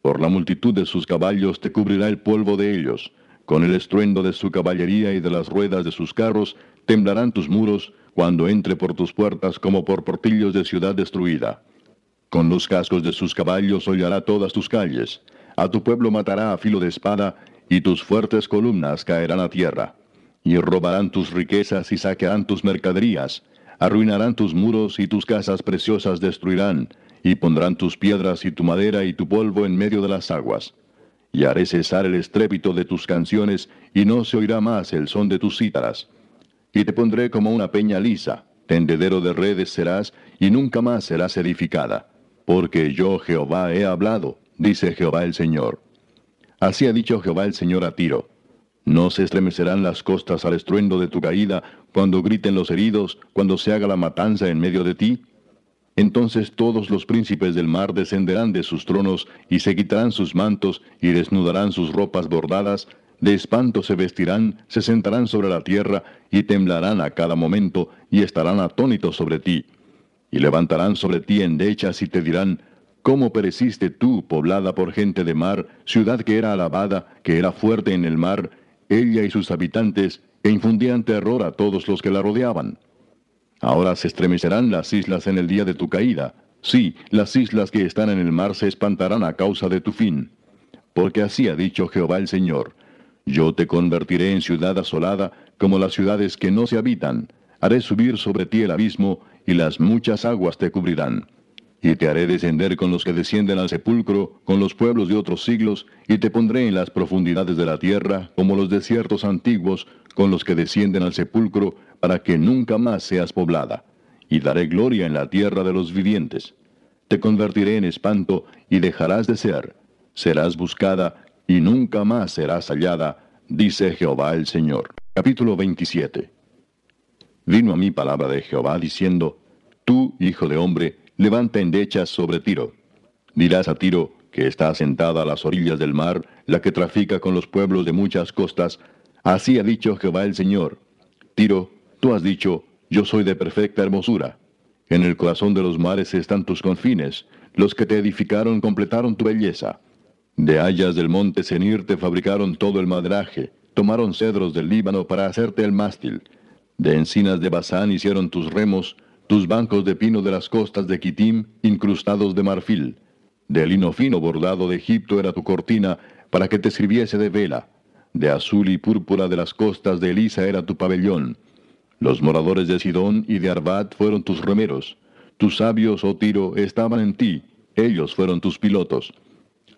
Por la multitud de sus caballos te cubrirá el polvo de ellos. Con el estruendo de su caballería y de las ruedas de sus carros, temblarán tus muros, cuando entre por tus puertas como por portillos de ciudad destruida. Con los cascos de sus caballos hollará todas tus calles a tu pueblo matará a filo de espada, y tus fuertes columnas caerán a tierra. Y robarán tus riquezas y saquearán tus mercaderías. Arruinarán tus muros y tus casas preciosas destruirán, y pondrán tus piedras y tu madera y tu polvo en medio de las aguas. Y haré cesar el estrépito de tus canciones, y no se oirá más el son de tus cítaras. Y te pondré como una peña lisa, tendedero de redes serás, y nunca más serás edificada. Porque yo Jehová he hablado, dice Jehová el Señor. Así ha dicho Jehová el Señor a Tiro. No se estremecerán las costas al estruendo de tu caída, cuando griten los heridos, cuando se haga la matanza en medio de ti. Entonces todos los príncipes del mar descenderán de sus tronos, y se quitarán sus mantos, y desnudarán sus ropas bordadas, de espanto se vestirán, se sentarán sobre la tierra, y temblarán a cada momento, y estarán atónitos sobre ti. Y levantarán sobre ti endechas y te dirán, ¿Cómo pereciste tú, poblada por gente de mar, ciudad que era alabada, que era fuerte en el mar, ella y sus habitantes, e infundían terror a todos los que la rodeaban? Ahora se estremecerán las islas en el día de tu caída. Sí, las islas que están en el mar se espantarán a causa de tu fin. Porque así ha dicho Jehová el Señor. Yo te convertiré en ciudad asolada, como las ciudades que no se habitan. Haré subir sobre ti el abismo, y las muchas aguas te cubrirán. Y te haré descender con los que descienden al sepulcro, con los pueblos de otros siglos, y te pondré en las profundidades de la tierra, como los desiertos antiguos, con los que descienden al sepulcro, para que nunca más seas poblada. Y daré gloria en la tierra de los vivientes. Te convertiré en espanto, y dejarás de ser. Serás buscada, y nunca más serás hallada, dice Jehová el Señor. Capítulo 27. Vino a mí palabra de Jehová diciendo, Tú, hijo de hombre, levanta endechas sobre Tiro. Dirás a Tiro, que está sentada a las orillas del mar, la que trafica con los pueblos de muchas costas, así ha dicho Jehová el Señor. Tiro, tú has dicho, yo soy de perfecta hermosura. En el corazón de los mares están tus confines, los que te edificaron completaron tu belleza. De hayas del monte Senir te fabricaron todo el madraje, tomaron cedros del Líbano para hacerte el mástil. De encinas de Basán hicieron tus remos, tus bancos de pino de las costas de Kitim, incrustados de marfil. De lino fino bordado de Egipto era tu cortina, para que te sirviese de vela. De azul y púrpura de las costas de Elisa era tu pabellón. Los moradores de Sidón y de Arbat fueron tus remeros. Tus sabios, oh Tiro, estaban en ti, ellos fueron tus pilotos.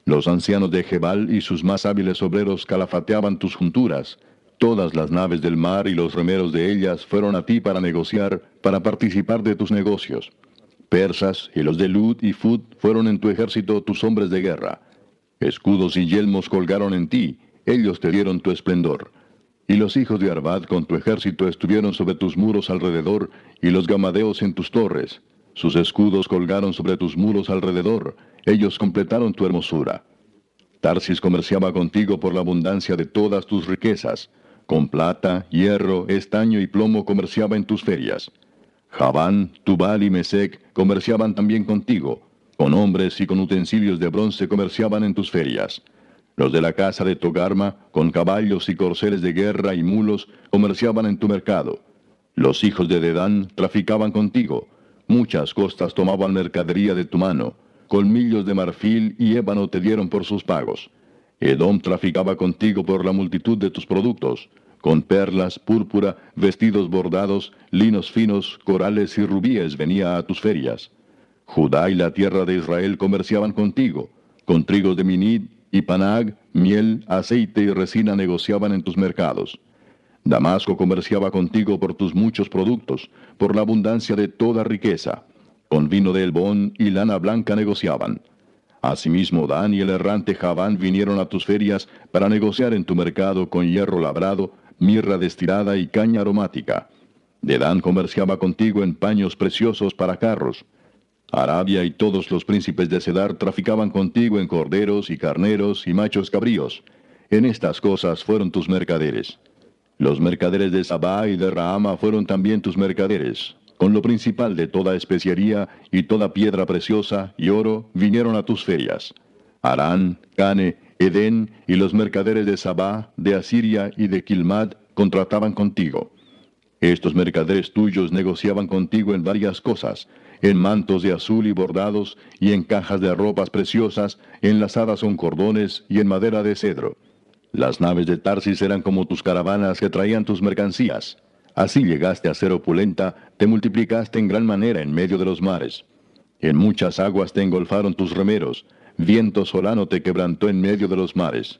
Los ancianos de Jebal y sus más hábiles obreros calafateaban tus junturas. Todas las naves del mar y los remeros de ellas fueron a ti para negociar, para participar de tus negocios. Persas y los de Lud y Fud fueron en tu ejército tus hombres de guerra. Escudos y yelmos colgaron en ti, ellos te dieron tu esplendor. Y los hijos de Arvad con tu ejército estuvieron sobre tus muros alrededor, y los gamadeos en tus torres. Sus escudos colgaron sobre tus muros alrededor, ellos completaron tu hermosura. Tarsis comerciaba contigo por la abundancia de todas tus riquezas. Con plata, hierro, estaño y plomo comerciaba en tus ferias. Javán, Tubal y Mesec comerciaban también contigo. Con hombres y con utensilios de bronce comerciaban en tus ferias. Los de la casa de Togarma, con caballos y corceles de guerra y mulos, comerciaban en tu mercado. Los hijos de Dedán traficaban contigo. Muchas costas tomaban mercadería de tu mano. Colmillos de marfil y ébano te dieron por sus pagos. Edom traficaba contigo por la multitud de tus productos, con perlas, púrpura, vestidos bordados, linos finos, corales y rubíes venía a tus ferias. Judá y la tierra de Israel comerciaban contigo, con trigos de Minid y Panag, miel, aceite y resina negociaban en tus mercados. Damasco comerciaba contigo por tus muchos productos, por la abundancia de toda riqueza. Con vino de Elbón y lana blanca negociaban. Asimismo, Dan y el errante Javán vinieron a tus ferias para negociar en tu mercado con hierro labrado, mirra destilada y caña aromática. De Dan comerciaba contigo en paños preciosos para carros. Arabia y todos los príncipes de Cedar traficaban contigo en corderos y carneros y machos cabríos. En estas cosas fueron tus mercaderes. Los mercaderes de Sabá y de Rahama fueron también tus mercaderes. Con lo principal de toda especiería y toda piedra preciosa y oro vinieron a tus ferias. Arán, Cane, Edén y los mercaderes de Sabá, de Asiria y de Kilmad contrataban contigo. Estos mercaderes tuyos negociaban contigo en varias cosas, en mantos de azul y bordados, y en cajas de ropas preciosas, enlazadas con cordones y en madera de cedro. Las naves de Tarsis eran como tus caravanas que traían tus mercancías. Así llegaste a ser opulenta, te multiplicaste en gran manera en medio de los mares. En muchas aguas te engolfaron tus remeros, viento solano te quebrantó en medio de los mares.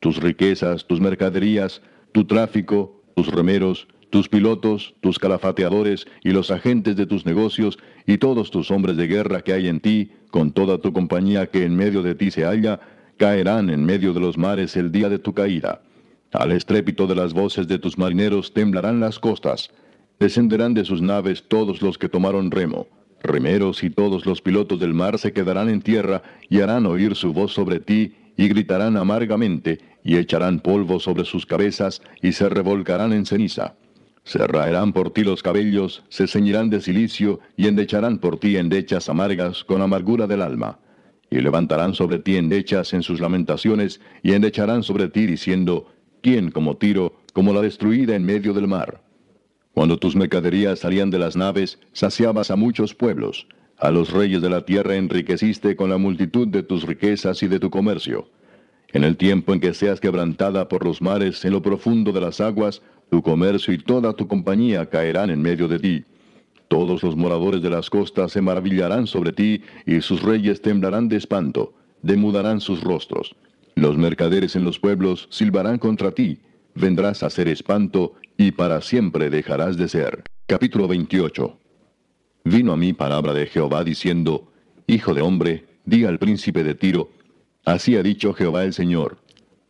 Tus riquezas, tus mercaderías, tu tráfico, tus remeros, tus pilotos, tus calafateadores y los agentes de tus negocios y todos tus hombres de guerra que hay en ti, con toda tu compañía que en medio de ti se halla, caerán en medio de los mares el día de tu caída. Al estrépito de las voces de tus marineros temblarán las costas. Descenderán de sus naves todos los que tomaron remo. Remeros y todos los pilotos del mar se quedarán en tierra y harán oír su voz sobre ti y gritarán amargamente y echarán polvo sobre sus cabezas y se revolcarán en ceniza. Se raerán por ti los cabellos, se ceñirán de silicio y endecharán por ti endechas amargas con amargura del alma. Y levantarán sobre ti endechas en sus lamentaciones y endecharán sobre ti diciendo, ¿quién como Tiro, como la destruida en medio del mar? Cuando tus mercaderías salían de las naves, saciabas a muchos pueblos. A los reyes de la tierra enriqueciste con la multitud de tus riquezas y de tu comercio. En el tiempo en que seas quebrantada por los mares en lo profundo de las aguas, tu comercio y toda tu compañía caerán en medio de ti. Todos los moradores de las costas se maravillarán sobre ti, y sus reyes temblarán de espanto, demudarán sus rostros. Los mercaderes en los pueblos silbarán contra ti, vendrás a ser espanto, y para siempre dejarás de ser. Capítulo 28 Vino a mí palabra de Jehová diciendo, Hijo de hombre, di al príncipe de Tiro, Así ha dicho Jehová el Señor,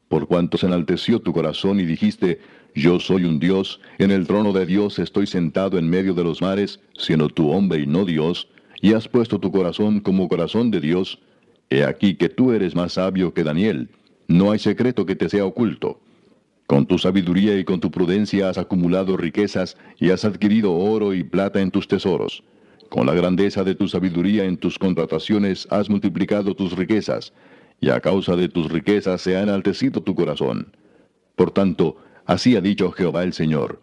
por cuanto se enalteció tu corazón y dijiste, yo soy un Dios, en el trono de Dios estoy sentado en medio de los mares, siendo tú hombre y no Dios, y has puesto tu corazón como corazón de Dios. He aquí que tú eres más sabio que Daniel, no hay secreto que te sea oculto. Con tu sabiduría y con tu prudencia has acumulado riquezas y has adquirido oro y plata en tus tesoros. Con la grandeza de tu sabiduría en tus contrataciones has multiplicado tus riquezas, y a causa de tus riquezas se ha enaltecido tu corazón. Por tanto, Así ha dicho Jehová el Señor.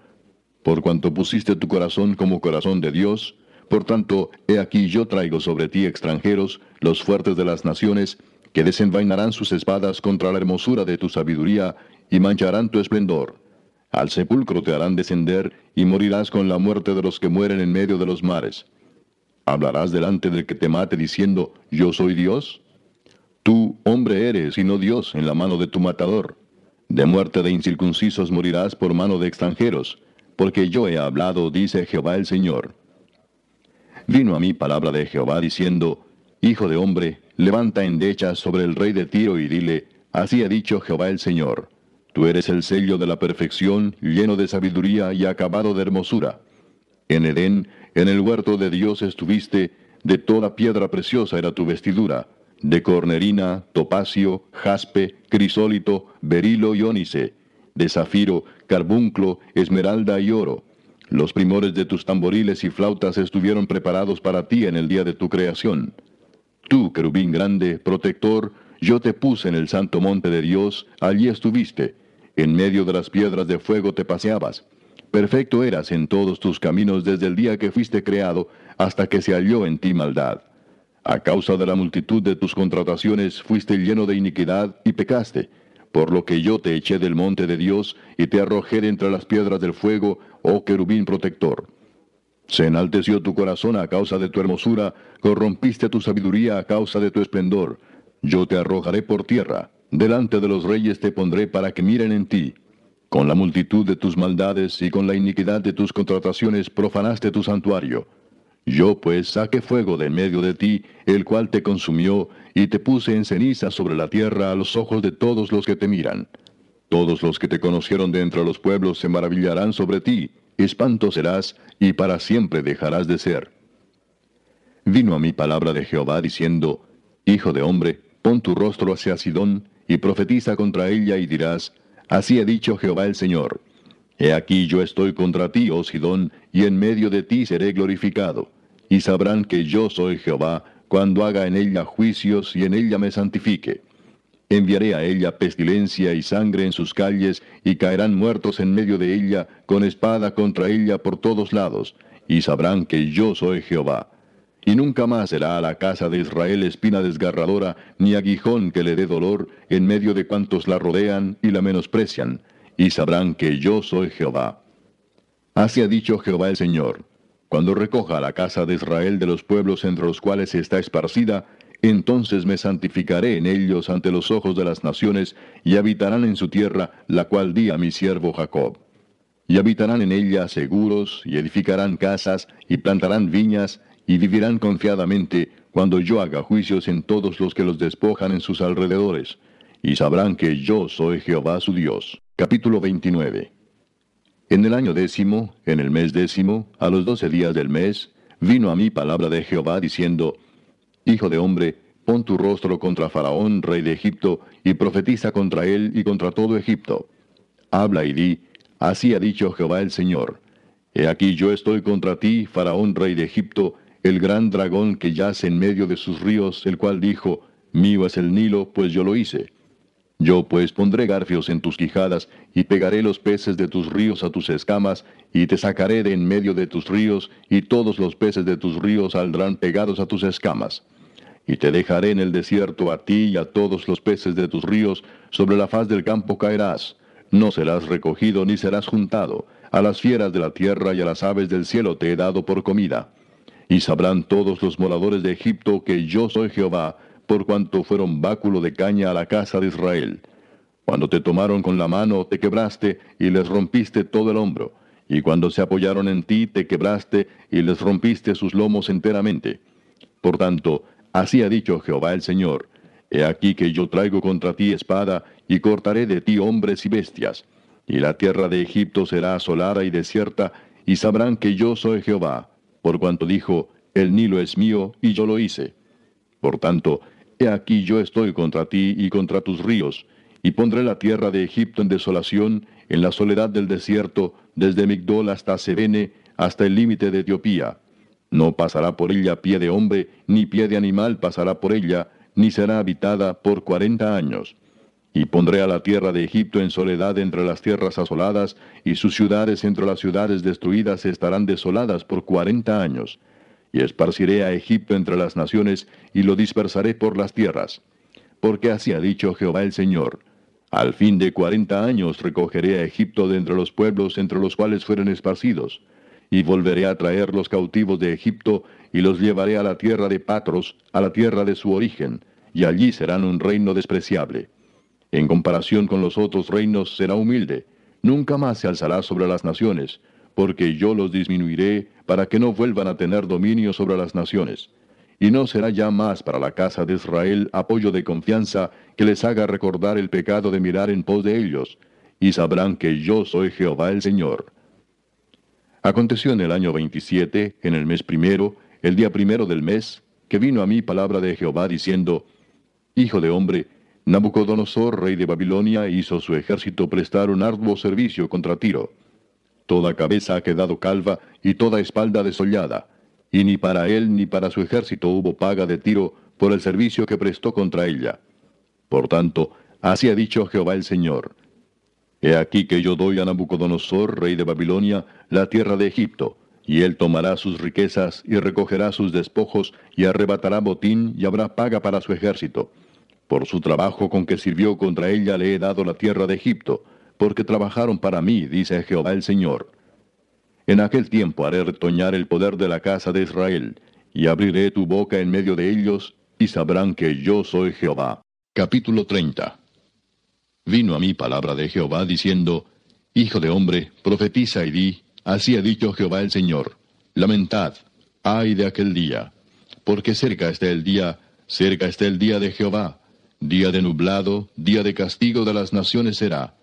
Por cuanto pusiste tu corazón como corazón de Dios, por tanto, he aquí yo traigo sobre ti extranjeros, los fuertes de las naciones, que desenvainarán sus espadas contra la hermosura de tu sabiduría y mancharán tu esplendor. Al sepulcro te harán descender y morirás con la muerte de los que mueren en medio de los mares. ¿Hablarás delante del que te mate diciendo, yo soy Dios? Tú, hombre eres y no Dios en la mano de tu matador. De muerte de incircuncisos morirás por mano de extranjeros, porque yo he hablado, dice Jehová el Señor. Vino a mí palabra de Jehová diciendo, Hijo de hombre, levanta endechas sobre el rey de Tiro y dile, Así ha dicho Jehová el Señor. Tú eres el sello de la perfección, lleno de sabiduría y acabado de hermosura. En Edén, en el huerto de Dios estuviste, de toda piedra preciosa era tu vestidura, de cornerina, topacio, jaspe, crisólito, berilo y ónice, de zafiro, carbunclo, esmeralda y oro. Los primores de tus tamboriles y flautas estuvieron preparados para ti en el día de tu creación. Tú, querubín grande, protector, yo te puse en el santo monte de Dios, allí estuviste. En medio de las piedras de fuego te paseabas. Perfecto eras en todos tus caminos desde el día que fuiste creado hasta que se halló en ti maldad. A causa de la multitud de tus contrataciones fuiste lleno de iniquidad y pecaste, por lo que yo te eché del monte de Dios y te arrojé de entre las piedras del fuego, oh querubín protector. Se enalteció tu corazón a causa de tu hermosura, corrompiste tu sabiduría a causa de tu esplendor. Yo te arrojaré por tierra, delante de los reyes te pondré para que miren en ti. Con la multitud de tus maldades y con la iniquidad de tus contrataciones profanaste tu santuario. Yo pues saqué fuego de en medio de ti, el cual te consumió, y te puse en ceniza sobre la tierra a los ojos de todos los que te miran. Todos los que te conocieron de entre los pueblos se maravillarán sobre ti, espanto serás, y para siempre dejarás de ser. vino a mí palabra de Jehová diciendo, Hijo de hombre, pon tu rostro hacia Sidón, y profetiza contra ella y dirás, Así ha dicho Jehová el Señor. He aquí yo estoy contra ti, oh Sidón, y en medio de ti seré glorificado. Y sabrán que yo soy Jehová, cuando haga en ella juicios y en ella me santifique. Enviaré a ella pestilencia y sangre en sus calles, y caerán muertos en medio de ella, con espada contra ella por todos lados, y sabrán que yo soy Jehová. Y nunca más será a la casa de Israel espina desgarradora, ni aguijón que le dé dolor en medio de cuantos la rodean y la menosprecian, y sabrán que yo soy Jehová. Así ha dicho Jehová el Señor, cuando recoja a la casa de Israel de los pueblos entre los cuales está esparcida, entonces me santificaré en ellos ante los ojos de las naciones, y habitarán en su tierra, la cual di a mi siervo Jacob. Y habitarán en ella seguros, y edificarán casas, y plantarán viñas, y vivirán confiadamente, cuando yo haga juicios en todos los que los despojan en sus alrededores, y sabrán que yo soy Jehová su Dios. Capítulo 29 En el año décimo, en el mes décimo, a los doce días del mes, vino a mí palabra de Jehová diciendo, Hijo de hombre, pon tu rostro contra Faraón, rey de Egipto, y profetiza contra él y contra todo Egipto. Habla y di, así ha dicho Jehová el Señor. He aquí yo estoy contra ti, Faraón, rey de Egipto, el gran dragón que yace en medio de sus ríos, el cual dijo, Mío es el Nilo, pues yo lo hice. Yo pues pondré garfios en tus quijadas, y pegaré los peces de tus ríos a tus escamas, y te sacaré de en medio de tus ríos, y todos los peces de tus ríos saldrán pegados a tus escamas. Y te dejaré en el desierto a ti y a todos los peces de tus ríos, sobre la faz del campo caerás. No serás recogido ni serás juntado. A las fieras de la tierra y a las aves del cielo te he dado por comida. Y sabrán todos los moradores de Egipto que yo soy Jehová, por cuanto fueron báculo de caña a la casa de Israel. Cuando te tomaron con la mano, te quebraste y les rompiste todo el hombro. Y cuando se apoyaron en ti, te quebraste y les rompiste sus lomos enteramente. Por tanto, así ha dicho Jehová el Señor. He aquí que yo traigo contra ti espada, y cortaré de ti hombres y bestias. Y la tierra de Egipto será asolada y desierta, y sabrán que yo soy Jehová, por cuanto dijo, el Nilo es mío, y yo lo hice. Por tanto, He aquí yo estoy contra ti y contra tus ríos, y pondré la tierra de Egipto en desolación, en la soledad del desierto, desde Migdol hasta Sebene, hasta el límite de Etiopía. No pasará por ella pie de hombre, ni pie de animal pasará por ella, ni será habitada por cuarenta años. Y pondré a la tierra de Egipto en soledad entre las tierras asoladas, y sus ciudades entre las ciudades destruidas estarán desoladas por cuarenta años y esparciré a Egipto entre las naciones, y lo dispersaré por las tierras. Porque así ha dicho Jehová el Señor, al fin de cuarenta años recogeré a Egipto de entre los pueblos entre los cuales fueron esparcidos, y volveré a traer los cautivos de Egipto, y los llevaré a la tierra de Patros, a la tierra de su origen, y allí serán un reino despreciable. En comparación con los otros reinos será humilde, nunca más se alzará sobre las naciones, porque yo los disminuiré para que no vuelvan a tener dominio sobre las naciones. Y no será ya más para la casa de Israel apoyo de confianza que les haga recordar el pecado de mirar en pos de ellos, y sabrán que yo soy Jehová el Señor. Aconteció en el año 27, en el mes primero, el día primero del mes, que vino a mí palabra de Jehová diciendo, Hijo de hombre, Nabucodonosor, rey de Babilonia, hizo su ejército prestar un arduo servicio contra Tiro Toda cabeza ha quedado calva y toda espalda desollada, y ni para él ni para su ejército hubo paga de tiro por el servicio que prestó contra ella. Por tanto, así ha dicho Jehová el Señor. He aquí que yo doy a Nabucodonosor, rey de Babilonia, la tierra de Egipto, y él tomará sus riquezas y recogerá sus despojos y arrebatará botín y habrá paga para su ejército. Por su trabajo con que sirvió contra ella le he dado la tierra de Egipto, porque trabajaron para mí, dice Jehová el Señor. En aquel tiempo haré retoñar el poder de la casa de Israel, y abriré tu boca en medio de ellos, y sabrán que yo soy Jehová. Capítulo 30 Vino a mí palabra de Jehová diciendo, Hijo de hombre, profetiza y di, así ha dicho Jehová el Señor, lamentad, ay de aquel día, porque cerca está el día, cerca está el día de Jehová, día de nublado, día de castigo de las naciones será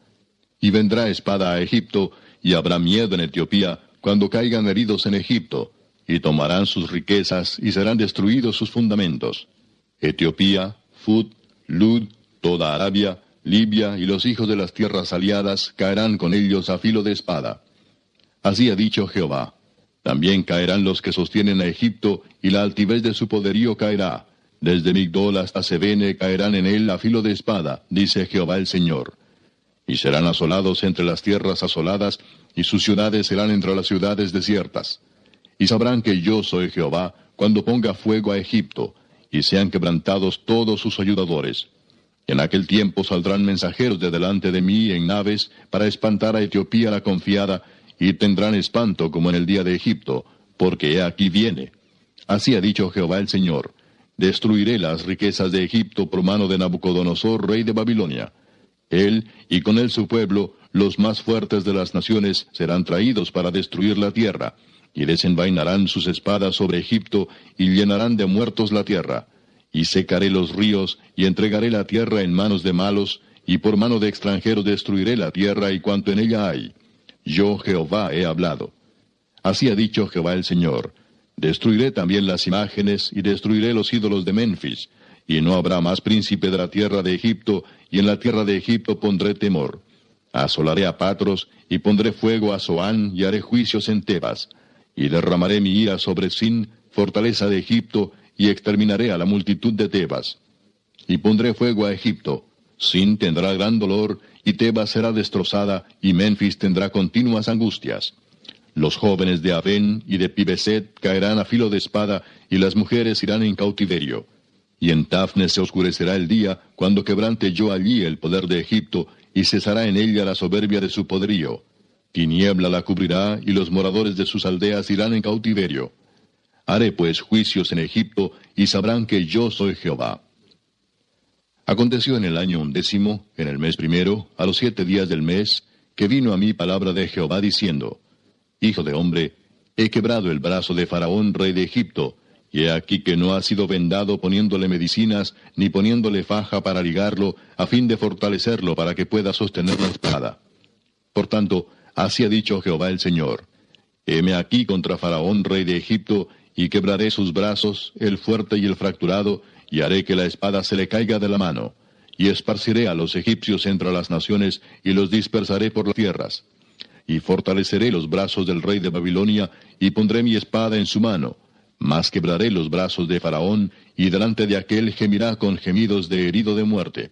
y vendrá espada a Egipto, y habrá miedo en Etiopía, cuando caigan heridos en Egipto, y tomarán sus riquezas, y serán destruidos sus fundamentos. Etiopía, Fut, Lud, toda Arabia, Libia y los hijos de las tierras aliadas caerán con ellos a filo de espada. Así ha dicho Jehová. También caerán los que sostienen a Egipto, y la altivez de su poderío caerá. Desde Migdol hasta Sebene caerán en él a filo de espada, dice Jehová el Señor. Y serán asolados entre las tierras asoladas, y sus ciudades serán entre las ciudades desiertas. Y sabrán que yo soy Jehová, cuando ponga fuego a Egipto, y sean quebrantados todos sus ayudadores. En aquel tiempo saldrán mensajeros de delante de mí en naves para espantar a Etiopía la confiada, y tendrán espanto como en el día de Egipto, porque he aquí viene. Así ha dicho Jehová el Señor. Destruiré las riquezas de Egipto por mano de Nabucodonosor, rey de Babilonia. Él, y con él su pueblo, los más fuertes de las naciones, serán traídos para destruir la tierra, y desenvainarán sus espadas sobre Egipto, y llenarán de muertos la tierra. Y secaré los ríos, y entregaré la tierra en manos de malos, y por mano de extranjeros destruiré la tierra y cuanto en ella hay. Yo Jehová he hablado. Así ha dicho Jehová el Señor. Destruiré también las imágenes y destruiré los ídolos de Memphis, y no habrá más príncipe de la tierra de Egipto, y en la tierra de Egipto pondré temor. Asolaré a Patros, y pondré fuego a Zoán, y haré juicios en Tebas. Y derramaré mi ira sobre Sin, fortaleza de Egipto, y exterminaré a la multitud de Tebas. Y pondré fuego a Egipto. Sin tendrá gran dolor, y Tebas será destrozada, y Memphis tendrá continuas angustias. Los jóvenes de Aven y de Pibeset caerán a filo de espada, y las mujeres irán en cautiverio. Y en Tafne se oscurecerá el día, cuando quebrante yo allí el poder de Egipto, y cesará en ella la soberbia de su poderío. Tiniebla la cubrirá, y los moradores de sus aldeas irán en cautiverio. Haré pues juicios en Egipto, y sabrán que yo soy Jehová. Aconteció en el año undécimo, en el mes primero, a los siete días del mes, que vino a mí palabra de Jehová diciendo, Hijo de hombre, he quebrado el brazo de Faraón, rey de Egipto, y he aquí que no ha sido vendado poniéndole medicinas, ni poniéndole faja para ligarlo, a fin de fortalecerlo para que pueda sostener la espada. Por tanto, así ha dicho Jehová el Señor, Heme aquí contra Faraón, rey de Egipto, y quebraré sus brazos, el fuerte y el fracturado, y haré que la espada se le caiga de la mano, y esparciré a los egipcios entre las naciones, y los dispersaré por las tierras. Y fortaleceré los brazos del rey de Babilonia, y pondré mi espada en su mano, mas quebraré los brazos de Faraón, y delante de aquel gemirá con gemidos de herido de muerte.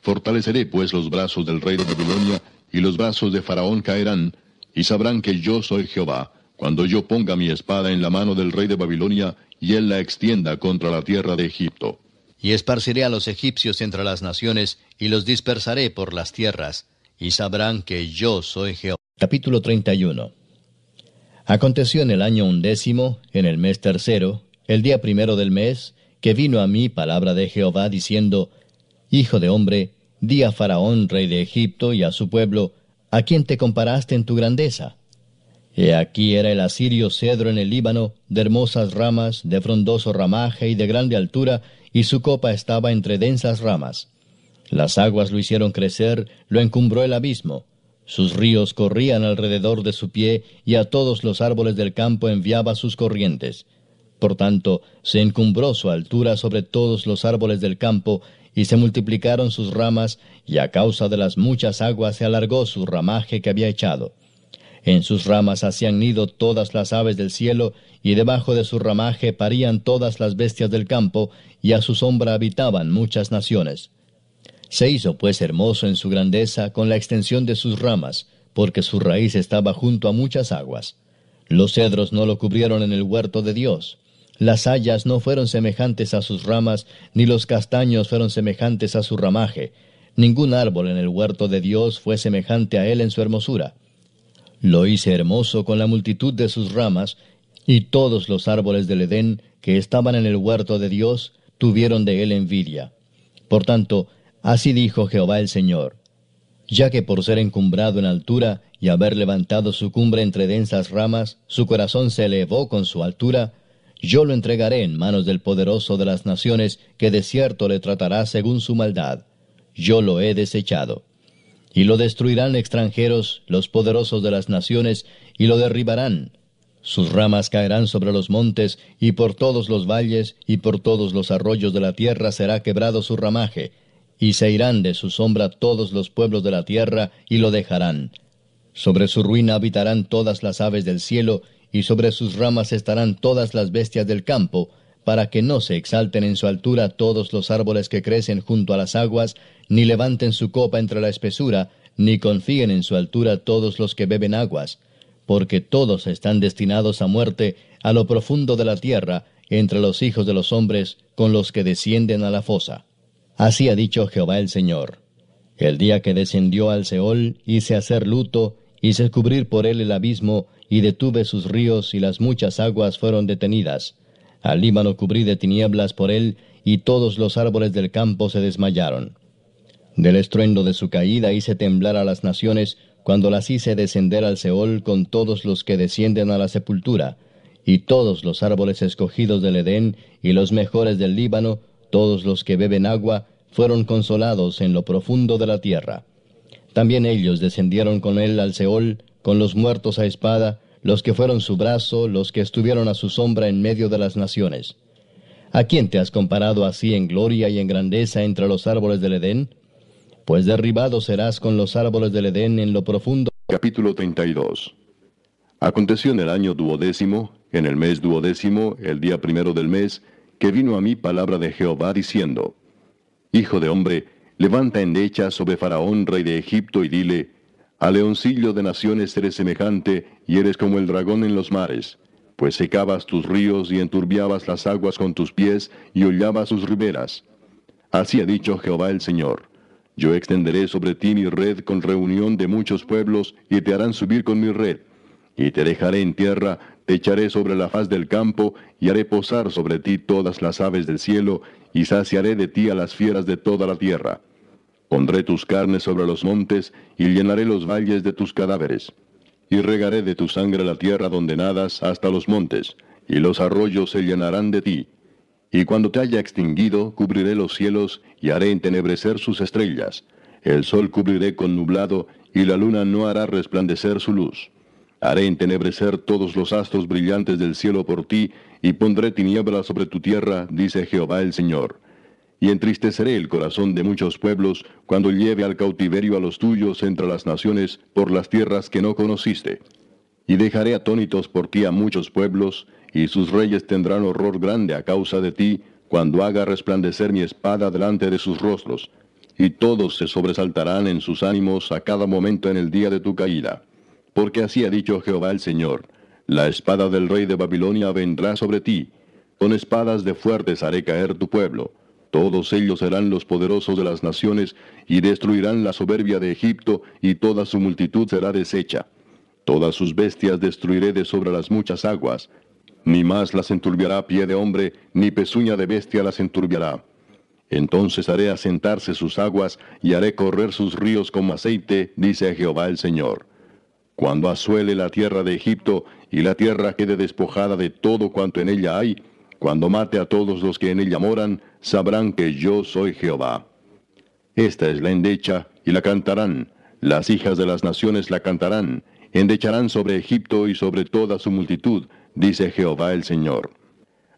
Fortaleceré pues los brazos del rey de Babilonia, y los brazos de Faraón caerán, y sabrán que yo soy Jehová, cuando yo ponga mi espada en la mano del rey de Babilonia, y él la extienda contra la tierra de Egipto. Y esparciré a los egipcios entre las naciones, y los dispersaré por las tierras, y sabrán que yo soy Jehová. Capítulo 31 Aconteció en el año undécimo, en el mes tercero, el día primero del mes, que vino a mí palabra de Jehová diciendo, Hijo de hombre, di a Faraón, rey de Egipto, y a su pueblo, ¿a quién te comparaste en tu grandeza? He aquí era el asirio cedro en el Líbano, de hermosas ramas, de frondoso ramaje y de grande altura, y su copa estaba entre densas ramas. Las aguas lo hicieron crecer, lo encumbró el abismo. Sus ríos corrían alrededor de su pie, y a todos los árboles del campo enviaba sus corrientes. Por tanto, se encumbró su altura sobre todos los árboles del campo, y se multiplicaron sus ramas, y a causa de las muchas aguas se alargó su ramaje que había echado. En sus ramas hacían nido todas las aves del cielo, y debajo de su ramaje parían todas las bestias del campo, y a su sombra habitaban muchas naciones. Se hizo pues hermoso en su grandeza con la extensión de sus ramas, porque su raíz estaba junto a muchas aguas. Los cedros no lo cubrieron en el huerto de Dios. Las hayas no fueron semejantes a sus ramas, ni los castaños fueron semejantes a su ramaje. Ningún árbol en el huerto de Dios fue semejante a él en su hermosura. Lo hice hermoso con la multitud de sus ramas, y todos los árboles del Edén que estaban en el huerto de Dios tuvieron de él envidia. Por tanto, así dijo Jehová el Señor, ya que por ser encumbrado en altura y haber levantado su cumbre entre densas ramas, su corazón se elevó con su altura, yo lo entregaré en manos del poderoso de las naciones, que de cierto le tratará según su maldad. Yo lo he desechado. Y lo destruirán extranjeros, los poderosos de las naciones, y lo derribarán. Sus ramas caerán sobre los montes, y por todos los valles, y por todos los arroyos de la tierra será quebrado su ramaje, y se irán de su sombra todos los pueblos de la tierra, y lo dejarán. Sobre su ruina habitarán todas las aves del cielo, y sobre sus ramas estarán todas las bestias del campo, para que no se exalten en su altura todos los árboles que crecen junto a las aguas, ni levanten su copa entre la espesura, ni confíen en su altura todos los que beben aguas porque todos están destinados a muerte a lo profundo de la tierra, entre los hijos de los hombres, con los que descienden a la fosa. Así ha dicho Jehová el Señor. El día que descendió al Seol, hice hacer luto, hice cubrir por él el abismo, y detuve sus ríos, y las muchas aguas fueron detenidas. Al Líbano cubrí de tinieblas por él, y todos los árboles del campo se desmayaron. Del estruendo de su caída hice temblar a las naciones, cuando las hice descender al Seol con todos los que descienden a la sepultura, y todos los árboles escogidos del Edén y los mejores del Líbano, todos los que beben agua, fueron consolados en lo profundo de la tierra. También ellos descendieron con él al Seol, con los muertos a espada, los que fueron su brazo, los que estuvieron a su sombra en medio de las naciones. ¿A quién te has comparado así en gloria y en grandeza entre los árboles del Edén? pues derribado serás con los árboles del Edén en lo profundo. Capítulo 32 Aconteció en el año duodécimo, en el mes duodécimo, el día primero del mes, que vino a mí palabra de Jehová diciendo, Hijo de hombre, levanta endecha sobre Faraón, rey de Egipto, y dile, A leoncillo de naciones eres semejante, y eres como el dragón en los mares, pues secabas tus ríos y enturbiabas las aguas con tus pies, y hollabas sus riberas. Así ha dicho Jehová el Señor. Yo extenderé sobre ti mi red con reunión de muchos pueblos, y te harán subir con mi red. Y te dejaré en tierra, echaré sobre la faz del campo, y haré posar sobre ti todas las aves del cielo, y saciaré de ti a las fieras de toda la tierra. Pondré tus carnes sobre los montes, y llenaré los valles de tus cadáveres. Y regaré de tu sangre la tierra donde nadas hasta los montes, y los arroyos se llenarán de ti y cuando te haya extinguido, cubriré los cielos y haré entenebrecer sus estrellas. El sol cubriré con nublado, y la luna no hará resplandecer su luz. Haré entenebrecer todos los astros brillantes del cielo por ti, y pondré tinieblas sobre tu tierra, dice Jehová el Señor. Y entristeceré el corazón de muchos pueblos, cuando lleve al cautiverio a los tuyos entre las naciones, por las tierras que no conociste. Y dejaré atónitos por ti a muchos pueblos, y sus reyes tendrán horror grande a causa de ti, cuando haga resplandecer mi espada delante de sus rostros, y todos se sobresaltarán en sus ánimos a cada momento en el día de tu caída. Porque así ha dicho Jehová el Señor, la espada del rey de Babilonia vendrá sobre ti, con espadas de fuertes haré caer tu pueblo. Todos ellos serán los poderosos de las naciones, y destruirán la soberbia de Egipto, y toda su multitud será deshecha. Todas sus bestias destruiré de sobre las muchas aguas, ni más las enturbiará pie de hombre, ni pezuña de bestia las enturbiará. Entonces haré asentarse sus aguas, y haré correr sus ríos como aceite, dice Jehová el Señor. Cuando asuele la tierra de Egipto, y la tierra quede despojada de todo cuanto en ella hay, cuando mate a todos los que en ella moran, sabrán que yo soy Jehová. Esta es la endecha, y la cantarán, las hijas de las naciones la cantarán, endecharán sobre Egipto y sobre toda su multitud, dice Jehová el Señor.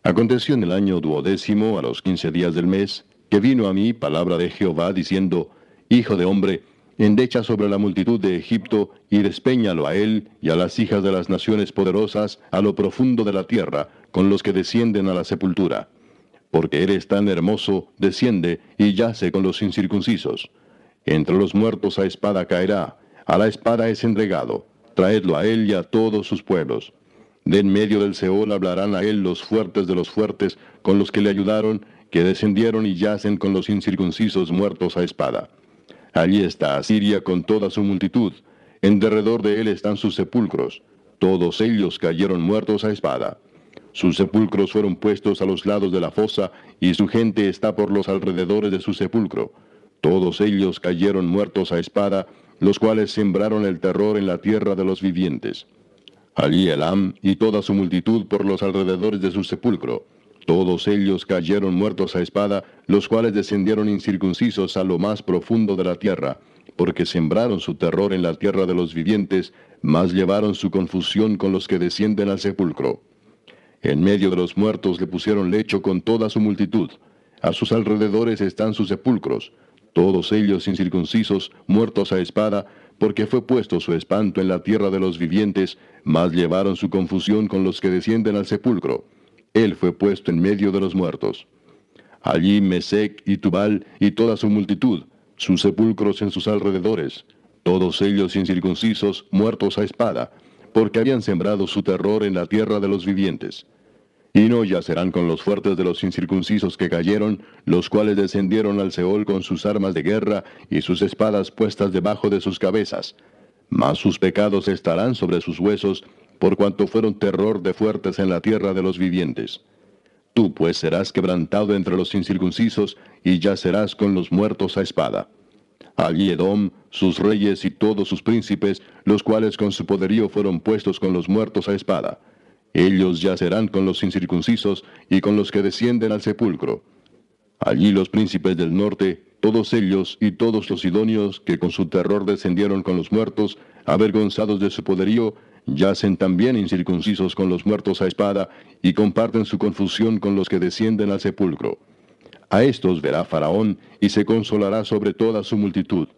Aconteció en el año duodécimo, a los quince días del mes, que vino a mí palabra de Jehová diciendo, Hijo de hombre, endecha sobre la multitud de Egipto y despeñalo a él y a las hijas de las naciones poderosas a lo profundo de la tierra, con los que descienden a la sepultura. Porque eres tan hermoso, desciende y yace con los incircuncisos. Entre los muertos a espada caerá, a la espada es entregado, traedlo a él y a todos sus pueblos. De en medio del Seol hablarán a él los fuertes de los fuertes, con los que le ayudaron, que descendieron y yacen con los incircuncisos muertos a espada. Allí está Asiria con toda su multitud, en derredor de él están sus sepulcros, todos ellos cayeron muertos a espada. Sus sepulcros fueron puestos a los lados de la fosa, y su gente está por los alrededores de su sepulcro. Todos ellos cayeron muertos a espada, los cuales sembraron el terror en la tierra de los vivientes. Allí Elam y toda su multitud por los alrededores de su sepulcro. Todos ellos cayeron muertos a espada, los cuales descendieron incircuncisos a lo más profundo de la tierra, porque sembraron su terror en la tierra de los vivientes, mas llevaron su confusión con los que descienden al sepulcro. En medio de los muertos le pusieron lecho con toda su multitud. A sus alrededores están sus sepulcros, todos ellos incircuncisos, muertos a espada, porque fue puesto su espanto en la tierra de los vivientes, mas llevaron su confusión con los que descienden al sepulcro. Él fue puesto en medio de los muertos. Allí Mesec y Tubal y toda su multitud, sus sepulcros en sus alrededores, todos ellos incircuncisos, muertos a espada, porque habían sembrado su terror en la tierra de los vivientes. Y no yacerán con los fuertes de los incircuncisos que cayeron, los cuales descendieron al Seol con sus armas de guerra y sus espadas puestas debajo de sus cabezas. Mas sus pecados estarán sobre sus huesos, por cuanto fueron terror de fuertes en la tierra de los vivientes. Tú pues serás quebrantado entre los incircuncisos, y yacerás con los muertos a espada. Allí Edom, sus reyes y todos sus príncipes, los cuales con su poderío fueron puestos con los muertos a espada. Ellos yacerán con los incircuncisos y con los que descienden al sepulcro. Allí los príncipes del norte, todos ellos y todos los idóneos que con su terror descendieron con los muertos, avergonzados de su poderío, yacen también incircuncisos con los muertos a espada y comparten su confusión con los que descienden al sepulcro. A estos verá Faraón y se consolará sobre toda su multitud.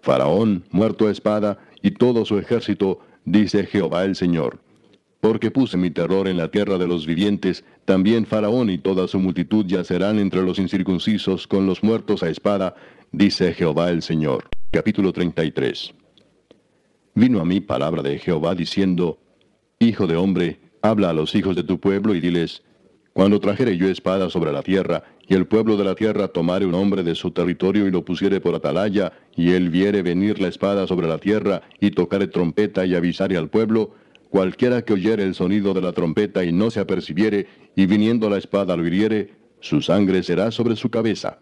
Faraón, muerto a espada, y todo su ejército, dice Jehová el Señor. Porque puse mi terror en la tierra de los vivientes, también Faraón y toda su multitud yacerán entre los incircuncisos con los muertos a espada, dice Jehová el Señor. Capítulo 33. Vino a mí palabra de Jehová diciendo, Hijo de hombre, habla a los hijos de tu pueblo y diles, Cuando trajere yo espada sobre la tierra, y el pueblo de la tierra tomare un hombre de su territorio y lo pusiere por atalaya, y él viere venir la espada sobre la tierra, y tocare trompeta y avisare al pueblo, Cualquiera que oyere el sonido de la trompeta y no se apercibiere, y viniendo la espada lo hiriere, su sangre será sobre su cabeza.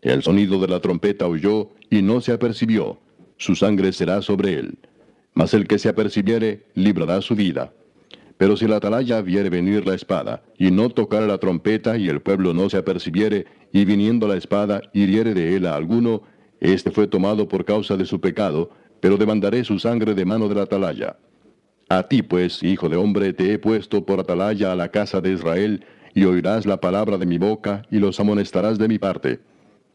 El sonido de la trompeta oyó y no se apercibió, su sangre será sobre él. Mas el que se apercibiere, librará su vida. Pero si la atalaya viere venir la espada, y no tocare la trompeta, y el pueblo no se apercibiere, y viniendo la espada hiriere de él a alguno, éste fue tomado por causa de su pecado, pero demandaré su sangre de mano de la atalaya. A ti pues, hijo de hombre, te he puesto por atalaya a la casa de Israel, y oirás la palabra de mi boca, y los amonestarás de mi parte.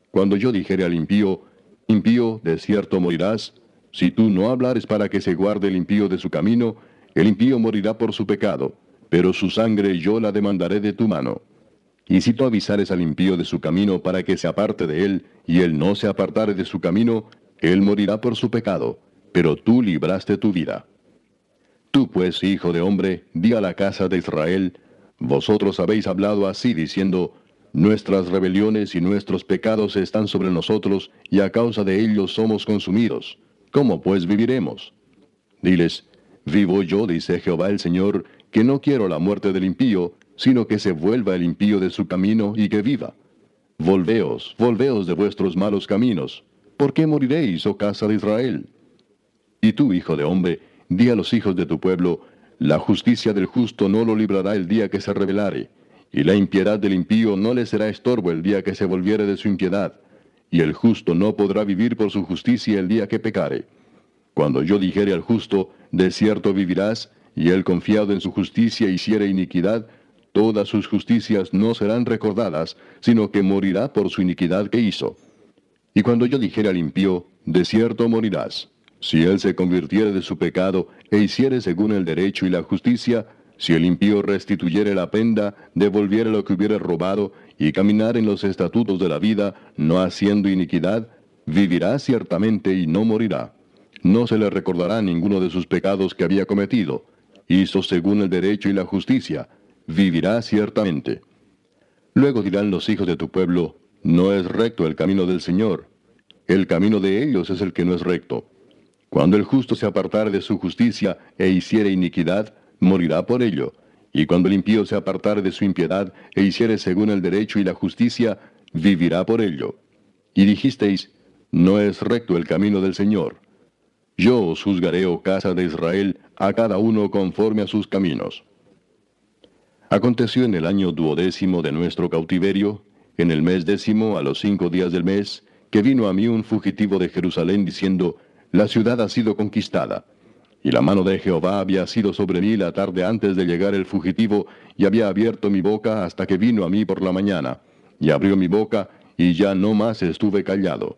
Cuando yo dijere al impío, impío, de cierto morirás, si tú no hablares para que se guarde el impío de su camino, el impío morirá por su pecado, pero su sangre yo la demandaré de tu mano. Y si tú avisares al impío de su camino para que se aparte de él, y él no se apartare de su camino, él morirá por su pecado, pero tú libraste tu vida. Tú pues, hijo de hombre, di a la casa de Israel, vosotros habéis hablado así diciendo, Nuestras rebeliones y nuestros pecados están sobre nosotros, y a causa de ellos somos consumidos. ¿Cómo pues viviremos? Diles, Vivo yo, dice Jehová el Señor, que no quiero la muerte del impío, sino que se vuelva el impío de su camino y que viva. Volveos, volveos de vuestros malos caminos. ¿Por qué moriréis, oh casa de Israel? Y tú, hijo de hombre, Di a los hijos de tu pueblo, la justicia del justo no lo librará el día que se rebelare, y la impiedad del impío no le será estorbo el día que se volviere de su impiedad, y el justo no podrá vivir por su justicia el día que pecare. Cuando yo dijere al justo, de cierto vivirás, y él confiado en su justicia hiciere iniquidad, todas sus justicias no serán recordadas, sino que morirá por su iniquidad que hizo. Y cuando yo dijere al impío, de cierto morirás, si él se convirtiere de su pecado e hiciere según el derecho y la justicia, si el impío restituyere la penda, devolviere lo que hubiere robado, y caminar en los estatutos de la vida, no haciendo iniquidad, vivirá ciertamente y no morirá. No se le recordará ninguno de sus pecados que había cometido. Hizo según el derecho y la justicia, vivirá ciertamente. Luego dirán los hijos de tu pueblo, no es recto el camino del Señor. El camino de ellos es el que no es recto. Cuando el justo se apartare de su justicia e hiciere iniquidad, morirá por ello. Y cuando el impío se apartare de su impiedad e hiciere según el derecho y la justicia, vivirá por ello. Y dijisteis, no es recto el camino del Señor. Yo os juzgaré, oh casa de Israel, a cada uno conforme a sus caminos. Aconteció en el año duodécimo de nuestro cautiverio, en el mes décimo, a los cinco días del mes, que vino a mí un fugitivo de Jerusalén diciendo, La ciudad ha sido conquistada. Y la mano de Jehová había sido sobre mí la tarde antes de llegar el fugitivo, y había abierto mi boca hasta que vino a mí por la mañana. Y abrió mi boca, y ya no más estuve callado.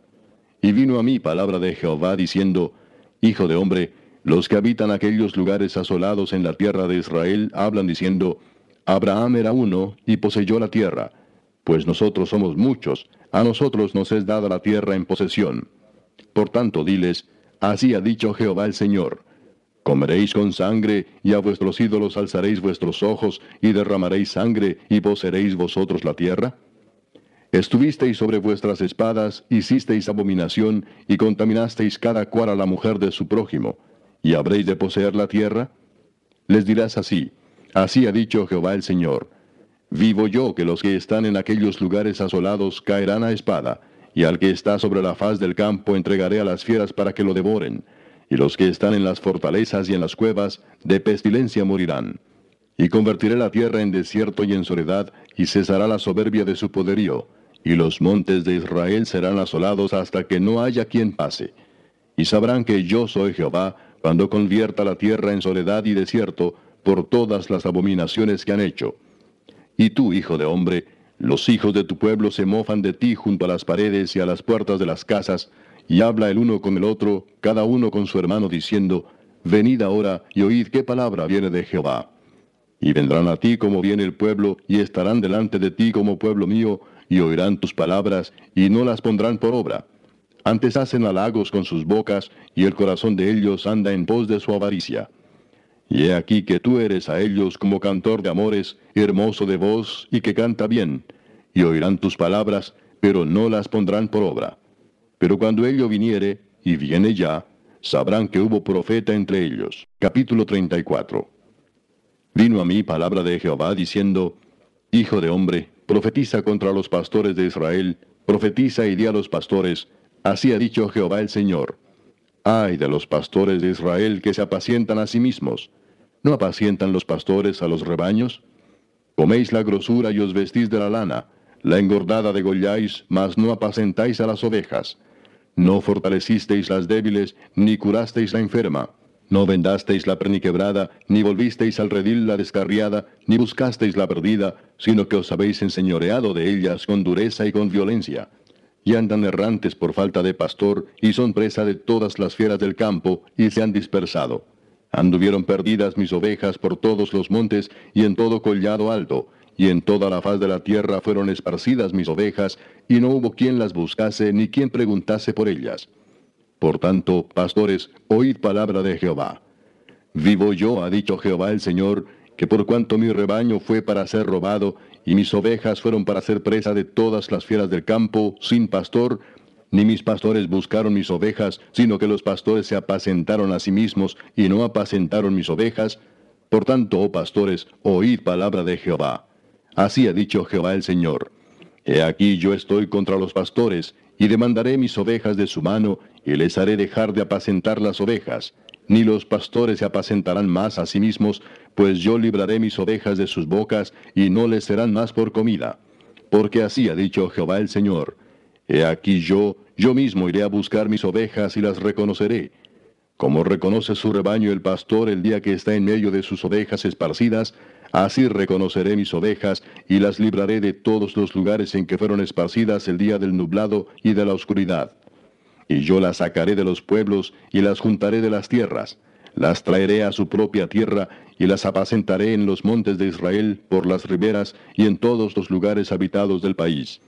Y vino a mí palabra de Jehová diciendo, Hijo de hombre, los que habitan aquellos lugares asolados en la tierra de Israel hablan diciendo, Abraham era uno y poseyó la tierra, pues nosotros somos muchos, a nosotros nos es dada la tierra en posesión. Por tanto, diles, así ha dicho Jehová el Señor, Comeréis con sangre, y a vuestros ídolos alzaréis vuestros ojos, y derramaréis sangre, y poseeréis vosotros la tierra? Estuvisteis sobre vuestras espadas, hicisteis abominación, y contaminasteis cada cual a la mujer de su prójimo, y habréis de poseer la tierra? Les dirás así, así ha dicho Jehová el Señor, Vivo yo que los que están en aquellos lugares asolados caerán a espada, y al que está sobre la faz del campo entregaré a las fieras para que lo devoren, y los que están en las fortalezas y en las cuevas, de pestilencia morirán. Y convertiré la tierra en desierto y en soledad, y cesará la soberbia de su poderío, y los montes de Israel serán asolados hasta que no haya quien pase. Y sabrán que yo soy Jehová, cuando convierta la tierra en soledad y desierto, por todas las abominaciones que han hecho. Y tú, hijo de hombre, los hijos de tu pueblo se mofan de ti junto a las paredes y a las puertas de las casas, y habla el uno con el otro, cada uno con su hermano, diciendo, Venid ahora y oíd qué palabra viene de Jehová. Y vendrán a ti como viene el pueblo, y estarán delante de ti como pueblo mío, y oirán tus palabras, y no las pondrán por obra. Antes hacen halagos con sus bocas, y el corazón de ellos anda en pos de su avaricia. Y he aquí que tú eres a ellos como cantor de amores, hermoso de voz, y que canta bien, y oirán tus palabras, pero no las pondrán por obra. Pero cuando ello viniere, y viene ya, sabrán que hubo profeta entre ellos. Capítulo 34. Vino a mí palabra de Jehová diciendo, Hijo de hombre, profetiza contra los pastores de Israel, profetiza y di a los pastores, así ha dicho Jehová el Señor. Ay de los pastores de Israel que se apacientan a sí mismos. ¿No apacientan los pastores a los rebaños? Coméis la grosura y os vestís de la lana, la engordada degolláis, mas no apacentáis a las ovejas. No fortalecisteis las débiles, ni curasteis la enferma. No vendasteis la perniquebrada, ni volvisteis al redil la descarriada, ni buscasteis la perdida, sino que os habéis enseñoreado de ellas con dureza y con violencia. Y andan errantes por falta de pastor, y son presa de todas las fieras del campo, y se han dispersado. Anduvieron perdidas mis ovejas por todos los montes, y en todo collado alto, y en toda la faz de la tierra fueron esparcidas mis ovejas, y no hubo quien las buscase ni quien preguntase por ellas. Por tanto, pastores, oíd palabra de Jehová. Vivo yo, ha dicho Jehová el Señor, que por cuanto mi rebaño fue para ser robado, y mis ovejas fueron para ser presa de todas las fieras del campo, sin pastor, ni mis pastores buscaron mis ovejas, sino que los pastores se apacentaron a sí mismos y no apacentaron mis ovejas. Por tanto, oh pastores, oíd palabra de Jehová. Así ha dicho Jehová el Señor. He aquí yo estoy contra los pastores, y demandaré mis ovejas de su mano, y les haré dejar de apacentar las ovejas. Ni los pastores se apacentarán más a sí mismos, pues yo libraré mis ovejas de sus bocas, y no les serán más por comida. Porque así ha dicho Jehová el Señor. He aquí yo, yo mismo iré a buscar mis ovejas y las reconoceré. Como reconoce su rebaño el pastor el día que está en medio de sus ovejas esparcidas, Así reconoceré mis ovejas y las libraré de todos los lugares en que fueron esparcidas el día del nublado y de la oscuridad. Y yo las sacaré de los pueblos y las juntaré de las tierras. Las traeré a su propia tierra y las apacentaré en los montes de Israel, por las riberas y en todos los lugares habitados del país.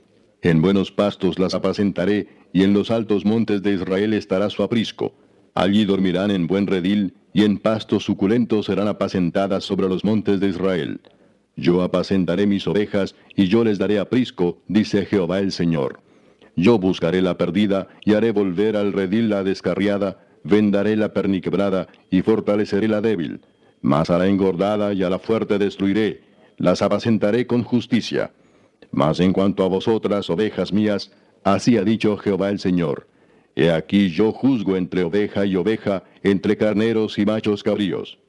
En buenos pastos las apacentaré y en los altos montes de Israel estará su aprisco. Allí dormirán en buen redil y en pastos suculentos serán apacentadas sobre los montes de Israel. Yo apacentaré mis ovejas, y yo les daré aprisco, dice Jehová el Señor. Yo buscaré la perdida, y haré volver al redil la descarriada, vendaré la perniquebrada, y fortaleceré la débil. Mas a la engordada y a la fuerte destruiré, las apacentaré con justicia. Mas en cuanto a vosotras, ovejas mías, así ha dicho Jehová el Señor. He aquí yo juzgo entre oveja y oveja, entre carneros y machos cabríos.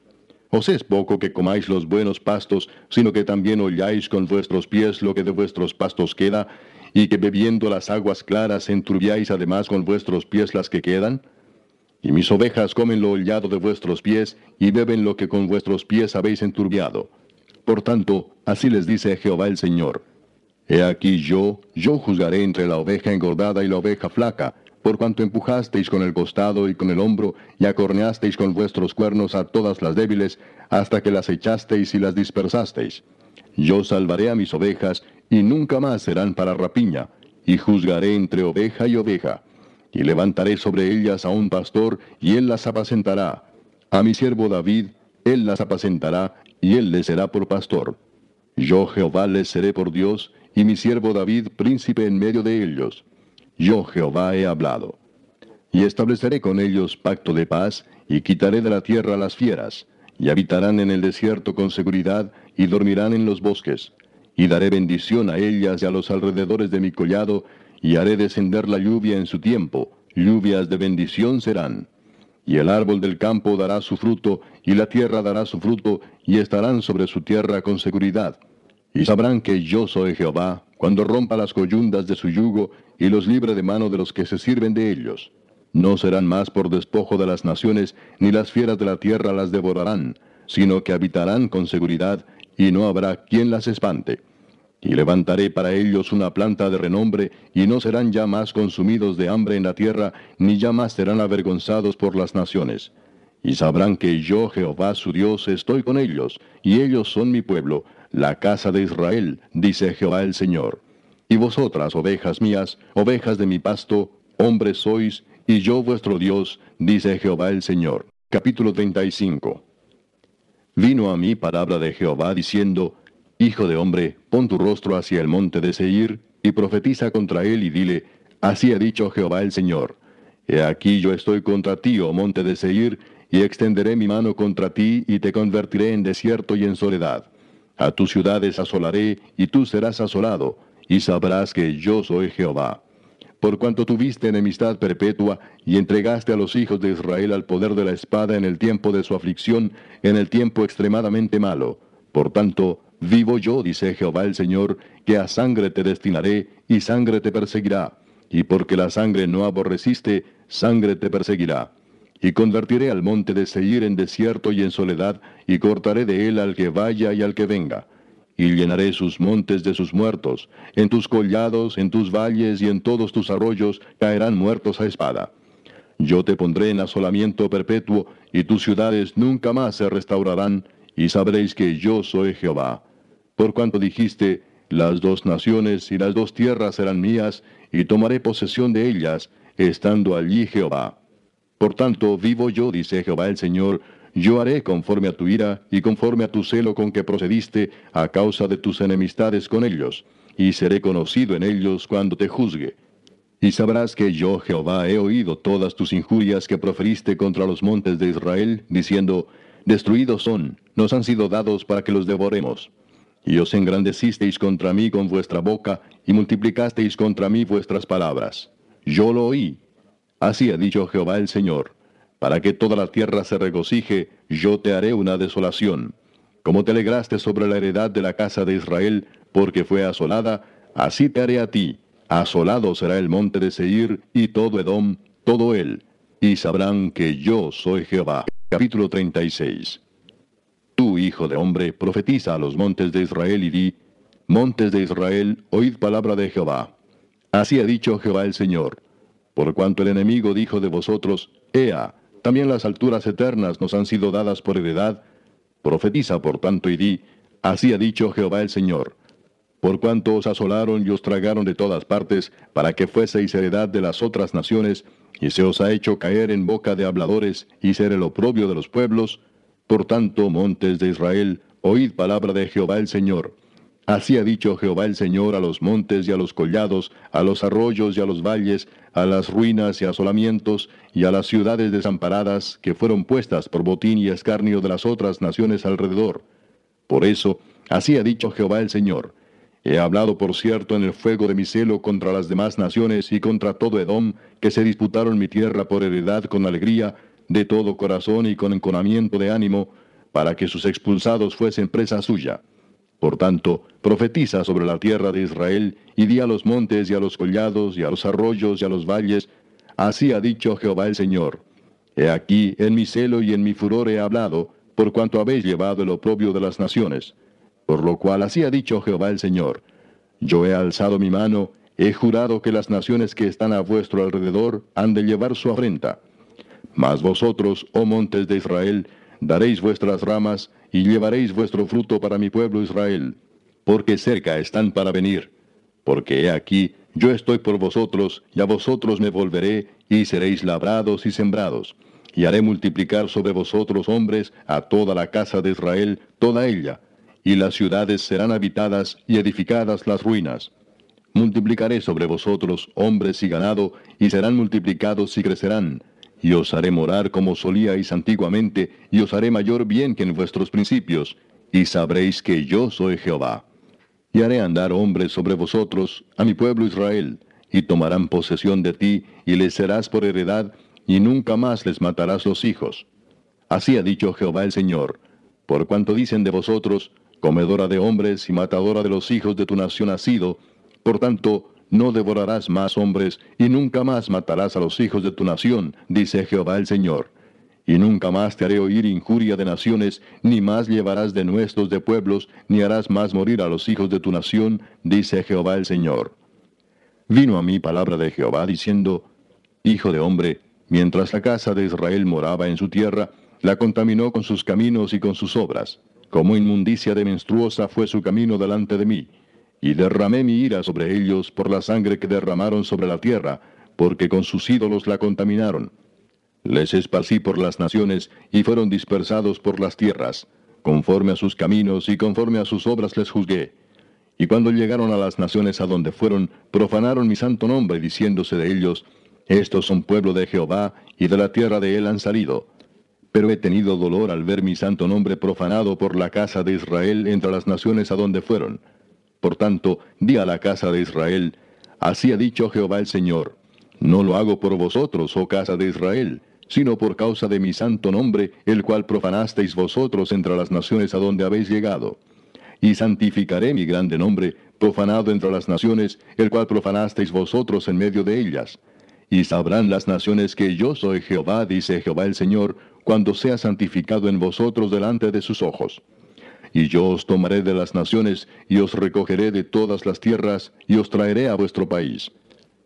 Os es poco que comáis los buenos pastos, sino que también holláis con vuestros pies lo que de vuestros pastos queda, y que bebiendo las aguas claras enturbiáis además con vuestros pies las que quedan? Y mis ovejas comen lo hollado de vuestros pies, y beben lo que con vuestros pies habéis enturbiado. Por tanto, así les dice Jehová el Señor. He aquí yo, yo juzgaré entre la oveja engordada y la oveja flaca, por cuanto empujasteis con el costado y con el hombro, y acorneasteis con vuestros cuernos a todas las débiles, hasta que las echasteis y las dispersasteis. Yo salvaré a mis ovejas, y nunca más serán para rapiña, y juzgaré entre oveja y oveja y levantaré sobre ellas a un pastor, y él las apacentará. A mi siervo David, él las apacentará, y él les será por pastor. Yo Jehová les seré por Dios, y mi siervo David príncipe en medio de ellos. Yo Jehová he hablado. Y estableceré con ellos pacto de paz, y quitaré de la tierra las fieras, y habitarán en el desierto con seguridad, y dormirán en los bosques. Y daré bendición a ellas y a los alrededores de mi collado, y haré descender la lluvia en su tiempo, lluvias de bendición serán. Y el árbol del campo dará su fruto, y la tierra dará su fruto, y estarán sobre su tierra con seguridad. Y sabrán que yo soy Jehová, cuando rompa las coyundas de su yugo, y los libre de mano de los que se sirven de ellos. No serán más por despojo de las naciones, ni las fieras de la tierra las devorarán, sino que habitarán con seguridad, y no habrá quien las espante. Y levantaré para ellos una planta de renombre, y no serán ya más consumidos de hambre en la tierra, ni ya más serán avergonzados por las naciones. Y sabrán que yo, Jehová su Dios, estoy con ellos, y ellos son mi pueblo, la casa de Israel, dice Jehová el Señor. Y vosotras, ovejas mías, ovejas de mi pasto, hombres sois, y yo vuestro Dios, dice Jehová el Señor. Capítulo 35 Vino a mí palabra de Jehová diciendo, Hijo de hombre, pon tu rostro hacia el monte de Seir, y profetiza contra él y dile, Así ha dicho Jehová el Señor. He aquí yo estoy contra ti, oh monte de Seir, y extenderé mi mano contra ti, y te convertiré en desierto y en soledad. A tus ciudades asolaré, y tú serás asolado, y sabrás que yo soy Jehová. Por cuanto tuviste enemistad perpetua, y entregaste a los hijos de Israel al poder de la espada en el tiempo de su aflicción, en el tiempo extremadamente malo. Por tanto, Vivo yo, dice Jehová el Señor, que a sangre te destinaré, y sangre te perseguirá. Y porque la sangre no aborreciste, sangre te perseguirá. Y convertiré al monte de Seir en desierto y en soledad, y cortaré de él al que vaya y al que venga. Y llenaré sus montes de sus muertos, en tus collados, en tus valles y en todos tus arroyos caerán muertos a espada. Yo te pondré en asolamiento perpetuo, y tus ciudades nunca más se restaurarán, y sabréis que yo soy Jehová por cuanto dijiste, las dos naciones y las dos tierras serán mías, y tomaré posesión de ellas, estando allí Jehová. Por tanto, vivo yo, dice Jehová el Señor, yo haré conforme a tu ira y conforme a tu celo con que procediste a causa de tus enemistades con ellos, y seré conocido en ellos cuando te juzgue. Y sabrás que yo, Jehová, he oído todas tus injurias que proferiste contra los montes de Israel, diciendo, Destruidos son, nos han sido dados para que los devoremos. Y os engrandecisteis contra mí con vuestra boca, y multiplicasteis contra mí vuestras palabras. Yo lo oí. Así ha dicho Jehová el Señor. Para que toda la tierra se regocije, yo te haré una desolación. Como te alegraste sobre la heredad de la casa de Israel, porque fue asolada, así te haré a ti. Asolado será el monte de Seir, y todo Edom, todo él. Y sabrán que yo soy Jehová. Capítulo 36 Tú, hijo de hombre, profetiza a los montes de Israel y di, Montes de Israel, oíd palabra de Jehová. Así ha dicho Jehová el Señor. Por cuanto el enemigo dijo de vosotros, Ea, también las alturas eternas nos han sido dadas por heredad, profetiza por tanto y di, Así ha dicho Jehová el Señor. Por cuanto os asolaron y os tragaron de todas partes, para que fueseis heredad de las otras naciones, y se os ha hecho caer en boca de habladores, y ser el oprobio de los pueblos, por tanto, montes de Israel, oíd palabra de Jehová el Señor. Así ha dicho Jehová el Señor a los montes y a los collados, a los arroyos y a los valles, a las ruinas y asolamientos, y a las ciudades desamparadas que fueron puestas por botín y escarnio de las otras naciones alrededor. Por eso, así ha dicho Jehová el Señor. He hablado, por cierto, en el fuego de mi celo contra las demás naciones y contra todo Edom, que se disputaron mi tierra por heredad con alegría, de todo corazón y con enconamiento de ánimo, para que sus expulsados fuesen presa suya. Por tanto, profetiza sobre la tierra de Israel, y di a los montes y a los collados y a los arroyos y a los valles, así ha dicho Jehová el Señor. He aquí, en mi celo y en mi furor he hablado, por cuanto habéis llevado el oprobio de las naciones. Por lo cual así ha dicho Jehová el Señor. Yo he alzado mi mano, he jurado que las naciones que están a vuestro alrededor han de llevar su afrenta. Mas vosotros, oh montes de Israel, daréis vuestras ramas, y llevaréis vuestro fruto para mi pueblo Israel, porque cerca están para venir. Porque he aquí, yo estoy por vosotros, y a vosotros me volveré, y seréis labrados y sembrados. Y haré multiplicar sobre vosotros hombres a toda la casa de Israel, toda ella, y las ciudades serán habitadas y edificadas las ruinas. Multiplicaré sobre vosotros hombres y ganado, y serán multiplicados y crecerán, y os haré morar como solíais antiguamente, y os haré mayor bien que en vuestros principios, y sabréis que yo soy Jehová. Y haré andar hombres sobre vosotros, a mi pueblo Israel, y tomarán posesión de ti, y les serás por heredad, y nunca más les matarás los hijos. Así ha dicho Jehová el Señor, por cuanto dicen de vosotros, comedora de hombres y matadora de los hijos de tu nación ha sido, por tanto, no devorarás más hombres, y nunca más matarás a los hijos de tu nación, dice Jehová el Señor. Y nunca más te haré oír injuria de naciones, ni más llevarás de nuestros de pueblos, ni harás más morir a los hijos de tu nación, dice Jehová el Señor. Vino a mí palabra de Jehová diciendo, Hijo de hombre, mientras la casa de Israel moraba en su tierra, la contaminó con sus caminos y con sus obras. Como inmundicia de menstruosa fue su camino delante de mí y derramé mi ira sobre ellos por la sangre que derramaron sobre la tierra, porque con sus ídolos la contaminaron. Les esparcí por las naciones, y fueron dispersados por las tierras. Conforme a sus caminos y conforme a sus obras les juzgué. Y cuando llegaron a las naciones a donde fueron, profanaron mi santo nombre, diciéndose de ellos, Estos son pueblo de Jehová, y de la tierra de él han salido. Pero he tenido dolor al ver mi santo nombre profanado por la casa de Israel entre las naciones a donde fueron. Por tanto, di a la casa de Israel, así ha dicho Jehová el Señor, no lo hago por vosotros, oh casa de Israel, sino por causa de mi santo nombre, el cual profanasteis vosotros entre las naciones a donde habéis llegado. Y santificaré mi grande nombre, profanado entre las naciones, el cual profanasteis vosotros en medio de ellas. Y sabrán las naciones que yo soy Jehová, dice Jehová el Señor, cuando sea santificado en vosotros delante de sus ojos. Y yo os tomaré de las naciones, y os recogeré de todas las tierras, y os traeré a vuestro país.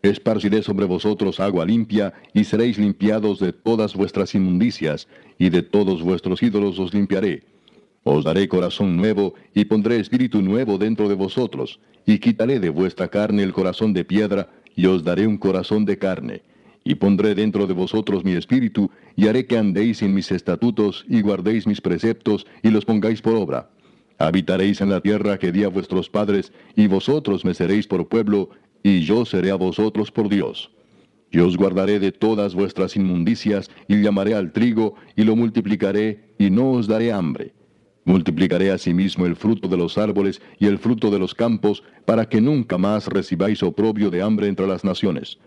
Esparciré sobre vosotros agua limpia, y seréis limpiados de todas vuestras inmundicias, y de todos vuestros ídolos os limpiaré. Os daré corazón nuevo, y pondré espíritu nuevo dentro de vosotros, y quitaré de vuestra carne el corazón de piedra, y os daré un corazón de carne. Y pondré dentro de vosotros mi espíritu, y haré que andéis en mis estatutos, y guardéis mis preceptos, y los pongáis por obra. Habitaréis en la tierra que di a vuestros padres, y vosotros me seréis por pueblo, y yo seré a vosotros por Dios. Y os guardaré de todas vuestras inmundicias, y llamaré al trigo, y lo multiplicaré, y no os daré hambre. Multiplicaré asimismo el fruto de los árboles y el fruto de los campos, para que nunca más recibáis oprobio de hambre entre las naciones.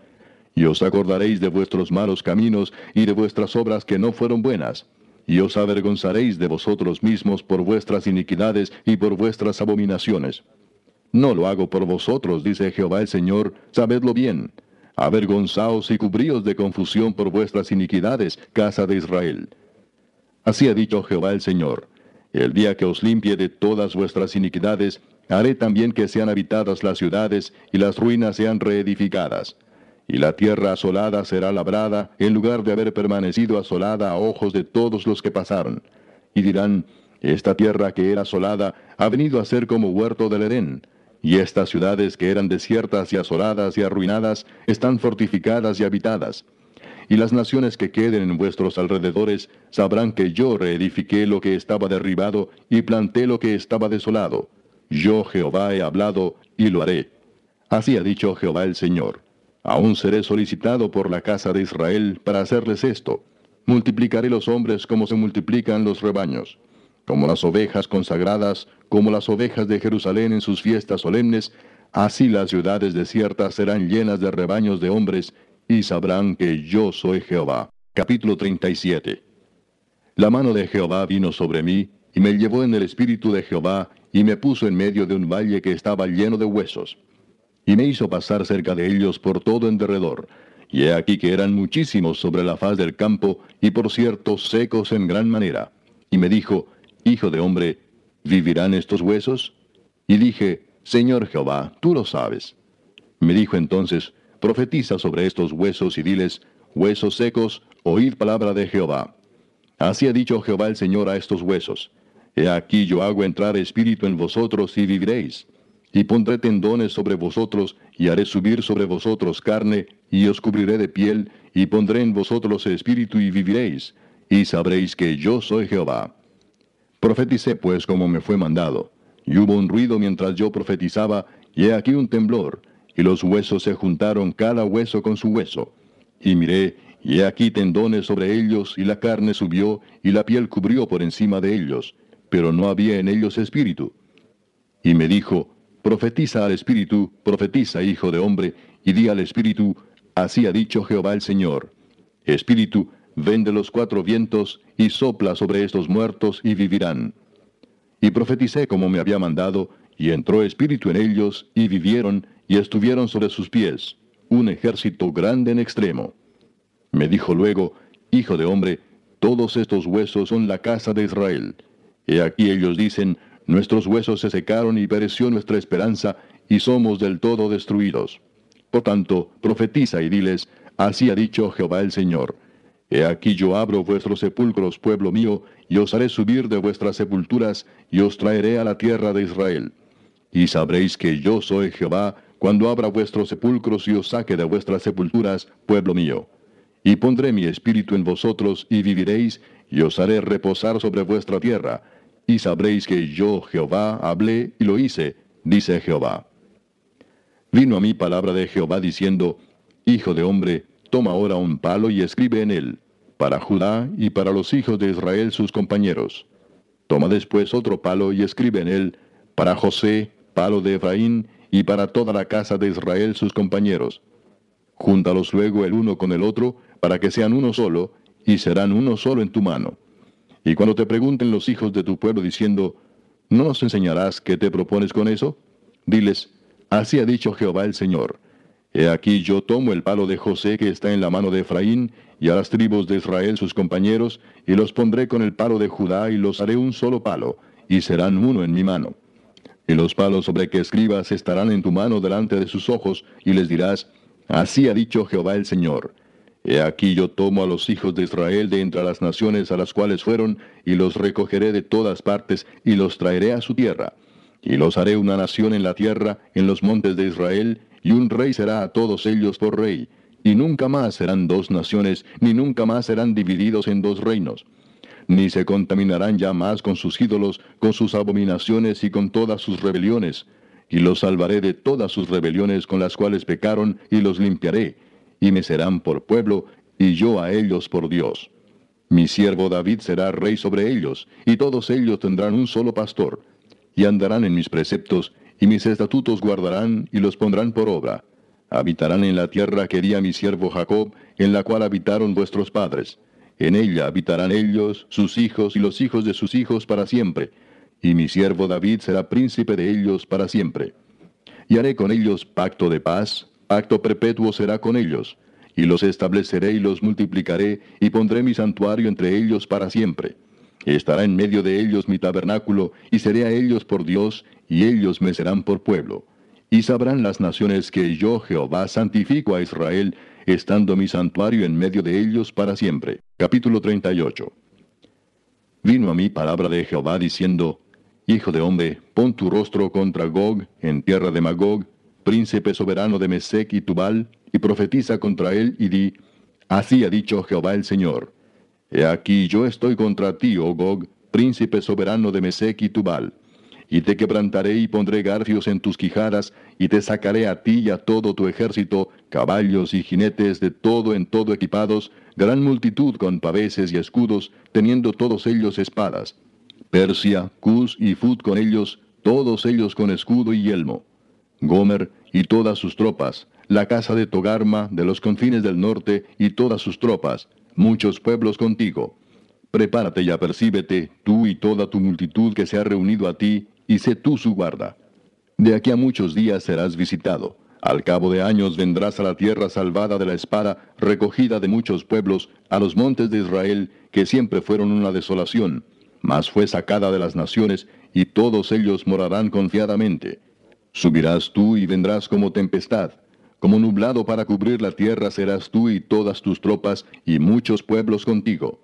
Y os acordaréis de vuestros malos caminos y de vuestras obras que no fueron buenas, y os avergonzaréis de vosotros mismos por vuestras iniquidades y por vuestras abominaciones. No lo hago por vosotros, dice Jehová el Señor, sabedlo bien. Avergonzaos y cubríos de confusión por vuestras iniquidades, casa de Israel. Así ha dicho Jehová el Señor. El día que os limpie de todas vuestras iniquidades, haré también que sean habitadas las ciudades y las ruinas sean reedificadas y la tierra asolada será labrada, en lugar de haber permanecido asolada a ojos de todos los que pasaron. Y dirán, esta tierra que era asolada ha venido a ser como huerto del Edén, y estas ciudades que eran desiertas y asoladas y arruinadas están fortificadas y habitadas. Y las naciones que queden en vuestros alrededores sabrán que yo reedifiqué lo que estaba derribado y planté lo que estaba desolado. Yo Jehová he hablado y lo haré. Así ha dicho Jehová el Señor. Aún seré solicitado por la casa de Israel para hacerles esto. Multiplicaré los hombres como se multiplican los rebaños. Como las ovejas consagradas, como las ovejas de Jerusalén en sus fiestas solemnes, así las ciudades desiertas serán llenas de rebaños de hombres, y sabrán que yo soy Jehová. Capítulo 37 La mano de Jehová vino sobre mí, y me llevó en el espíritu de Jehová, y me puso en medio de un valle que estaba lleno de huesos. Y me hizo pasar cerca de ellos por todo en derredor. Y he aquí que eran muchísimos sobre la faz del campo, y por cierto secos en gran manera. Y me dijo, Hijo de hombre, ¿vivirán estos huesos? Y dije, Señor Jehová, tú lo sabes. Me dijo entonces, Profetiza sobre estos huesos y diles, Huesos secos, oíd palabra de Jehová. Así ha dicho Jehová el Señor a estos huesos. He aquí yo hago entrar espíritu en vosotros y viviréis. Y pondré tendones sobre vosotros, y haré subir sobre vosotros carne, y os cubriré de piel, y pondré en vosotros espíritu y viviréis, y sabréis que yo soy Jehová. Profeticé pues como me fue mandado, y hubo un ruido mientras yo profetizaba, y he aquí un temblor, y los huesos se juntaron cada hueso con su hueso. Y miré, y he aquí tendones sobre ellos, y la carne subió, y la piel cubrió por encima de ellos, pero no había en ellos espíritu. Y me dijo, Profetiza al espíritu, profetiza, hijo de hombre, y di al espíritu, así ha dicho Jehová el Señor. Espíritu, ven de los cuatro vientos, y sopla sobre estos muertos, y vivirán. Y profeticé como me había mandado, y entró espíritu en ellos, y vivieron, y estuvieron sobre sus pies, un ejército grande en extremo. Me dijo luego, Hijo de hombre, todos estos huesos son la casa de Israel. He aquí ellos dicen, Nuestros huesos se secaron y pereció nuestra esperanza, y somos del todo destruidos. Por tanto, profetiza y diles, así ha dicho Jehová el Señor. He aquí yo abro vuestros sepulcros, pueblo mío, y os haré subir de vuestras sepulturas, y os traeré a la tierra de Israel. Y sabréis que yo soy Jehová, cuando abra vuestros sepulcros y os saque de vuestras sepulturas, pueblo mío. Y pondré mi espíritu en vosotros, y viviréis, y os haré reposar sobre vuestra tierra, y sabréis que yo, Jehová, hablé y lo hice, dice Jehová. Vino a mí palabra de Jehová diciendo, Hijo de hombre, toma ahora un palo y escribe en él, para Judá y para los hijos de Israel sus compañeros. Toma después otro palo y escribe en él, para José, palo de Efraín, y para toda la casa de Israel sus compañeros. Júntalos luego el uno con el otro, para que sean uno solo, y serán uno solo en tu mano. Y cuando te pregunten los hijos de tu pueblo diciendo, ¿no nos enseñarás qué te propones con eso? Diles, así ha dicho Jehová el Señor. He aquí yo tomo el palo de José que está en la mano de Efraín, y a las tribus de Israel sus compañeros, y los pondré con el palo de Judá, y los haré un solo palo, y serán uno en mi mano. Y los palos sobre que escribas estarán en tu mano delante de sus ojos, y les dirás, Así ha dicho Jehová el Señor. He aquí yo tomo a los hijos de Israel de entre las naciones a las cuales fueron, y los recogeré de todas partes, y los traeré a su tierra. Y los haré una nación en la tierra, en los montes de Israel, y un rey será a todos ellos por rey. Y nunca más serán dos naciones, ni nunca más serán divididos en dos reinos. Ni se contaminarán ya más con sus ídolos, con sus abominaciones y con todas sus rebeliones. Y los salvaré de todas sus rebeliones con las cuales pecaron, y los limpiaré y me serán por pueblo, y yo a ellos por Dios. Mi siervo David será rey sobre ellos, y todos ellos tendrán un solo pastor, y andarán en mis preceptos, y mis estatutos guardarán, y los pondrán por obra. Habitarán en la tierra que di a mi siervo Jacob, en la cual habitaron vuestros padres. En ella habitarán ellos, sus hijos y los hijos de sus hijos para siempre, y mi siervo David será príncipe de ellos para siempre. Y haré con ellos pacto de paz, Acto perpetuo será con ellos, y los estableceré y los multiplicaré, y pondré mi santuario entre ellos para siempre. Estará en medio de ellos mi tabernáculo, y seré a ellos por Dios, y ellos me serán por pueblo. Y sabrán las naciones que yo, Jehová, santifico a Israel, estando mi santuario en medio de ellos para siempre. Capítulo 38 Vino a mí palabra de Jehová diciendo, Hijo de hombre, pon tu rostro contra Gog, en tierra de Magog, príncipe soberano de Mesec y Tubal, y profetiza contra él y di, Así ha dicho Jehová el Señor. He aquí yo estoy contra ti, oh Gog, príncipe soberano de Mesec y Tubal. Y te quebrantaré y pondré garfios en tus quijadas, y te sacaré a ti y a todo tu ejército, caballos y jinetes de todo en todo equipados, gran multitud con paveses y escudos, teniendo todos ellos espadas. Persia, Cus y Fut con ellos, todos ellos con escudo y yelmo. Gomer y todas sus tropas, la casa de Togarma de los confines del norte y todas sus tropas, muchos pueblos contigo. Prepárate y apercíbete, tú y toda tu multitud que se ha reunido a ti, y sé tú su guarda. De aquí a muchos días serás visitado. Al cabo de años vendrás a la tierra salvada de la espada, recogida de muchos pueblos, a los montes de Israel, que siempre fueron una desolación, mas fue sacada de las naciones, y todos ellos morarán confiadamente. Subirás tú y vendrás como tempestad. Como nublado para cubrir la tierra serás tú y todas tus tropas y muchos pueblos contigo.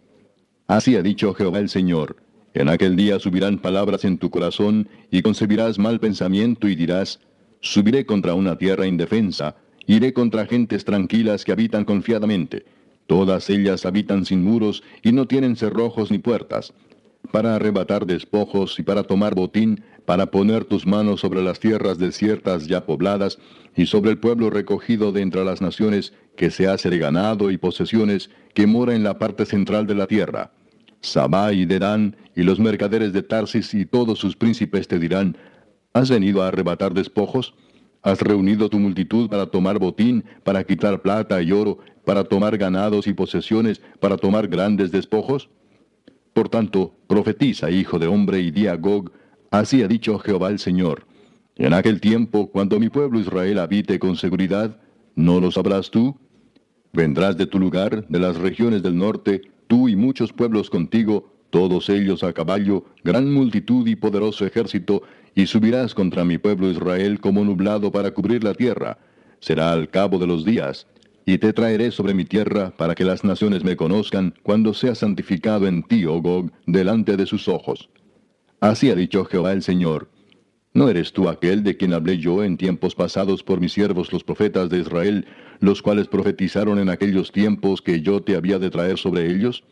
Así ha dicho Jehová el Señor. En aquel día subirán palabras en tu corazón y concebirás mal pensamiento y dirás, Subiré contra una tierra indefensa, iré contra gentes tranquilas que habitan confiadamente. Todas ellas habitan sin muros y no tienen cerrojos ni puertas para arrebatar despojos y para tomar botín, para poner tus manos sobre las tierras desiertas ya pobladas, y sobre el pueblo recogido de entre las naciones, que se hace de ganado y posesiones, que mora en la parte central de la tierra. Sabá y Dedán, y los mercaderes de Tarsis y todos sus príncipes te dirán, ¿Has venido a arrebatar despojos? ¿Has reunido tu multitud para tomar botín, para quitar plata y oro, para tomar ganados y posesiones, para tomar grandes despojos? Por tanto, profetiza, hijo de hombre, y di a Gog, así ha dicho Jehová el Señor. En aquel tiempo, cuando mi pueblo Israel habite con seguridad, ¿no lo sabrás tú? Vendrás de tu lugar, de las regiones del norte, tú y muchos pueblos contigo, todos ellos a caballo, gran multitud y poderoso ejército, y subirás contra mi pueblo Israel como nublado para cubrir la tierra. Será al cabo de los días, y te traeré sobre mi tierra para que las naciones me conozcan cuando sea santificado en ti, oh Gog, delante de sus ojos. Así ha dicho Jehová el Señor. ¿No eres tú aquel de quien hablé yo en tiempos pasados por mis siervos los profetas de Israel, los cuales profetizaron en aquellos tiempos que yo te había de traer sobre ellos?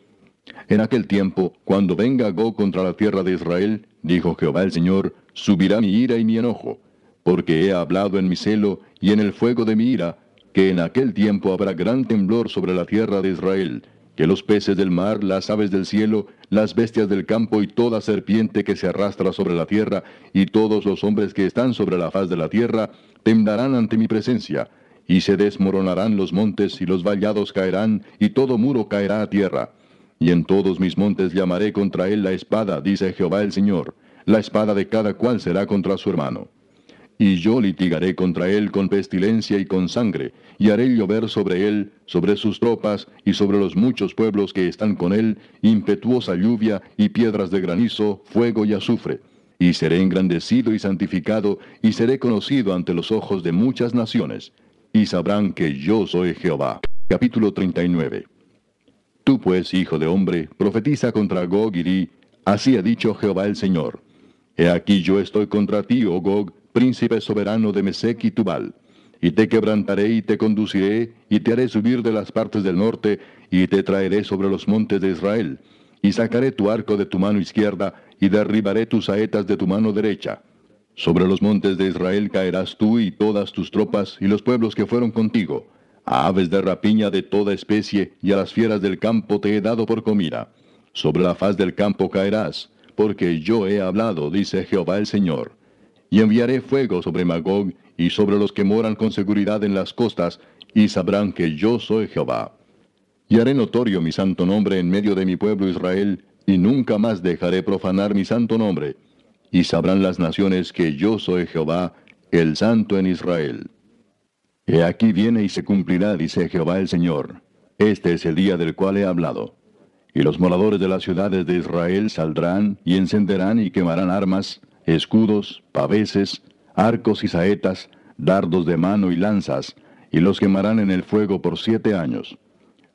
En aquel tiempo, cuando venga Gog contra la tierra de Israel, dijo Jehová el Señor, subirá mi ira y mi enojo, porque he hablado en mi celo y en el fuego de mi ira, que en aquel tiempo habrá gran temblor sobre la tierra de Israel, que los peces del mar, las aves del cielo, las bestias del campo y toda serpiente que se arrastra sobre la tierra, y todos los hombres que están sobre la faz de la tierra, temblarán ante mi presencia, y se desmoronarán los montes y los vallados caerán, y todo muro caerá a tierra. Y en todos mis montes llamaré contra él la espada, dice Jehová el Señor. La espada de cada cual será contra su hermano y yo litigaré contra él con pestilencia y con sangre, y haré llover sobre él, sobre sus tropas y sobre los muchos pueblos que están con él, impetuosa lluvia y piedras de granizo, fuego y azufre. Y seré engrandecido y santificado, y seré conocido ante los ojos de muchas naciones, y sabrán que yo soy Jehová. Capítulo 39 Tú pues, hijo de hombre, profetiza contra Gog y di, así ha dicho Jehová el Señor. He aquí yo estoy contra ti, oh Gog, príncipe soberano de Mesec y Tubal. Y te quebrantaré y te conduciré, y te haré subir de las partes del norte, y te traeré sobre los montes de Israel. Y sacaré tu arco de tu mano izquierda, y derribaré tus saetas de tu mano derecha. Sobre los montes de Israel caerás tú y todas tus tropas, y los pueblos que fueron contigo. A aves de rapiña de toda especie, y a las fieras del campo te he dado por comida. Sobre la faz del campo caerás, porque yo he hablado, dice Jehová el Señor. Y enviaré fuego sobre Magog y sobre los que moran con seguridad en las costas, y sabrán que yo soy Jehová. Y haré notorio mi santo nombre en medio de mi pueblo Israel, y nunca más dejaré profanar mi santo nombre. Y sabrán las naciones que yo soy Jehová, el santo en Israel. He aquí viene y se cumplirá, dice Jehová el Señor. Este es el día del cual he hablado. Y los moradores de las ciudades de Israel saldrán y encenderán y quemarán armas, escudos, paveses, arcos y saetas, dardos de mano y lanzas, y los quemarán en el fuego por siete años.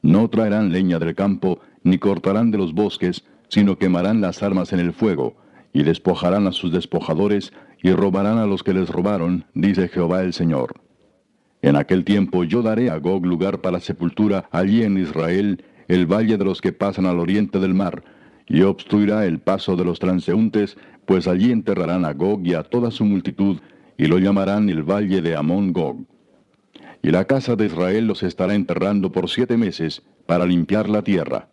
No traerán leña del campo, ni cortarán de los bosques, sino quemarán las armas en el fuego, y despojarán a sus despojadores, y robarán a los que les robaron, dice Jehová el Señor. En aquel tiempo yo daré a Gog lugar para sepultura allí en Israel, el valle de los que pasan al oriente del mar, y obstruirá el paso de los transeúntes, pues allí enterrarán a Gog y a toda su multitud, y lo llamarán el valle de Amón Gog. Y la casa de Israel los estará enterrando por siete meses, para limpiar la tierra.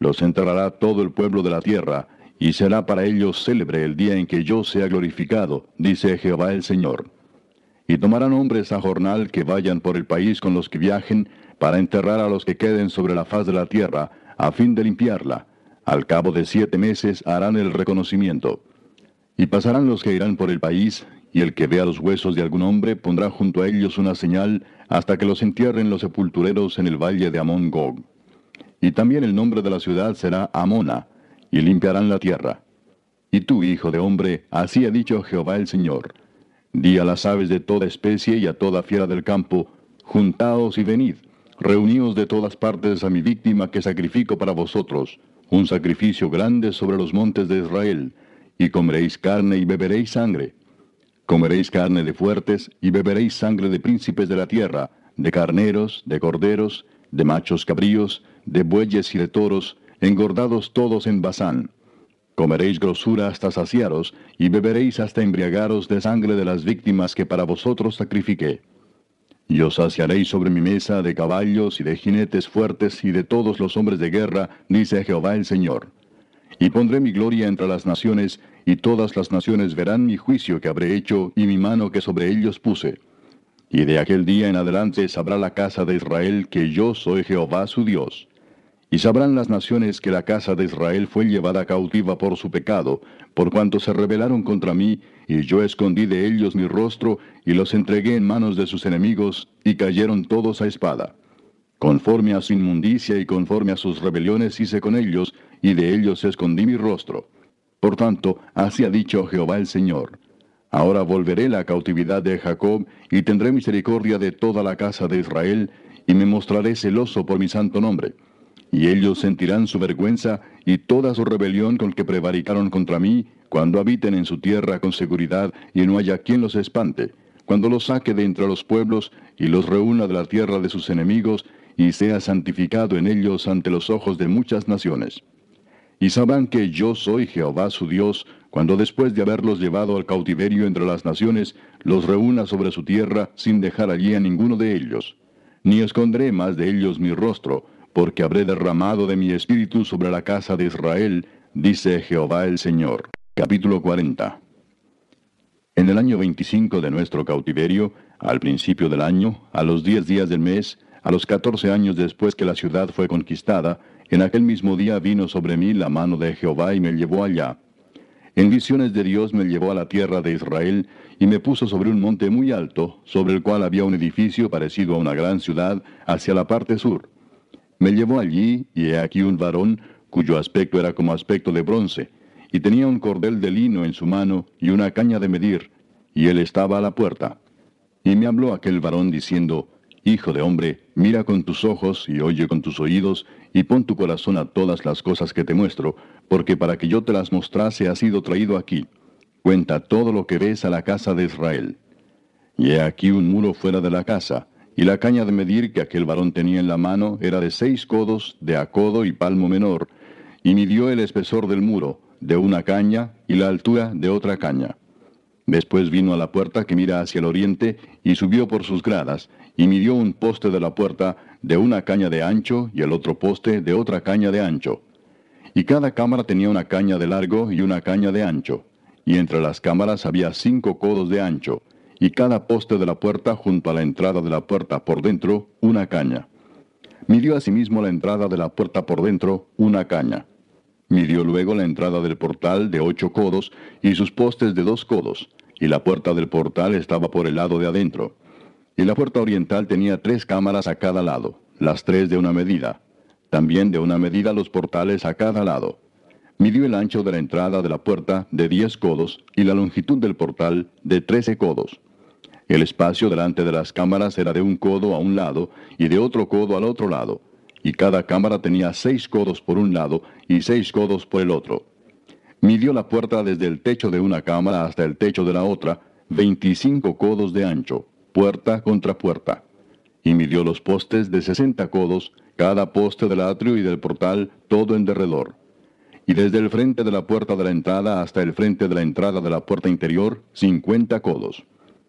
Los enterrará todo el pueblo de la tierra, y será para ellos célebre el día en que yo sea glorificado, dice Jehová el Señor. Y tomarán hombres a jornal que vayan por el país con los que viajen, para enterrar a los que queden sobre la faz de la tierra, a fin de limpiarla. Al cabo de siete meses harán el reconocimiento. Y pasarán los que irán por el país, y el que vea los huesos de algún hombre pondrá junto a ellos una señal hasta que los entierren los sepultureros en el valle de Amón Gog. Y también el nombre de la ciudad será Amona, y limpiarán la tierra. Y tú, hijo de hombre, así ha dicho Jehová el Señor. Di a las aves de toda especie y a toda fiera del campo, juntaos y venid, reuníos de todas partes a mi víctima que sacrifico para vosotros, un sacrificio grande sobre los montes de Israel, y comeréis carne y beberéis sangre. Comeréis carne de fuertes y beberéis sangre de príncipes de la tierra, de carneros, de corderos, de machos cabríos, de bueyes y de toros, engordados todos en Basán. Comeréis grosura hasta saciaros, y beberéis hasta embriagaros de sangre de las víctimas que para vosotros sacrifiqué. Y os saciaréis sobre mi mesa de caballos y de jinetes fuertes y de todos los hombres de guerra, dice Jehová el Señor. Y pondré mi gloria entre las naciones, y todas las naciones verán mi juicio que habré hecho y mi mano que sobre ellos puse. Y de aquel día en adelante sabrá la casa de Israel que yo soy Jehová su Dios. Y sabrán las naciones que la casa de Israel fue llevada cautiva por su pecado, por cuanto se rebelaron contra mí, y yo escondí de ellos mi rostro, y los entregué en manos de sus enemigos, y cayeron todos a espada. Conforme a su inmundicia y conforme a sus rebeliones hice con ellos, y de ellos escondí mi rostro. Por tanto, así ha dicho Jehová el Señor. Ahora volveré la cautividad de Jacob, y tendré misericordia de toda la casa de Israel, y me mostraré celoso por mi santo nombre. Y ellos sentirán su vergüenza y toda su rebelión con que prevaricaron contra mí, cuando habiten en su tierra con seguridad y no haya quien los espante, cuando los saque de entre los pueblos y los reúna de la tierra de sus enemigos, y sea santificado en ellos ante los ojos de muchas naciones. Y sabrán que yo soy Jehová su Dios, cuando después de haberlos llevado al cautiverio entre las naciones, los reúna sobre su tierra sin dejar allí a ninguno de ellos. Ni esconderé más de ellos mi rostro, porque habré derramado de mi espíritu sobre la casa de Israel, dice Jehová el Señor. Capítulo 40 En el año 25 de nuestro cautiverio, al principio del año, a los diez días del mes, a los catorce años después que la ciudad fue conquistada, en aquel mismo día vino sobre mí la mano de Jehová y me llevó allá. En visiones de Dios me llevó a la tierra de Israel y me puso sobre un monte muy alto, sobre el cual había un edificio parecido a una gran ciudad, hacia la parte sur. Me llevó allí, y he aquí un varón, cuyo aspecto era como aspecto de bronce, y tenía un cordel de lino en su mano y una caña de medir, y él estaba a la puerta. Y me habló aquel varón diciendo, Hijo de hombre, mira con tus ojos y oye con tus oídos, y pon tu corazón a todas las cosas que te muestro, porque para que yo te las mostrase ha sido traído aquí. Cuenta todo lo que ves a la casa de Israel. Y he aquí un muro fuera de la casa, y la caña de medir que aquel varón tenía en la mano era de seis codos, de acodo y palmo menor, y midió el espesor del muro, de una caña, y la altura de otra caña. Después vino a la puerta que mira hacia el oriente, y subió por sus gradas, y midió un poste de la puerta de una caña de ancho y el otro poste de otra caña de ancho. Y cada cámara tenía una caña de largo y una caña de ancho, y entre las cámaras había cinco codos de ancho, y cada poste de la puerta junto a la entrada de la puerta por dentro una caña. Midió asimismo la entrada de la puerta por dentro una caña. Midió luego la entrada del portal de ocho codos y sus postes de dos codos, y la puerta del portal estaba por el lado de adentro y la puerta oriental tenía tres cámaras a cada lado, las tres de una medida. También de una medida los portales a cada lado. Midió el ancho de la entrada de la puerta de diez codos y la longitud del portal de trece codos. El espacio delante de las cámaras era de un codo a un lado y de otro codo al otro lado, y cada cámara tenía seis codos por un lado y seis codos por el otro. Midió la puerta desde el techo de una cámara hasta el techo de la otra, veinticinco codos de ancho puerta contra puerta. Y midió los postes de sesenta codos, cada poste del atrio y del portal, todo en derredor. Y desde el frente de la puerta de la entrada hasta el frente de la entrada de la puerta interior, cincuenta codos.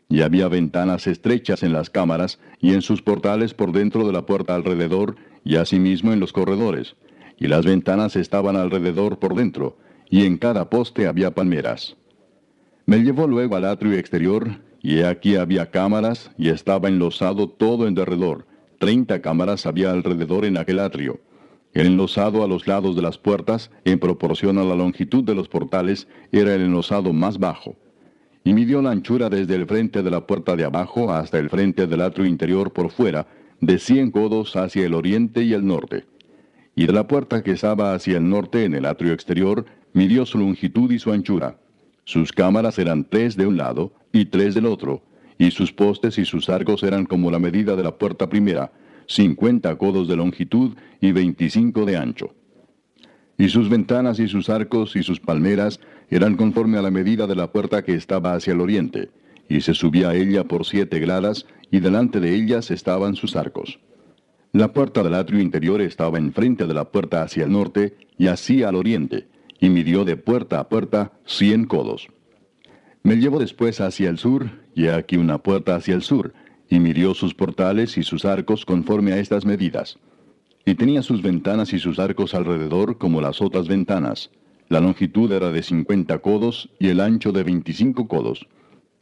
Y había ventanas estrechas en las cámaras y en sus portales por dentro de la puerta alrededor y asimismo en los corredores. Y las ventanas estaban alrededor por dentro, y en cada poste había palmeras. Me llevó luego al atrio exterior y aquí había cámaras, y estaba enlosado todo en derredor. Treinta cámaras había alrededor en aquel atrio. El enlosado a los lados de las puertas, en proporción a la longitud de los portales, era el enlosado más bajo. Y midió la anchura desde el frente de la puerta de abajo hasta el frente del atrio interior por fuera, de cien codos hacia el oriente y el norte. Y de la puerta que estaba hacia el norte en el atrio exterior, midió su longitud y su anchura. Sus cámaras eran tres de un lado y tres del otro, y sus postes y sus arcos eran como la medida de la puerta primera, cincuenta codos de longitud y veinticinco de ancho. Y sus ventanas y sus arcos y sus palmeras eran conforme a la medida de la puerta que estaba hacia el oriente, y se subía a ella por siete gradas, y delante de ellas estaban sus arcos. La puerta del atrio interior estaba enfrente de la puerta hacia el norte, y así al oriente, y midió de puerta a puerta cien codos. Me llevó después hacia el sur, y aquí una puerta hacia el sur, y midió sus portales y sus arcos conforme a estas medidas. Y tenía sus ventanas y sus arcos alrededor como las otras ventanas. La longitud era de cincuenta codos y el ancho de veinticinco codos.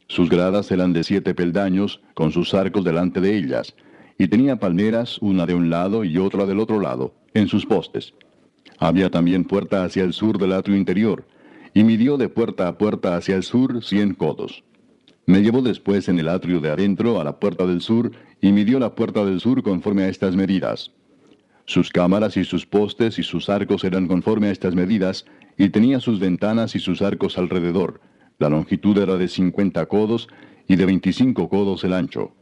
Sus gradas eran de siete peldaños, con sus arcos delante de ellas, y tenía palmeras, una de un lado y otra del otro lado, en sus postes. Había también puerta hacia el sur del atrio interior, y midió de puerta a puerta hacia el sur cien codos. Me llevó después en el atrio de adentro a la puerta del sur y midió la puerta del sur conforme a estas medidas. Sus cámaras y sus postes y sus arcos eran conforme a estas medidas, y tenía sus ventanas y sus arcos alrededor. La longitud era de cincuenta codos y de veinticinco codos el ancho.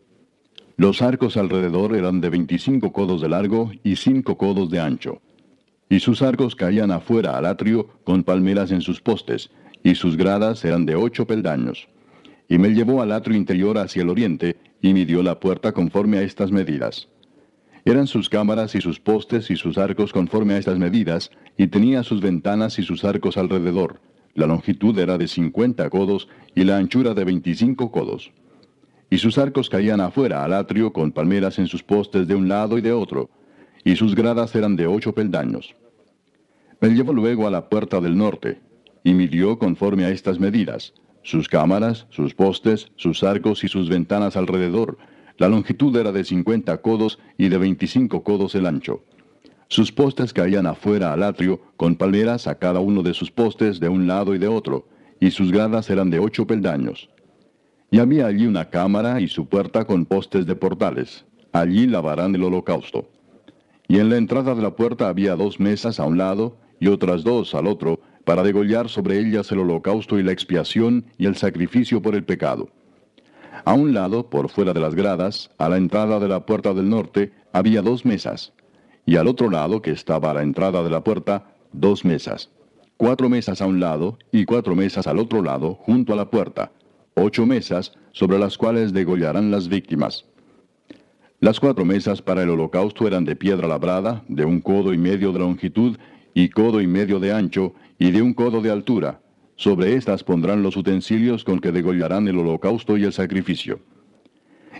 Los arcos alrededor eran de veinticinco codos de largo y cinco codos de ancho. Y sus arcos caían afuera al atrio con palmeras en sus postes, y sus gradas eran de ocho peldaños y me llevó al atrio interior hacia el oriente, y midió la puerta conforme a estas medidas. Eran sus cámaras y sus postes y sus arcos conforme a estas medidas, y tenía sus ventanas y sus arcos alrededor. La longitud era de cincuenta codos y la anchura de veinticinco codos. Y sus arcos caían afuera al atrio con palmeras en sus postes de un lado y de otro, y sus gradas eran de ocho peldaños. Me llevó luego a la puerta del norte, y midió conforme a estas medidas sus cámaras, sus postes, sus arcos y sus ventanas alrededor. La longitud era de cincuenta codos y de veinticinco codos el ancho. Sus postes caían afuera al atrio, con palmeras a cada uno de sus postes de un lado y de otro, y sus gradas eran de ocho peldaños. Y había allí una cámara y su puerta con postes de portales. Allí lavarán el holocausto. Y en la entrada de la puerta había dos mesas a un lado y otras dos al otro, para degollar sobre ellas el holocausto y la expiación y el sacrificio por el pecado. A un lado, por fuera de las gradas, a la entrada de la puerta del norte, había dos mesas, y al otro lado, que estaba a la entrada de la puerta, dos mesas. Cuatro mesas a un lado y cuatro mesas al otro lado, junto a la puerta. Ocho mesas sobre las cuales degollarán las víctimas. Las cuatro mesas para el holocausto eran de piedra labrada, de un codo y medio de longitud y codo y medio de ancho, y de un codo de altura. Sobre estas pondrán los utensilios con que degollarán el holocausto y el sacrificio.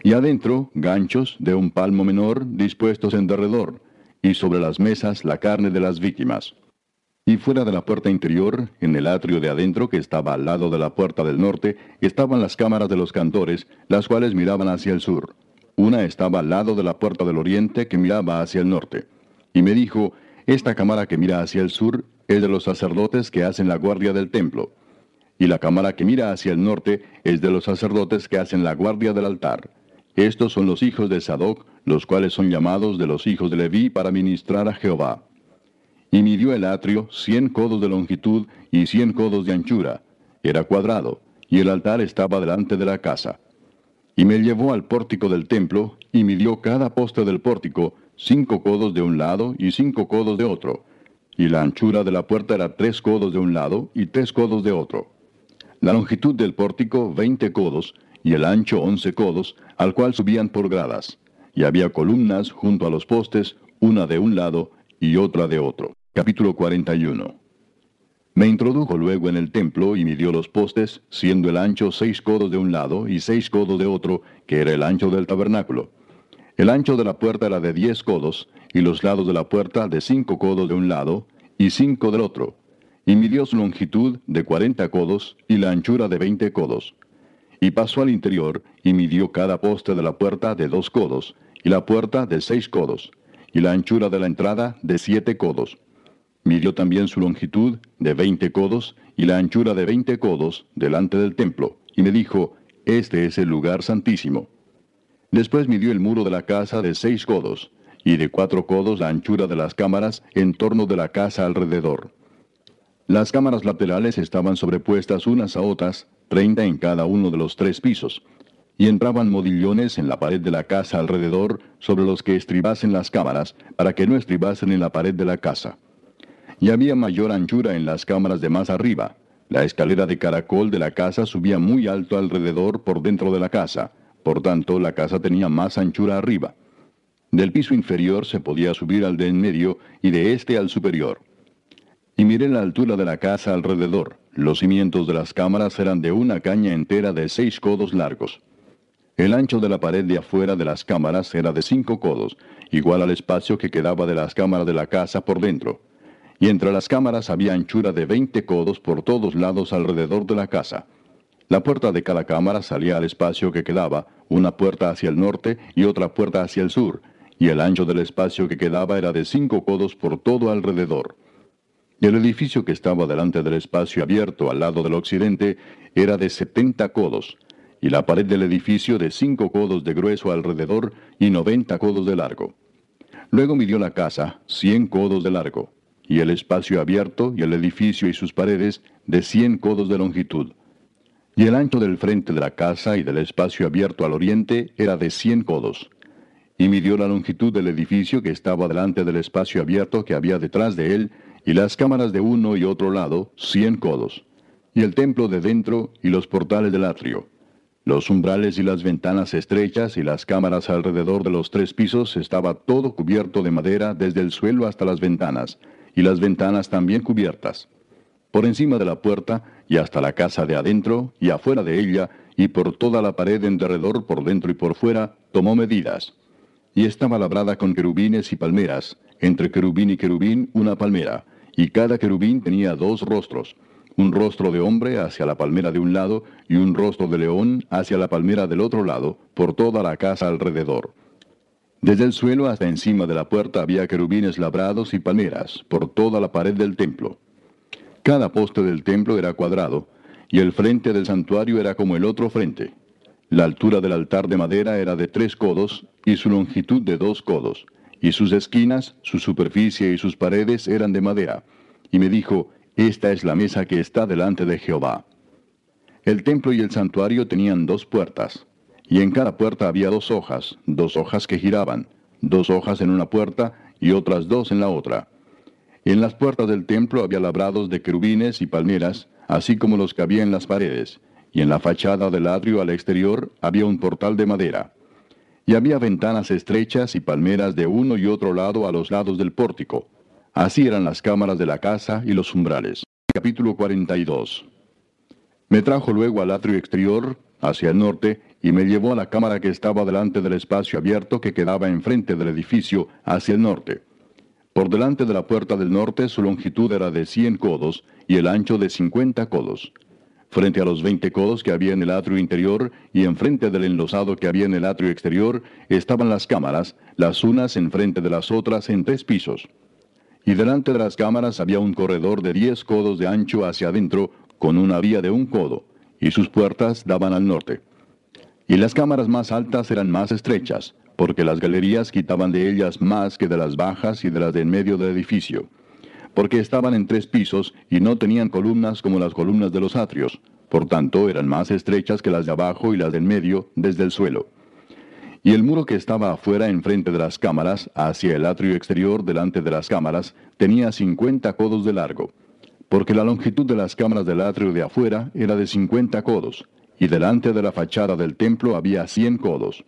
Y adentro, ganchos de un palmo menor dispuestos en derredor, y sobre las mesas la carne de las víctimas. Y fuera de la puerta interior, en el atrio de adentro que estaba al lado de la puerta del norte, estaban las cámaras de los cantores, las cuales miraban hacia el sur. Una estaba al lado de la puerta del oriente que miraba hacia el norte. Y me dijo, esta cámara que mira hacia el sur es de los sacerdotes que hacen la guardia del templo, y la cámara que mira hacia el norte es de los sacerdotes que hacen la guardia del altar. Estos son los hijos de Sadoc, los cuales son llamados de los hijos de Leví para ministrar a Jehová. Y midió el atrio cien codos de longitud y cien codos de anchura. Era cuadrado, y el altar estaba delante de la casa. Y me llevó al pórtico del templo, y midió cada poste del pórtico, cinco codos de un lado y cinco codos de otro, y la anchura de la puerta era tres codos de un lado y tres codos de otro. La longitud del pórtico veinte codos, y el ancho once codos, al cual subían por gradas, y había columnas junto a los postes, una de un lado y otra de otro. Capítulo 41 Me introdujo luego en el templo y midió los postes, siendo el ancho seis codos de un lado y seis codos de otro, que era el ancho del tabernáculo el ancho de la puerta era de diez codos, y los lados de la puerta de cinco codos de un lado, y cinco del otro. Y midió su longitud de cuarenta codos, y la anchura de veinte codos. Y pasó al interior, y midió cada poste de la puerta de dos codos, y la puerta de seis codos. y la anchura de la entrada de siete codos. Midió también su longitud de veinte codos y la anchura de veinte codos delante del templo, y me dijo, Este es el lugar santísimo. Después midió el muro de la casa de seis codos, y de cuatro codos la anchura de las cámaras en torno de la casa alrededor. Las cámaras laterales estaban sobrepuestas unas a otras, treinta en cada uno de los tres pisos, y entraban modillones en la pared de la casa alrededor sobre los que estribasen las cámaras, para que no estribasen en la pared de la casa. Y había mayor anchura en las cámaras de más arriba. La escalera de caracol de la casa subía muy alto alrededor por dentro de la casa, por tanto la casa tenía más anchura arriba. Del piso inferior se podía subir al de en medio y de este al superior. Y miré la altura de la casa alrededor. Los cimientos de las cámaras eran de una caña entera de seis codos largos. El ancho de la pared de afuera de las cámaras era de cinco codos, igual al espacio que quedaba de las cámaras de la casa por dentro. Y entre las cámaras había anchura de veinte codos por todos lados alrededor de la casa. La puerta de cada cámara salía al espacio que quedaba, una puerta hacia el norte y otra puerta hacia el sur, y el ancho del espacio que quedaba era de cinco codos por todo alrededor. El edificio que estaba delante del espacio abierto al lado del occidente era de setenta codos, y la pared del edificio de cinco codos de grueso alrededor y noventa codos de largo. Luego midió la casa, cien codos de largo, y el espacio abierto y el edificio y sus paredes de cien codos de longitud. Y el ancho del frente de la casa y del espacio abierto al oriente era de cien codos. Y midió la longitud del edificio que estaba delante del espacio abierto que había detrás de él, y las cámaras de uno y otro lado, cien codos, y el templo de dentro y los portales del atrio. Los umbrales y las ventanas estrechas y las cámaras alrededor de los tres pisos estaba todo cubierto de madera desde el suelo hasta las ventanas, y las ventanas también cubiertas. Por encima de la puerta y hasta la casa de adentro y afuera de ella y por toda la pared en derredor por dentro y por fuera, tomó medidas. Y estaba labrada con querubines y palmeras, entre querubín y querubín una palmera, y cada querubín tenía dos rostros, un rostro de hombre hacia la palmera de un lado y un rostro de león hacia la palmera del otro lado, por toda la casa alrededor. Desde el suelo hasta encima de la puerta había querubines labrados y palmeras, por toda la pared del templo. Cada poste del templo era cuadrado, y el frente del santuario era como el otro frente. La altura del altar de madera era de tres codos y su longitud de dos codos y sus esquinas, su superficie y sus paredes eran de madera. Y me dijo, Esta es la mesa que está delante de Jehová. El templo y el santuario tenían dos puertas, y en cada puerta había dos hojas, dos hojas que giraban, dos hojas en una puerta y otras dos en la otra. En las puertas del templo había labrados de querubines y palmeras, así como los que había en las paredes, y en la fachada del atrio al exterior había un portal de madera y había ventanas estrechas y palmeras de uno y otro lado a los lados del pórtico. Así eran las cámaras de la casa y los umbrales. Capítulo 42 Me trajo luego al atrio exterior, hacia el norte, y me llevó a la cámara que estaba delante del espacio abierto que quedaba enfrente del edificio, hacia el norte. Por delante de la puerta del norte su longitud era de cien codos y el ancho de cincuenta codos frente a los veinte codos que había en el atrio interior y enfrente del enlosado que había en el atrio exterior, estaban las cámaras, las unas enfrente de las otras en tres pisos. Y delante de las cámaras había un corredor de diez codos de ancho hacia adentro, con una vía de un codo, y sus puertas daban al norte. Y las cámaras más altas eran más estrechas, porque las galerías quitaban de ellas más que de las bajas y de las de en medio del edificio porque estaban en tres pisos y no tenían columnas como las columnas de los atrios, por tanto eran más estrechas que las de abajo y las de en medio desde el suelo. Y el muro que estaba afuera enfrente de las cámaras, hacia el atrio exterior delante de las cámaras, tenía cincuenta codos de largo, porque la longitud de las cámaras del atrio de afuera era de cincuenta codos, y delante de la fachada del templo había cien codos.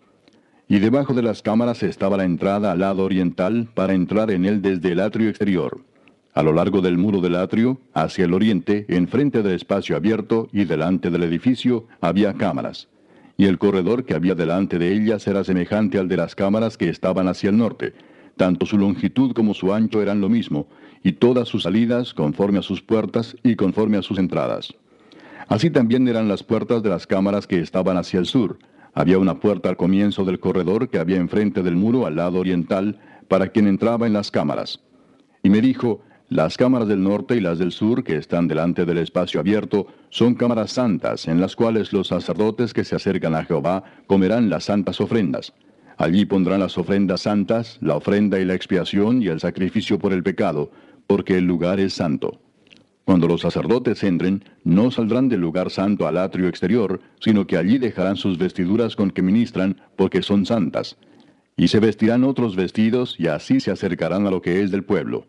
Y debajo de las cámaras estaba la entrada al lado oriental para entrar en él desde el atrio exterior. A lo largo del muro del atrio, hacia el oriente, enfrente del espacio abierto y delante del edificio, había cámaras. Y el corredor que había delante de ellas era semejante al de las cámaras que estaban hacia el norte. Tanto su longitud como su ancho eran lo mismo, y todas sus salidas conforme a sus puertas y conforme a sus entradas. Así también eran las puertas de las cámaras que estaban hacia el sur. Había una puerta al comienzo del corredor que había enfrente del muro al lado oriental, para quien entraba en las cámaras. Y me dijo, las cámaras del norte y las del sur, que están delante del espacio abierto, son cámaras santas, en las cuales los sacerdotes que se acercan a Jehová comerán las santas ofrendas. Allí pondrán las ofrendas santas, la ofrenda y la expiación y el sacrificio por el pecado, porque el lugar es santo. Cuando los sacerdotes entren, no saldrán del lugar santo al atrio exterior, sino que allí dejarán sus vestiduras con que ministran, porque son santas. Y se vestirán otros vestidos, y así se acercarán a lo que es del pueblo.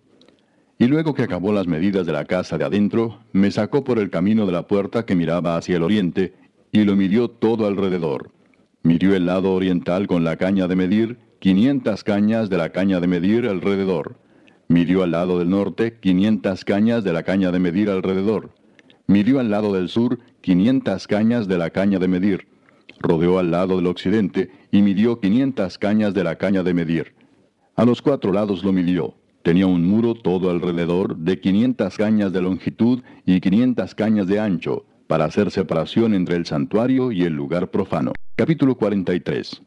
Y luego que acabó las medidas de la casa de adentro, me sacó por el camino de la puerta que miraba hacia el oriente, y lo midió todo alrededor. Midió el lado oriental con la caña de medir, quinientas cañas de la caña de medir alrededor. Midió al lado del norte, quinientas cañas de la caña de medir alrededor. Midió al lado del sur, quinientas cañas de la caña de medir. Rodeó al lado del occidente y midió quinientas cañas de la caña de medir. A los cuatro lados lo midió Tenía un muro todo alrededor de 500 cañas de longitud y 500 cañas de ancho, para hacer separación entre el santuario y el lugar profano. Capítulo 43.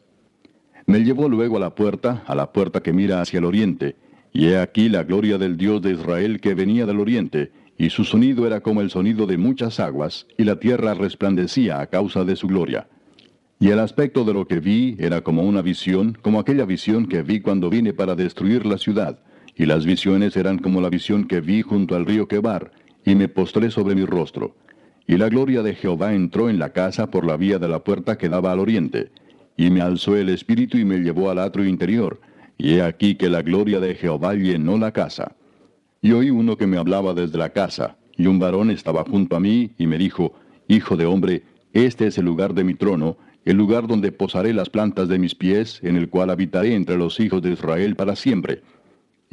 Me llevó luego a la puerta, a la puerta que mira hacia el oriente, y he aquí la gloria del Dios de Israel que venía del oriente, y su sonido era como el sonido de muchas aguas, y la tierra resplandecía a causa de su gloria. Y el aspecto de lo que vi era como una visión, como aquella visión que vi cuando vine para destruir la ciudad, y las visiones eran como la visión que vi junto al río Quebar, y me postré sobre mi rostro. Y la gloria de Jehová entró en la casa por la vía de la puerta que daba al oriente, y me alzó el espíritu y me llevó al atrio interior, y he aquí que la gloria de Jehová llenó la casa. Y oí uno que me hablaba desde la casa, y un varón estaba junto a mí, y me dijo, Hijo de hombre, este es el lugar de mi trono, el lugar donde posaré las plantas de mis pies, en el cual habitaré entre los hijos de Israel para siempre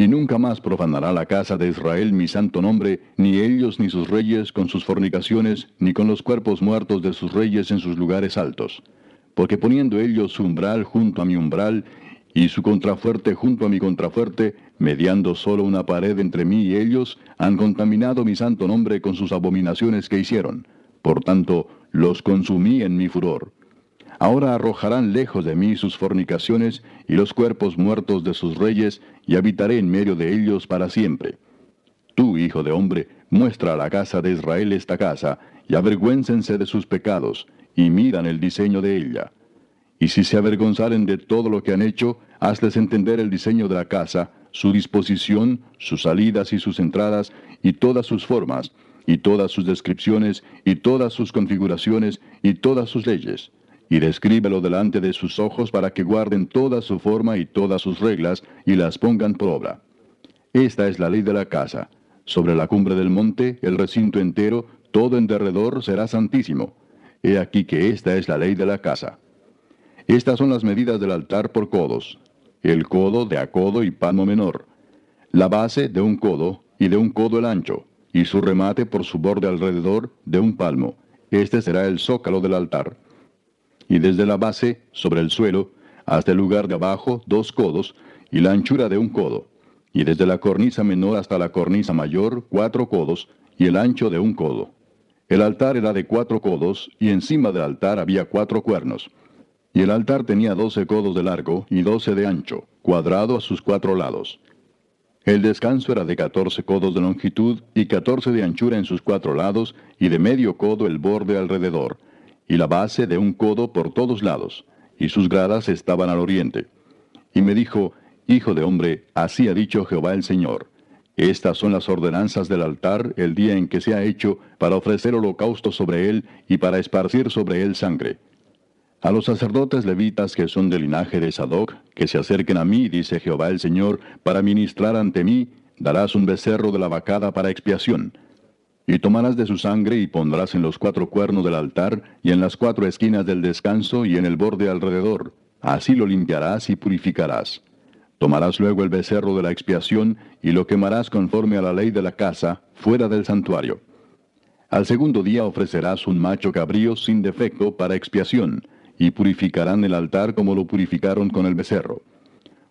y nunca más profanará la casa de Israel mi santo nombre, ni ellos ni sus reyes con sus fornicaciones, ni con los cuerpos muertos de sus reyes en sus lugares altos. Porque poniendo ellos su umbral junto a mi umbral, y su contrafuerte junto a mi contrafuerte, mediando solo una pared entre mí y ellos, han contaminado mi santo nombre con sus abominaciones que hicieron. Por tanto, los consumí en mi furor. Ahora arrojarán lejos de mí sus fornicaciones y los cuerpos muertos de sus reyes, y habitaré en medio de ellos para siempre. Tú, hijo de hombre, muestra a la casa de Israel esta casa, y avergüéncense de sus pecados, y miran el diseño de ella. Y si se avergonzaren de todo lo que han hecho, hazles entender el diseño de la casa, su disposición, sus salidas y sus entradas, y todas sus formas, y todas sus descripciones, y todas sus configuraciones, y todas sus leyes y descríbelo delante de sus ojos para que guarden toda su forma y todas sus reglas y las pongan por obra. Esta es la ley de la casa. Sobre la cumbre del monte, el recinto entero, todo en derredor será santísimo. He aquí que esta es la ley de la casa. Estas son las medidas del altar por codos. El codo de a codo y palmo menor. La base de un codo y de un codo el ancho, y su remate por su borde alrededor de un palmo. Este será el zócalo del altar y desde la base, sobre el suelo, hasta el lugar de abajo, dos codos, y la anchura de un codo, y desde la cornisa menor hasta la cornisa mayor, cuatro codos, y el ancho de un codo. El altar era de cuatro codos, y encima del altar había cuatro cuernos. Y el altar tenía doce codos de largo y doce de ancho, cuadrado a sus cuatro lados. El descanso era de catorce codos de longitud y catorce de anchura en sus cuatro lados, y de medio codo el borde alrededor y la base de un codo por todos lados, y sus gradas estaban al oriente. Y me dijo, Hijo de hombre, así ha dicho Jehová el Señor. Estas son las ordenanzas del altar el día en que se ha hecho para ofrecer holocausto sobre él y para esparcir sobre él sangre. A los sacerdotes levitas que son del linaje de Sadoc, que se acerquen a mí, dice Jehová el Señor, para ministrar ante mí, darás un becerro de la vacada para expiación y tomarás de su sangre y pondrás en los cuatro cuernos del altar y en las cuatro esquinas del descanso y en el borde alrededor. Así lo limpiarás y purificarás. Tomarás luego el becerro de la expiación y lo quemarás conforme a la ley de la casa, fuera del santuario. Al segundo día ofrecerás un macho cabrío sin defecto para expiación, y purificarán el altar como lo purificaron con el becerro.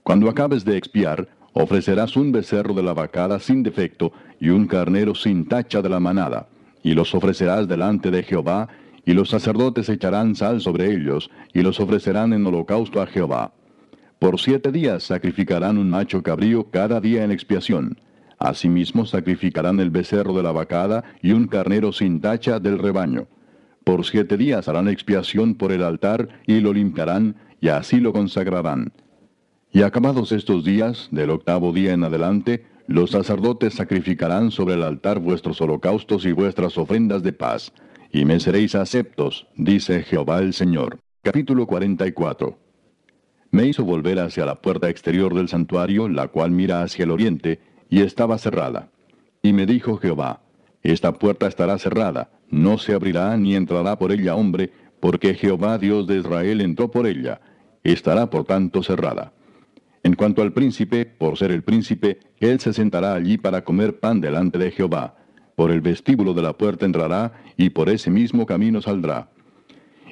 Cuando acabes de expiar, ofrecerás un becerro de la vacada sin defecto y un carnero sin tacha de la manada, y los ofrecerás delante de Jehová, y los sacerdotes echarán sal sobre ellos, y los ofrecerán en holocausto a Jehová. Por siete días sacrificarán un macho cabrío cada día en expiación. Asimismo sacrificarán el becerro de la vacada y un carnero sin tacha del rebaño. Por siete días harán expiación por el altar y lo limpiarán, y así lo consagrarán. Y acabados estos días, del octavo día en adelante, los sacerdotes sacrificarán sobre el altar vuestros holocaustos y vuestras ofrendas de paz, y me seréis aceptos, dice Jehová el Señor. Capítulo 44 Me hizo volver hacia la puerta exterior del santuario, la cual mira hacia el oriente, y estaba cerrada. Y me dijo Jehová, Esta puerta estará cerrada, no se abrirá ni entrará por ella hombre, porque Jehová Dios de Israel entró por ella, estará por tanto cerrada. En cuanto al príncipe, por ser el príncipe, él se sentará allí para comer pan delante de Jehová. Por el vestíbulo de la puerta entrará, y por ese mismo camino saldrá.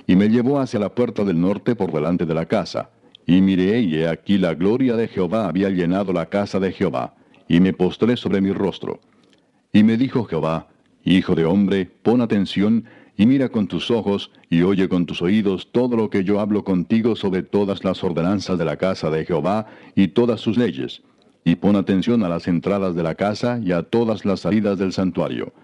Y me llevó hacia la puerta del norte por delante de la casa. Y miré, y he aquí la gloria de Jehová había llenado la casa de Jehová. Y me postré sobre mi rostro. Y me dijo Jehová, Hijo de hombre, pon atención, y mira con tus ojos, y oye con tus oídos todo lo que yo hablo contigo sobre todas las ordenanzas de la casa de Jehová y todas sus leyes. Y pon atención a las entradas de la casa y a todas las salidas del santuario.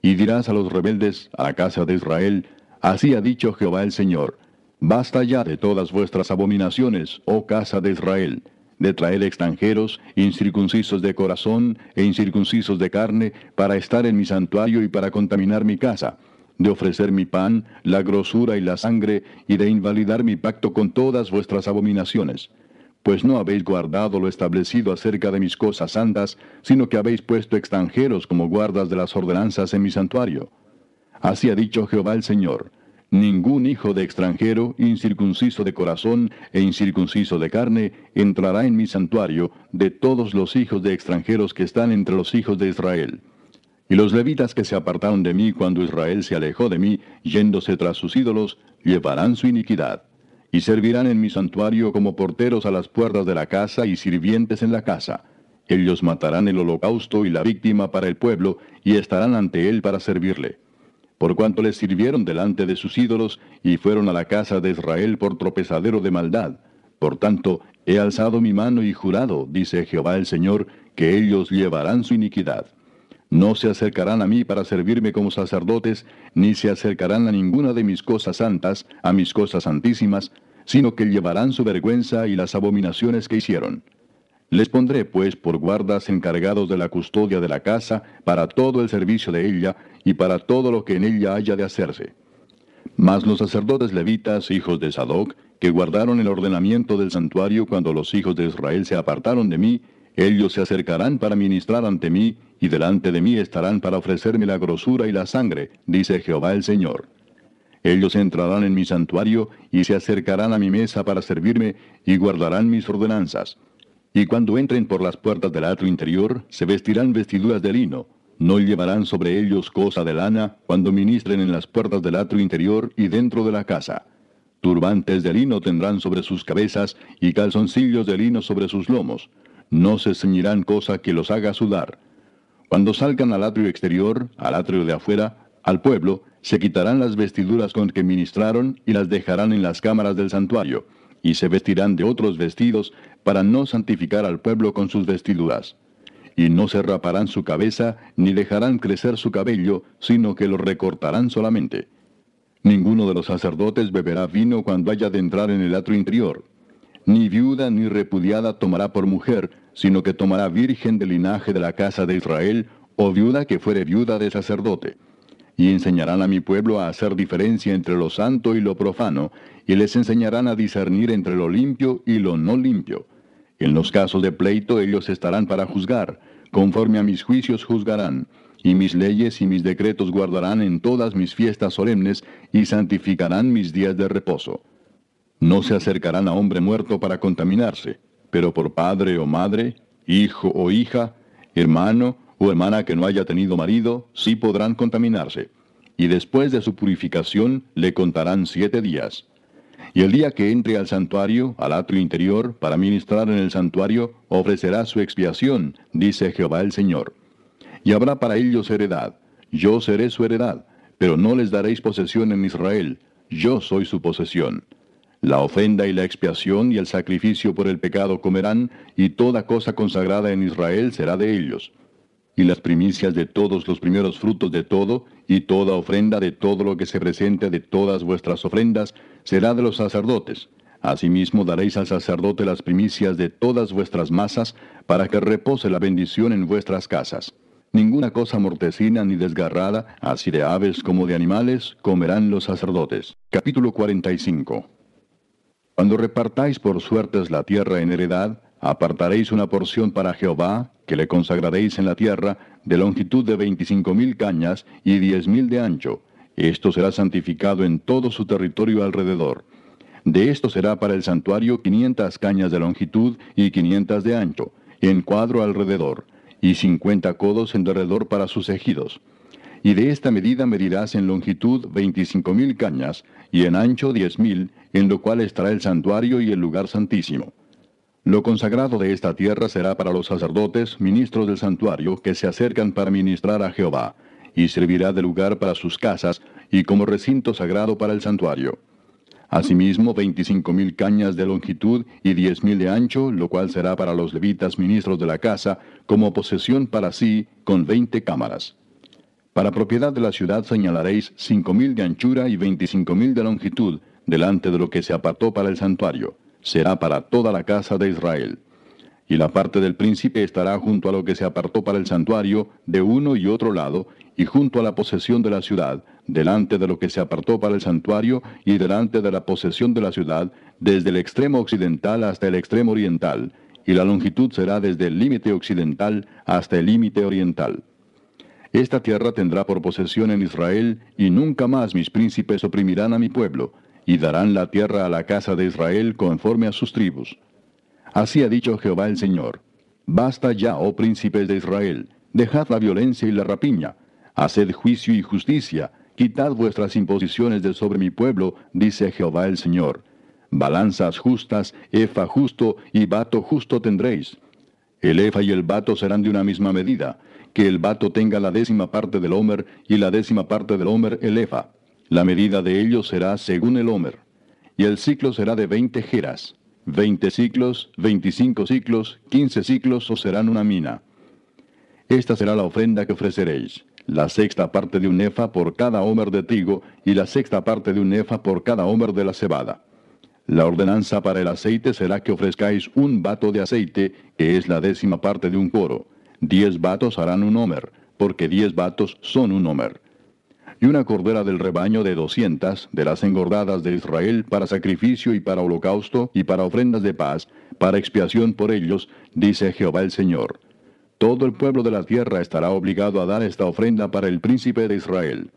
Y dirás a los rebeldes, a la casa de Israel, Así ha dicho Jehová el Señor, Basta ya de todas vuestras abominaciones, oh casa de Israel, de traer extranjeros, incircuncisos de corazón e incircuncisos de carne, para estar en mi santuario y para contaminar mi casa de ofrecer mi pan, la grosura y la sangre, y de invalidar mi pacto con todas vuestras abominaciones. Pues no habéis guardado lo establecido acerca de mis cosas santas, sino que habéis puesto extranjeros como guardas de las ordenanzas en mi santuario. Así ha dicho Jehová el Señor. Ningún hijo de extranjero, incircunciso de corazón e incircunciso de carne, entrará en mi santuario de todos los hijos de extranjeros que están entre los hijos de Israel y los levitas que se apartaron de mí cuando Israel se alejó de mí, yéndose tras sus ídolos, llevarán su iniquidad. Y servirán en mi santuario como porteros a las puertas de la casa y sirvientes en la casa. Ellos matarán el holocausto y la víctima para el pueblo, y estarán ante él para servirle. Por cuanto les sirvieron delante de sus ídolos, y fueron a la casa de Israel por tropezadero de maldad. Por tanto, he alzado mi mano y jurado, dice Jehová el Señor, que ellos llevarán su iniquidad. No se acercarán a mí para servirme como sacerdotes, ni se acercarán a ninguna de mis cosas santas, a mis cosas santísimas, sino que llevarán su vergüenza y las abominaciones que hicieron. Les pondré, pues, por guardas encargados de la custodia de la casa, para todo el servicio de ella, y para todo lo que en ella haya de hacerse. Mas los sacerdotes levitas, hijos de Sadoc, que guardaron el ordenamiento del santuario cuando los hijos de Israel se apartaron de mí, ellos se acercarán para ministrar ante mí, y delante de mí estarán para ofrecerme la grosura y la sangre, dice Jehová el Señor. Ellos entrarán en mi santuario y se acercarán a mi mesa para servirme y guardarán mis ordenanzas. Y cuando entren por las puertas del atrio interior, se vestirán vestiduras de lino. No llevarán sobre ellos cosa de lana cuando ministren en las puertas del atrio interior y dentro de la casa. Turbantes de lino tendrán sobre sus cabezas y calzoncillos de lino sobre sus lomos no se ceñirán cosa que los haga sudar. Cuando salgan al atrio exterior, al atrio de afuera, al pueblo, se quitarán las vestiduras con que ministraron y las dejarán en las cámaras del santuario, y se vestirán de otros vestidos para no santificar al pueblo con sus vestiduras. Y no se raparán su cabeza, ni dejarán crecer su cabello, sino que lo recortarán solamente. Ninguno de los sacerdotes beberá vino cuando haya de entrar en el atrio interior. Ni viuda ni repudiada tomará por mujer, sino que tomará virgen del linaje de la casa de Israel, o viuda que fuere viuda de sacerdote. Y enseñarán a mi pueblo a hacer diferencia entre lo santo y lo profano, y les enseñarán a discernir entre lo limpio y lo no limpio. En los casos de pleito ellos estarán para juzgar, conforme a mis juicios juzgarán, y mis leyes y mis decretos guardarán en todas mis fiestas solemnes, y santificarán mis días de reposo. No se acercarán a hombre muerto para contaminarse, pero por padre o madre, hijo o hija, hermano o hermana que no haya tenido marido, sí podrán contaminarse. Y después de su purificación le contarán siete días. Y el día que entre al santuario, al atrio interior, para ministrar en el santuario, ofrecerá su expiación, dice Jehová el Señor. Y habrá para ellos heredad. Yo seré su heredad, pero no les daréis posesión en Israel. Yo soy su posesión. La ofrenda y la expiación y el sacrificio por el pecado comerán, y toda cosa consagrada en Israel será de ellos. Y las primicias de todos los primeros frutos de todo, y toda ofrenda de todo lo que se presente de todas vuestras ofrendas, será de los sacerdotes. Asimismo daréis al sacerdote las primicias de todas vuestras masas, para que repose la bendición en vuestras casas. Ninguna cosa mortecina ni desgarrada, así de aves como de animales, comerán los sacerdotes. Capítulo 45 cuando repartáis por suertes la tierra en heredad, apartaréis una porción para Jehová, que le consagraréis en la tierra, de longitud de veinticinco mil cañas y diez mil de ancho. Esto será santificado en todo su territorio alrededor. De esto será para el santuario quinientas cañas de longitud y quinientas de ancho, en cuadro alrededor, y cincuenta codos en derredor para sus ejidos. Y de esta medida medirás en longitud veinticinco mil cañas, y en ancho diez mil, en lo cual estará el santuario y el lugar santísimo. Lo consagrado de esta tierra será para los sacerdotes, ministros del santuario, que se acercan para ministrar a Jehová, y servirá de lugar para sus casas, y como recinto sagrado para el santuario. Asimismo, veinticinco mil cañas de longitud y diez mil de ancho, lo cual será para los levitas ministros de la casa, como posesión para sí, con veinte cámaras. Para propiedad de la ciudad señalaréis cinco mil de anchura y veinticinco mil de longitud, delante de lo que se apartó para el santuario. Será para toda la casa de Israel. Y la parte del príncipe estará junto a lo que se apartó para el santuario, de uno y otro lado, y junto a la posesión de la ciudad, delante de lo que se apartó para el santuario, y delante de la posesión de la ciudad, desde el extremo occidental hasta el extremo oriental, y la longitud será desde el límite occidental hasta el límite oriental. Esta tierra tendrá por posesión en Israel, y nunca más mis príncipes oprimirán a mi pueblo, y darán la tierra a la casa de Israel conforme a sus tribus. Así ha dicho Jehová el Señor. Basta ya, oh príncipes de Israel, dejad la violencia y la rapiña, haced juicio y justicia, quitad vuestras imposiciones de sobre mi pueblo, dice Jehová el Señor. Balanzas justas, efa justo y bato justo tendréis. El efa y el bato serán de una misma medida, que el bato tenga la décima parte del homer y la décima parte del homer el efa. La medida de ellos será según el homer. Y el ciclo será de veinte jeras. Veinte ciclos, veinticinco ciclos, quince ciclos o serán una mina. Esta será la ofrenda que ofreceréis. La sexta parte de un efa por cada homer de trigo y la sexta parte de un efa por cada homer de la cebada. La ordenanza para el aceite será que ofrezcáis un vato de aceite, que es la décima parte de un coro Diez vatos harán un homer, porque diez vatos son un homer. Y una cordera del rebaño de doscientas, de las engordadas de Israel, para sacrificio y para holocausto y para ofrendas de paz, para expiación por ellos, dice Jehová el Señor. Todo el pueblo de la tierra estará obligado a dar esta ofrenda para el príncipe de Israel.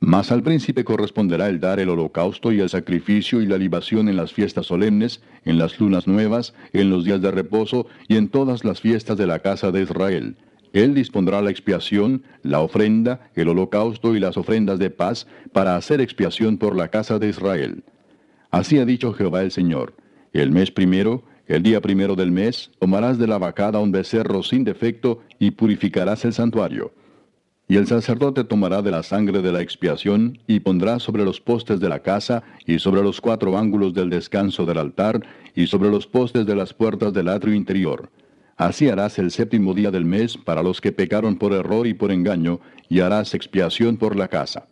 Mas al príncipe corresponderá el dar el holocausto y el sacrificio y la libación en las fiestas solemnes, en las lunas nuevas, en los días de reposo y en todas las fiestas de la casa de Israel. Él dispondrá la expiación, la ofrenda, el holocausto y las ofrendas de paz para hacer expiación por la casa de Israel. Así ha dicho Jehová el Señor. El mes primero, el día primero del mes, tomarás de la vacada un becerro sin defecto y purificarás el santuario. Y el sacerdote tomará de la sangre de la expiación y pondrá sobre los postes de la casa y sobre los cuatro ángulos del descanso del altar y sobre los postes de las puertas del atrio interior. Así harás el séptimo día del mes para los que pecaron por error y por engaño, y harás expiación por la casa.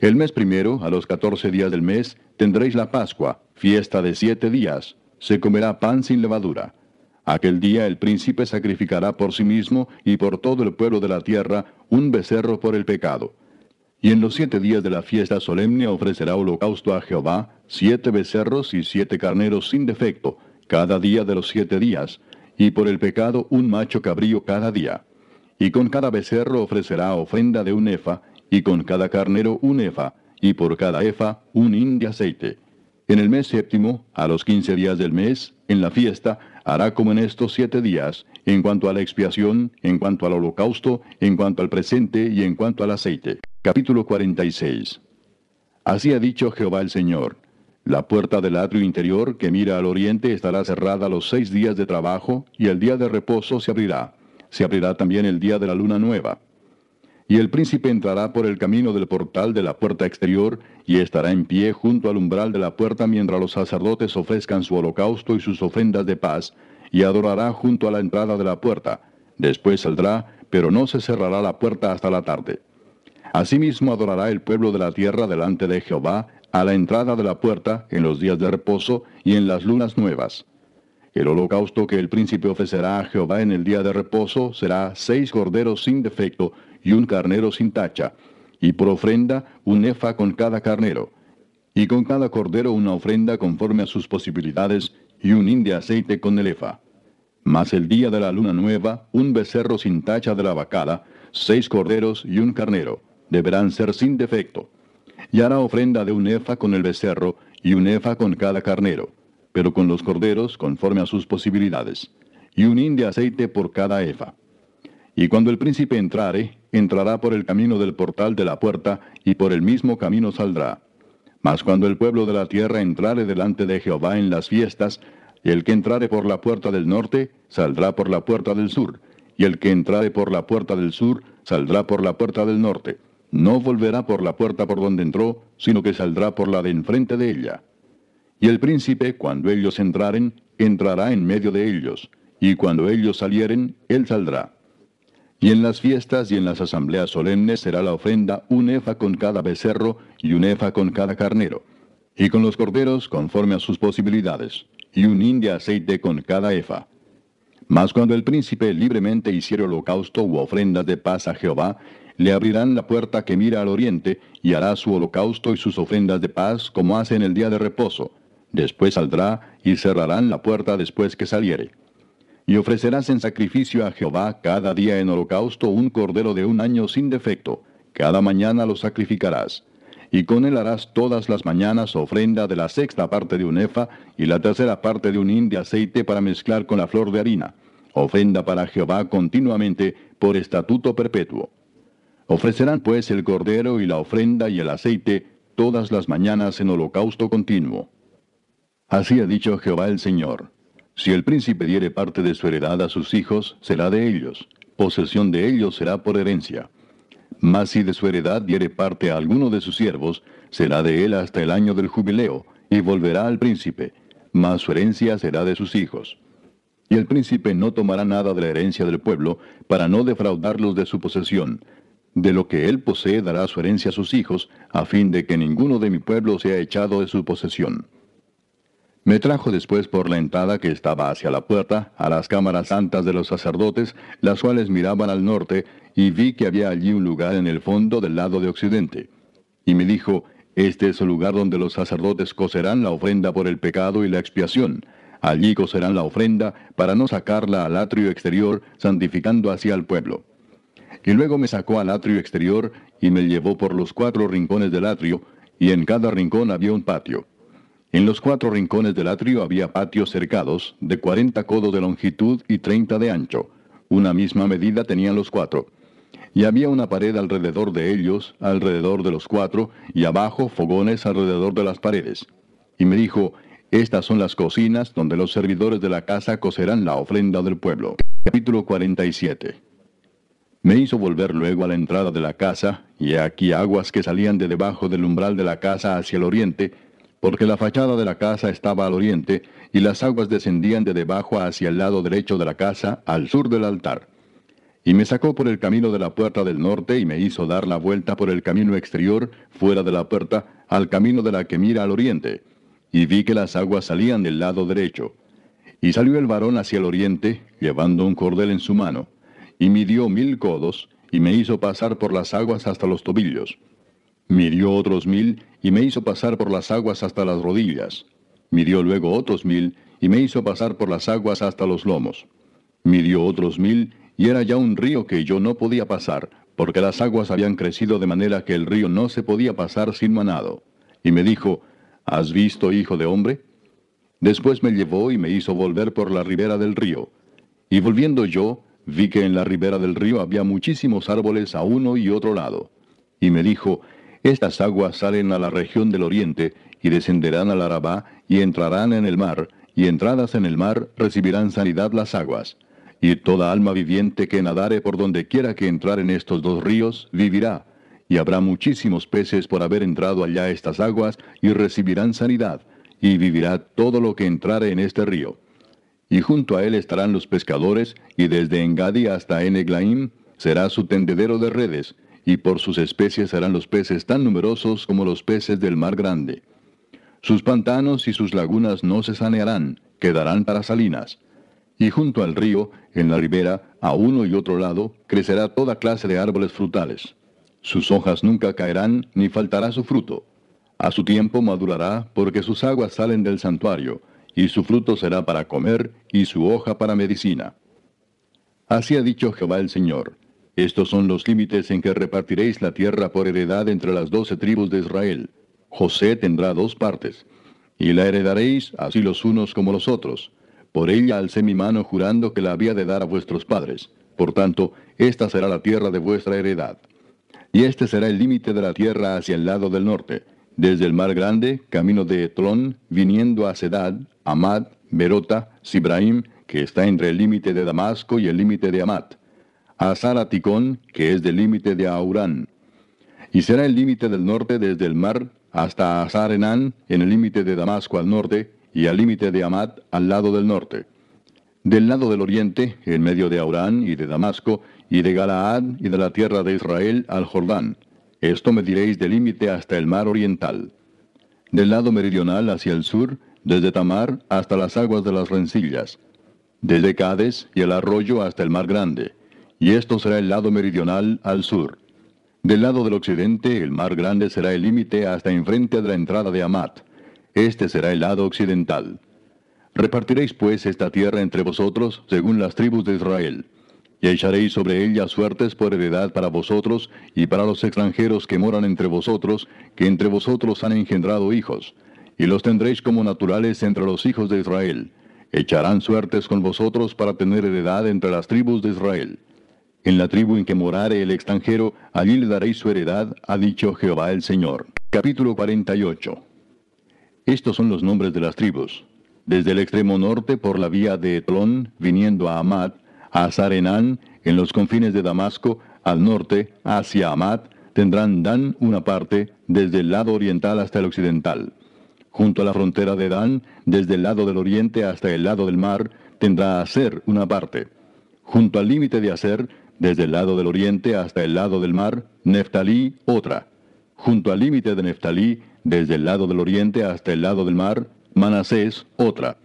El mes primero, a los catorce días del mes, tendréis la Pascua, fiesta de siete días. Se comerá pan sin levadura. Aquel día el príncipe sacrificará por sí mismo y por todo el pueblo de la tierra un becerro por el pecado. Y en los siete días de la fiesta solemne ofrecerá holocausto a Jehová, siete becerros y siete carneros sin defecto, cada día de los siete días, y por el pecado un macho cabrío cada día. Y con cada becerro ofrecerá ofrenda de un efa, y con cada carnero un efa, y por cada efa un hin de aceite. En el mes séptimo, a los quince días del mes, en la fiesta, hará como en estos siete días, en cuanto a la expiación, en cuanto al holocausto, en cuanto al presente y en cuanto al aceite. Capítulo 46. Así ha dicho Jehová el Señor. La puerta del atrio interior que mira al oriente estará cerrada los seis días de trabajo, y el día de reposo se abrirá. Se abrirá también el día de la luna nueva. Y el príncipe entrará por el camino del portal de la puerta exterior, y estará en pie junto al umbral de la puerta mientras los sacerdotes ofrezcan su holocausto y sus ofrendas de paz, y adorará junto a la entrada de la puerta. Después saldrá, pero no se cerrará la puerta hasta la tarde. Asimismo adorará el pueblo de la tierra delante de Jehová, a la entrada de la puerta, en los días de reposo y en las lunas nuevas. El holocausto que el príncipe ofrecerá a Jehová en el día de reposo será seis corderos sin defecto y un carnero sin tacha, y por ofrenda un efa con cada carnero, y con cada cordero una ofrenda conforme a sus posibilidades, y un hin de aceite con el efa. Mas el día de la luna nueva, un becerro sin tacha de la vacada, seis corderos y un carnero, deberán ser sin defecto. Y hará ofrenda de un efa con el becerro, y un efa con cada carnero, pero con los corderos conforme a sus posibilidades, y un hin de aceite por cada efa. Y cuando el príncipe entrare, entrará por el camino del portal de la puerta, y por el mismo camino saldrá. Mas cuando el pueblo de la tierra entrare delante de Jehová en las fiestas, el que entrare por la puerta del norte, saldrá por la puerta del sur, y el que entrare por la puerta del sur, saldrá por la puerta del norte. No volverá por la puerta por donde entró, sino que saldrá por la de enfrente de ella. Y el príncipe, cuando ellos entraren, entrará en medio de ellos, y cuando ellos salieren, él saldrá. Y en las fiestas y en las asambleas solemnes será la ofrenda un efa con cada becerro y un efa con cada carnero, y con los corderos conforme a sus posibilidades, y un hin aceite con cada efa. Mas cuando el príncipe libremente hiciere holocausto u ofrendas de paz a Jehová, le abrirán la puerta que mira al oriente, y hará su holocausto y sus ofrendas de paz como hace en el día de reposo. Después saldrá y cerrarán la puerta después que saliere. Y ofrecerás en sacrificio a Jehová cada día en holocausto un cordero de un año sin defecto, cada mañana lo sacrificarás. Y con él harás todas las mañanas ofrenda de la sexta parte de un efa y la tercera parte de un hin de aceite para mezclar con la flor de harina, ofrenda para Jehová continuamente por estatuto perpetuo. Ofrecerán pues el cordero y la ofrenda y el aceite todas las mañanas en holocausto continuo. Así ha dicho Jehová el Señor. Si el príncipe diere parte de su heredad a sus hijos, será de ellos, posesión de ellos será por herencia. Mas si de su heredad diere parte a alguno de sus siervos, será de él hasta el año del jubileo, y volverá al príncipe, mas su herencia será de sus hijos. Y el príncipe no tomará nada de la herencia del pueblo, para no defraudarlos de su posesión. De lo que él posee dará su herencia a sus hijos, a fin de que ninguno de mi pueblo sea echado de su posesión. Me trajo después por la entrada que estaba hacia la puerta, a las cámaras santas de los sacerdotes, las cuales miraban al norte, y vi que había allí un lugar en el fondo del lado de occidente. Y me dijo, Este es el lugar donde los sacerdotes cocerán la ofrenda por el pecado y la expiación. Allí cocerán la ofrenda, para no sacarla al atrio exterior, santificando así al pueblo. Y luego me sacó al atrio exterior, y me llevó por los cuatro rincones del atrio, y en cada rincón había un patio. En los cuatro rincones del atrio había patios cercados, de cuarenta codos de longitud y treinta de ancho. Una misma medida tenían los cuatro. Y había una pared alrededor de ellos, alrededor de los cuatro, y abajo fogones alrededor de las paredes. Y me dijo, Estas son las cocinas donde los servidores de la casa cocerán la ofrenda del pueblo. Capítulo 47. Me hizo volver luego a la entrada de la casa, y aquí aguas que salían de debajo del umbral de la casa hacia el oriente, porque la fachada de la casa estaba al oriente, y las aguas descendían de debajo hacia el lado derecho de la casa, al sur del altar. Y me sacó por el camino de la puerta del norte, y me hizo dar la vuelta por el camino exterior, fuera de la puerta, al camino de la que mira al oriente. Y vi que las aguas salían del lado derecho. Y salió el varón hacia el oriente, llevando un cordel en su mano, y midió mil codos, y me hizo pasar por las aguas hasta los tobillos. Midió otros mil, y me hizo pasar por las aguas hasta las rodillas. Midió luego otros mil, y me hizo pasar por las aguas hasta los lomos. Midió otros mil, y era ya un río que yo no podía pasar, porque las aguas habían crecido de manera que el río no se podía pasar sin manado. Y me dijo, ¿Has visto, hijo de hombre? Después me llevó y me hizo volver por la ribera del río. Y volviendo yo, vi que en la ribera del río había muchísimos árboles a uno y otro lado. Y me dijo, estas aguas salen a la región del oriente, y descenderán al Arabá, y entrarán en el mar, y entradas en el mar recibirán sanidad las aguas. y toda alma viviente que nadare por donde quiera que entrar en estos dos ríos, vivirá, y habrá muchísimos peces por haber entrado allá estas aguas, y recibirán sanidad, y vivirá todo lo que entrare en este río. Y junto a él estarán los pescadores, y desde Engadi hasta Eneglaim será su tendedero de redes, y por sus especies serán los peces tan numerosos como los peces del mar grande. Sus pantanos y sus lagunas no se sanearán, quedarán para salinas. Y junto al río, en la ribera, a uno y otro lado, crecerá toda clase de árboles frutales. Sus hojas nunca caerán, ni faltará su fruto. A su tiempo madurará, porque sus aguas salen del santuario, y su fruto será para comer, y su hoja para medicina. Así ha dicho Jehová el Señor. Estos son los límites en que repartiréis la tierra por heredad entre las doce tribus de Israel. José tendrá dos partes, y la heredaréis así los unos como los otros. Por ella alcé mi mano jurando que la había de dar a vuestros padres. Por tanto, esta será la tierra de vuestra heredad. Y este será el límite de la tierra hacia el lado del norte, desde el mar grande, camino de Etlón, viniendo a Sedad, Amad, Berota, Sibraim, que está entre el límite de Damasco y el límite de Amat a Saraticón, que es del límite de Aurán. Y será el límite del norte desde el mar hasta Azarenán, en el límite de Damasco al norte, y al límite de Amat al lado del norte. Del lado del oriente, en medio de Aurán y de Damasco, y de Galaad y de la tierra de Israel al Jordán. Esto me diréis del límite hasta el mar oriental. Del lado meridional hacia el sur, desde Tamar hasta las aguas de las rencillas. Desde Cades y el arroyo hasta el mar grande y esto será el lado meridional al sur. Del lado del occidente, el mar grande será el límite hasta enfrente de la entrada de Amat. Este será el lado occidental. Repartiréis pues esta tierra entre vosotros según las tribus de Israel, y echaréis sobre ella suertes por heredad para vosotros y para los extranjeros que moran entre vosotros, que entre vosotros han engendrado hijos, y los tendréis como naturales entre los hijos de Israel. Echarán suertes con vosotros para tener heredad entre las tribus de Israel. En la tribu en que morare el extranjero, allí le daréis su heredad, ha dicho Jehová el Señor. Capítulo 48. Estos son los nombres de las tribus. Desde el extremo norte por la vía de Etlón, viniendo a Amat, a Zarenán, en los confines de Damasco, al norte, hacia Amat, tendrán Dan una parte, desde el lado oriental hasta el occidental. Junto a la frontera de Dan, desde el lado del oriente hasta el lado del mar, tendrá Aser una parte. Junto al límite de Aser, desde el lado del oriente hasta el lado del mar, Neftalí otra. Junto al límite de Neftalí, desde el lado del oriente hasta el lado del mar, Manasés otra.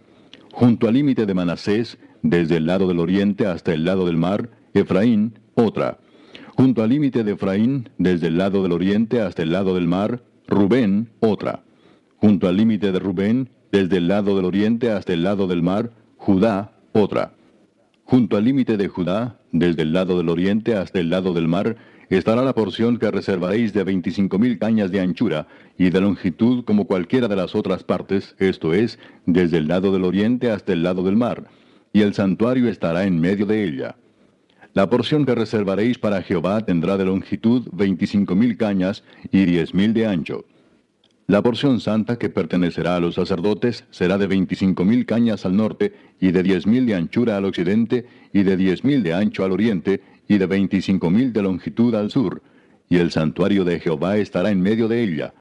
Junto al límite de Manasés, desde el lado del oriente hasta el lado del mar, Efraín otra. Junto al límite de Efraín, desde el lado del oriente hasta el lado del mar, Rubén otra. Junto al límite de Rubén, desde el lado del oriente hasta el lado del mar, Judá otra. Junto al límite de Judá, desde el lado del oriente hasta el lado del mar, estará la porción que reservaréis de veinticinco mil cañas de anchura y de longitud como cualquiera de las otras partes, esto es, desde el lado del oriente hasta el lado del mar, y el santuario estará en medio de ella. La porción que reservaréis para Jehová tendrá de longitud veinticinco mil cañas y diez mil de ancho. La porción santa que pertenecerá a los sacerdotes será de veinticinco mil cañas al norte, y de diez mil de anchura al occidente, y de diez mil de ancho al oriente, y de veinticinco mil de longitud al sur, y el santuario de Jehová estará en medio de ella.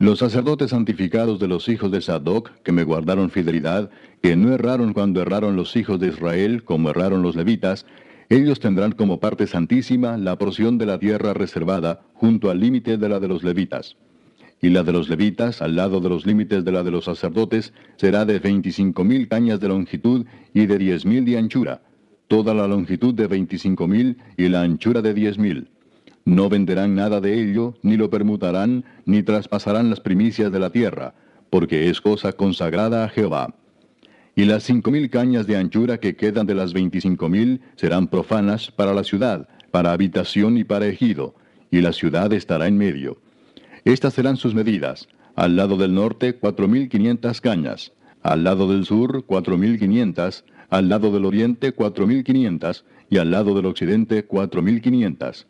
Los sacerdotes santificados de los hijos de Sadoc, que me guardaron fidelidad, que no erraron cuando erraron los hijos de Israel, como erraron los levitas, ellos tendrán como parte santísima la porción de la tierra reservada, junto al límite de la de los levitas y la de los levitas, al lado de los límites de la de los sacerdotes, será de veinticinco mil cañas de longitud y de diez mil de anchura, toda la longitud de veinticinco mil y la anchura de diez mil. No venderán nada de ello, ni lo permutarán, ni traspasarán las primicias de la tierra, porque es cosa consagrada a Jehová. Y las cinco mil cañas de anchura que quedan de las veinticinco mil serán profanas para la ciudad, para habitación y para ejido, y la ciudad estará en medio estas serán sus medidas. Al lado del norte, cuatro mil quinientas cañas. Al lado del sur, cuatro mil quinientas. Al lado del oriente, cuatro mil quinientas. Y al lado del occidente, cuatro mil quinientas.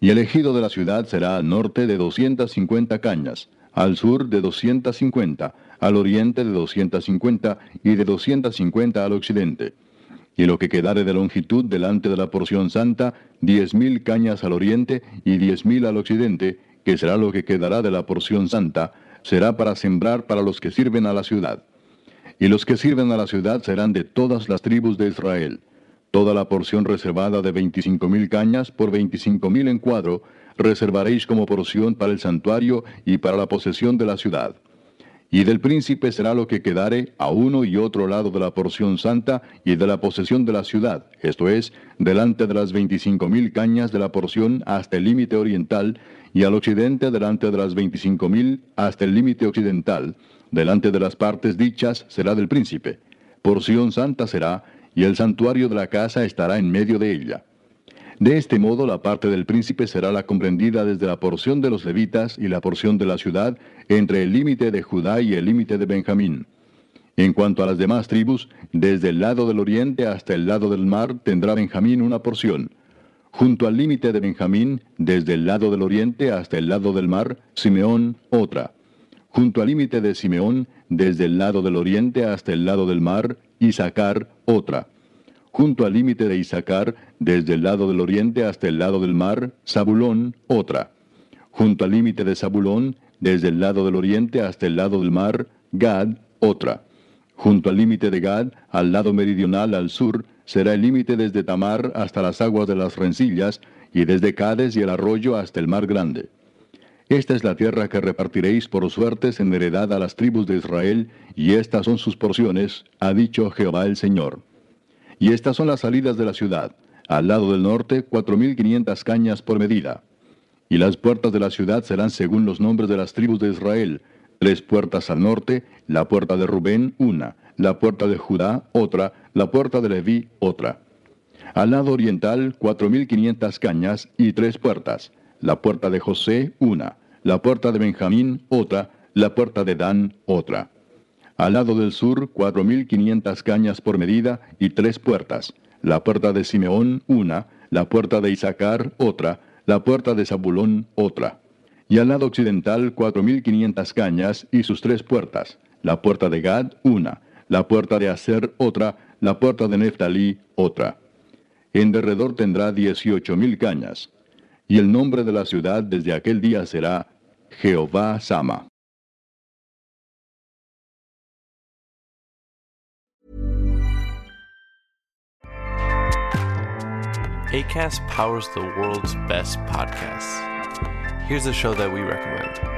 Y el ejido de la ciudad será al norte de doscientas cincuenta cañas, al sur de doscientas cincuenta, al oriente de doscientas cincuenta y de doscientas cincuenta al occidente. y lo que quedare de longitud delante de la porción santa, diez mil cañas al oriente y diez mil al occidente, que será lo que quedará de la porción santa, será para sembrar para los que sirven a la ciudad. Y los que sirven a la ciudad serán de todas las tribus de Israel. Toda la porción reservada de veinticinco mil cañas por veinticinco mil en cuadro, reservaréis como porción para el santuario y para la posesión de la ciudad. Y del príncipe será lo que quedare a uno y otro lado de la porción santa y de la posesión de la ciudad, esto es, delante de las veinticinco mil cañas de la porción hasta el límite oriental, y al occidente delante de las veinticinco mil hasta el límite occidental, delante de las partes dichas será del príncipe. Porción santa será, y el santuario de la casa estará en medio de ella. De este modo la parte del príncipe será la comprendida desde la porción de los levitas y la porción de la ciudad entre el límite de Judá y el límite de Benjamín. En cuanto a las demás tribus, desde el lado del oriente hasta el lado del mar tendrá Benjamín una porción. Junto al límite de Benjamín, desde el lado del oriente hasta el lado del mar, Simeón otra. Junto al límite de Simeón, desde el lado del oriente hasta el lado del mar, Isaacar otra junto al límite de Isaacar, desde el lado del oriente hasta el lado del mar, Zabulón, otra. Junto al límite de Zabulón, desde el lado del oriente hasta el lado del mar, Gad, otra. Junto al límite de Gad, al lado meridional al sur, será el límite desde Tamar hasta las aguas de las rencillas, y desde Cades y el arroyo hasta el mar grande. Esta es la tierra que repartiréis por suertes en heredad a las tribus de Israel, y estas son sus porciones, ha dicho Jehová el Señor. Y estas son las salidas de la ciudad. Al lado del norte, cuatro mil quinientas cañas por medida. Y las puertas de la ciudad serán según los nombres de las tribus de Israel. Tres puertas al norte, la puerta de Rubén, una, la puerta de Judá, otra, la puerta de Leví, otra. Al lado oriental, cuatro mil quinientas cañas y tres puertas. La puerta de José, una, la puerta de Benjamín, otra, la puerta de Dan, otra. Al lado del sur, cuatro mil quinientas cañas por medida y tres puertas. La puerta de Simeón, una, la puerta de Isaacar, otra, la puerta de Zabulón, otra. Y al lado occidental, cuatro mil quinientas cañas y sus tres puertas. La puerta de Gad, una, la puerta de Aser, otra, la puerta de Neftalí, otra. En derredor tendrá dieciocho mil cañas. Y el nombre de la ciudad desde aquel día será Jehová Sama. ACAST powers the world's best podcasts. Here's a show that we recommend.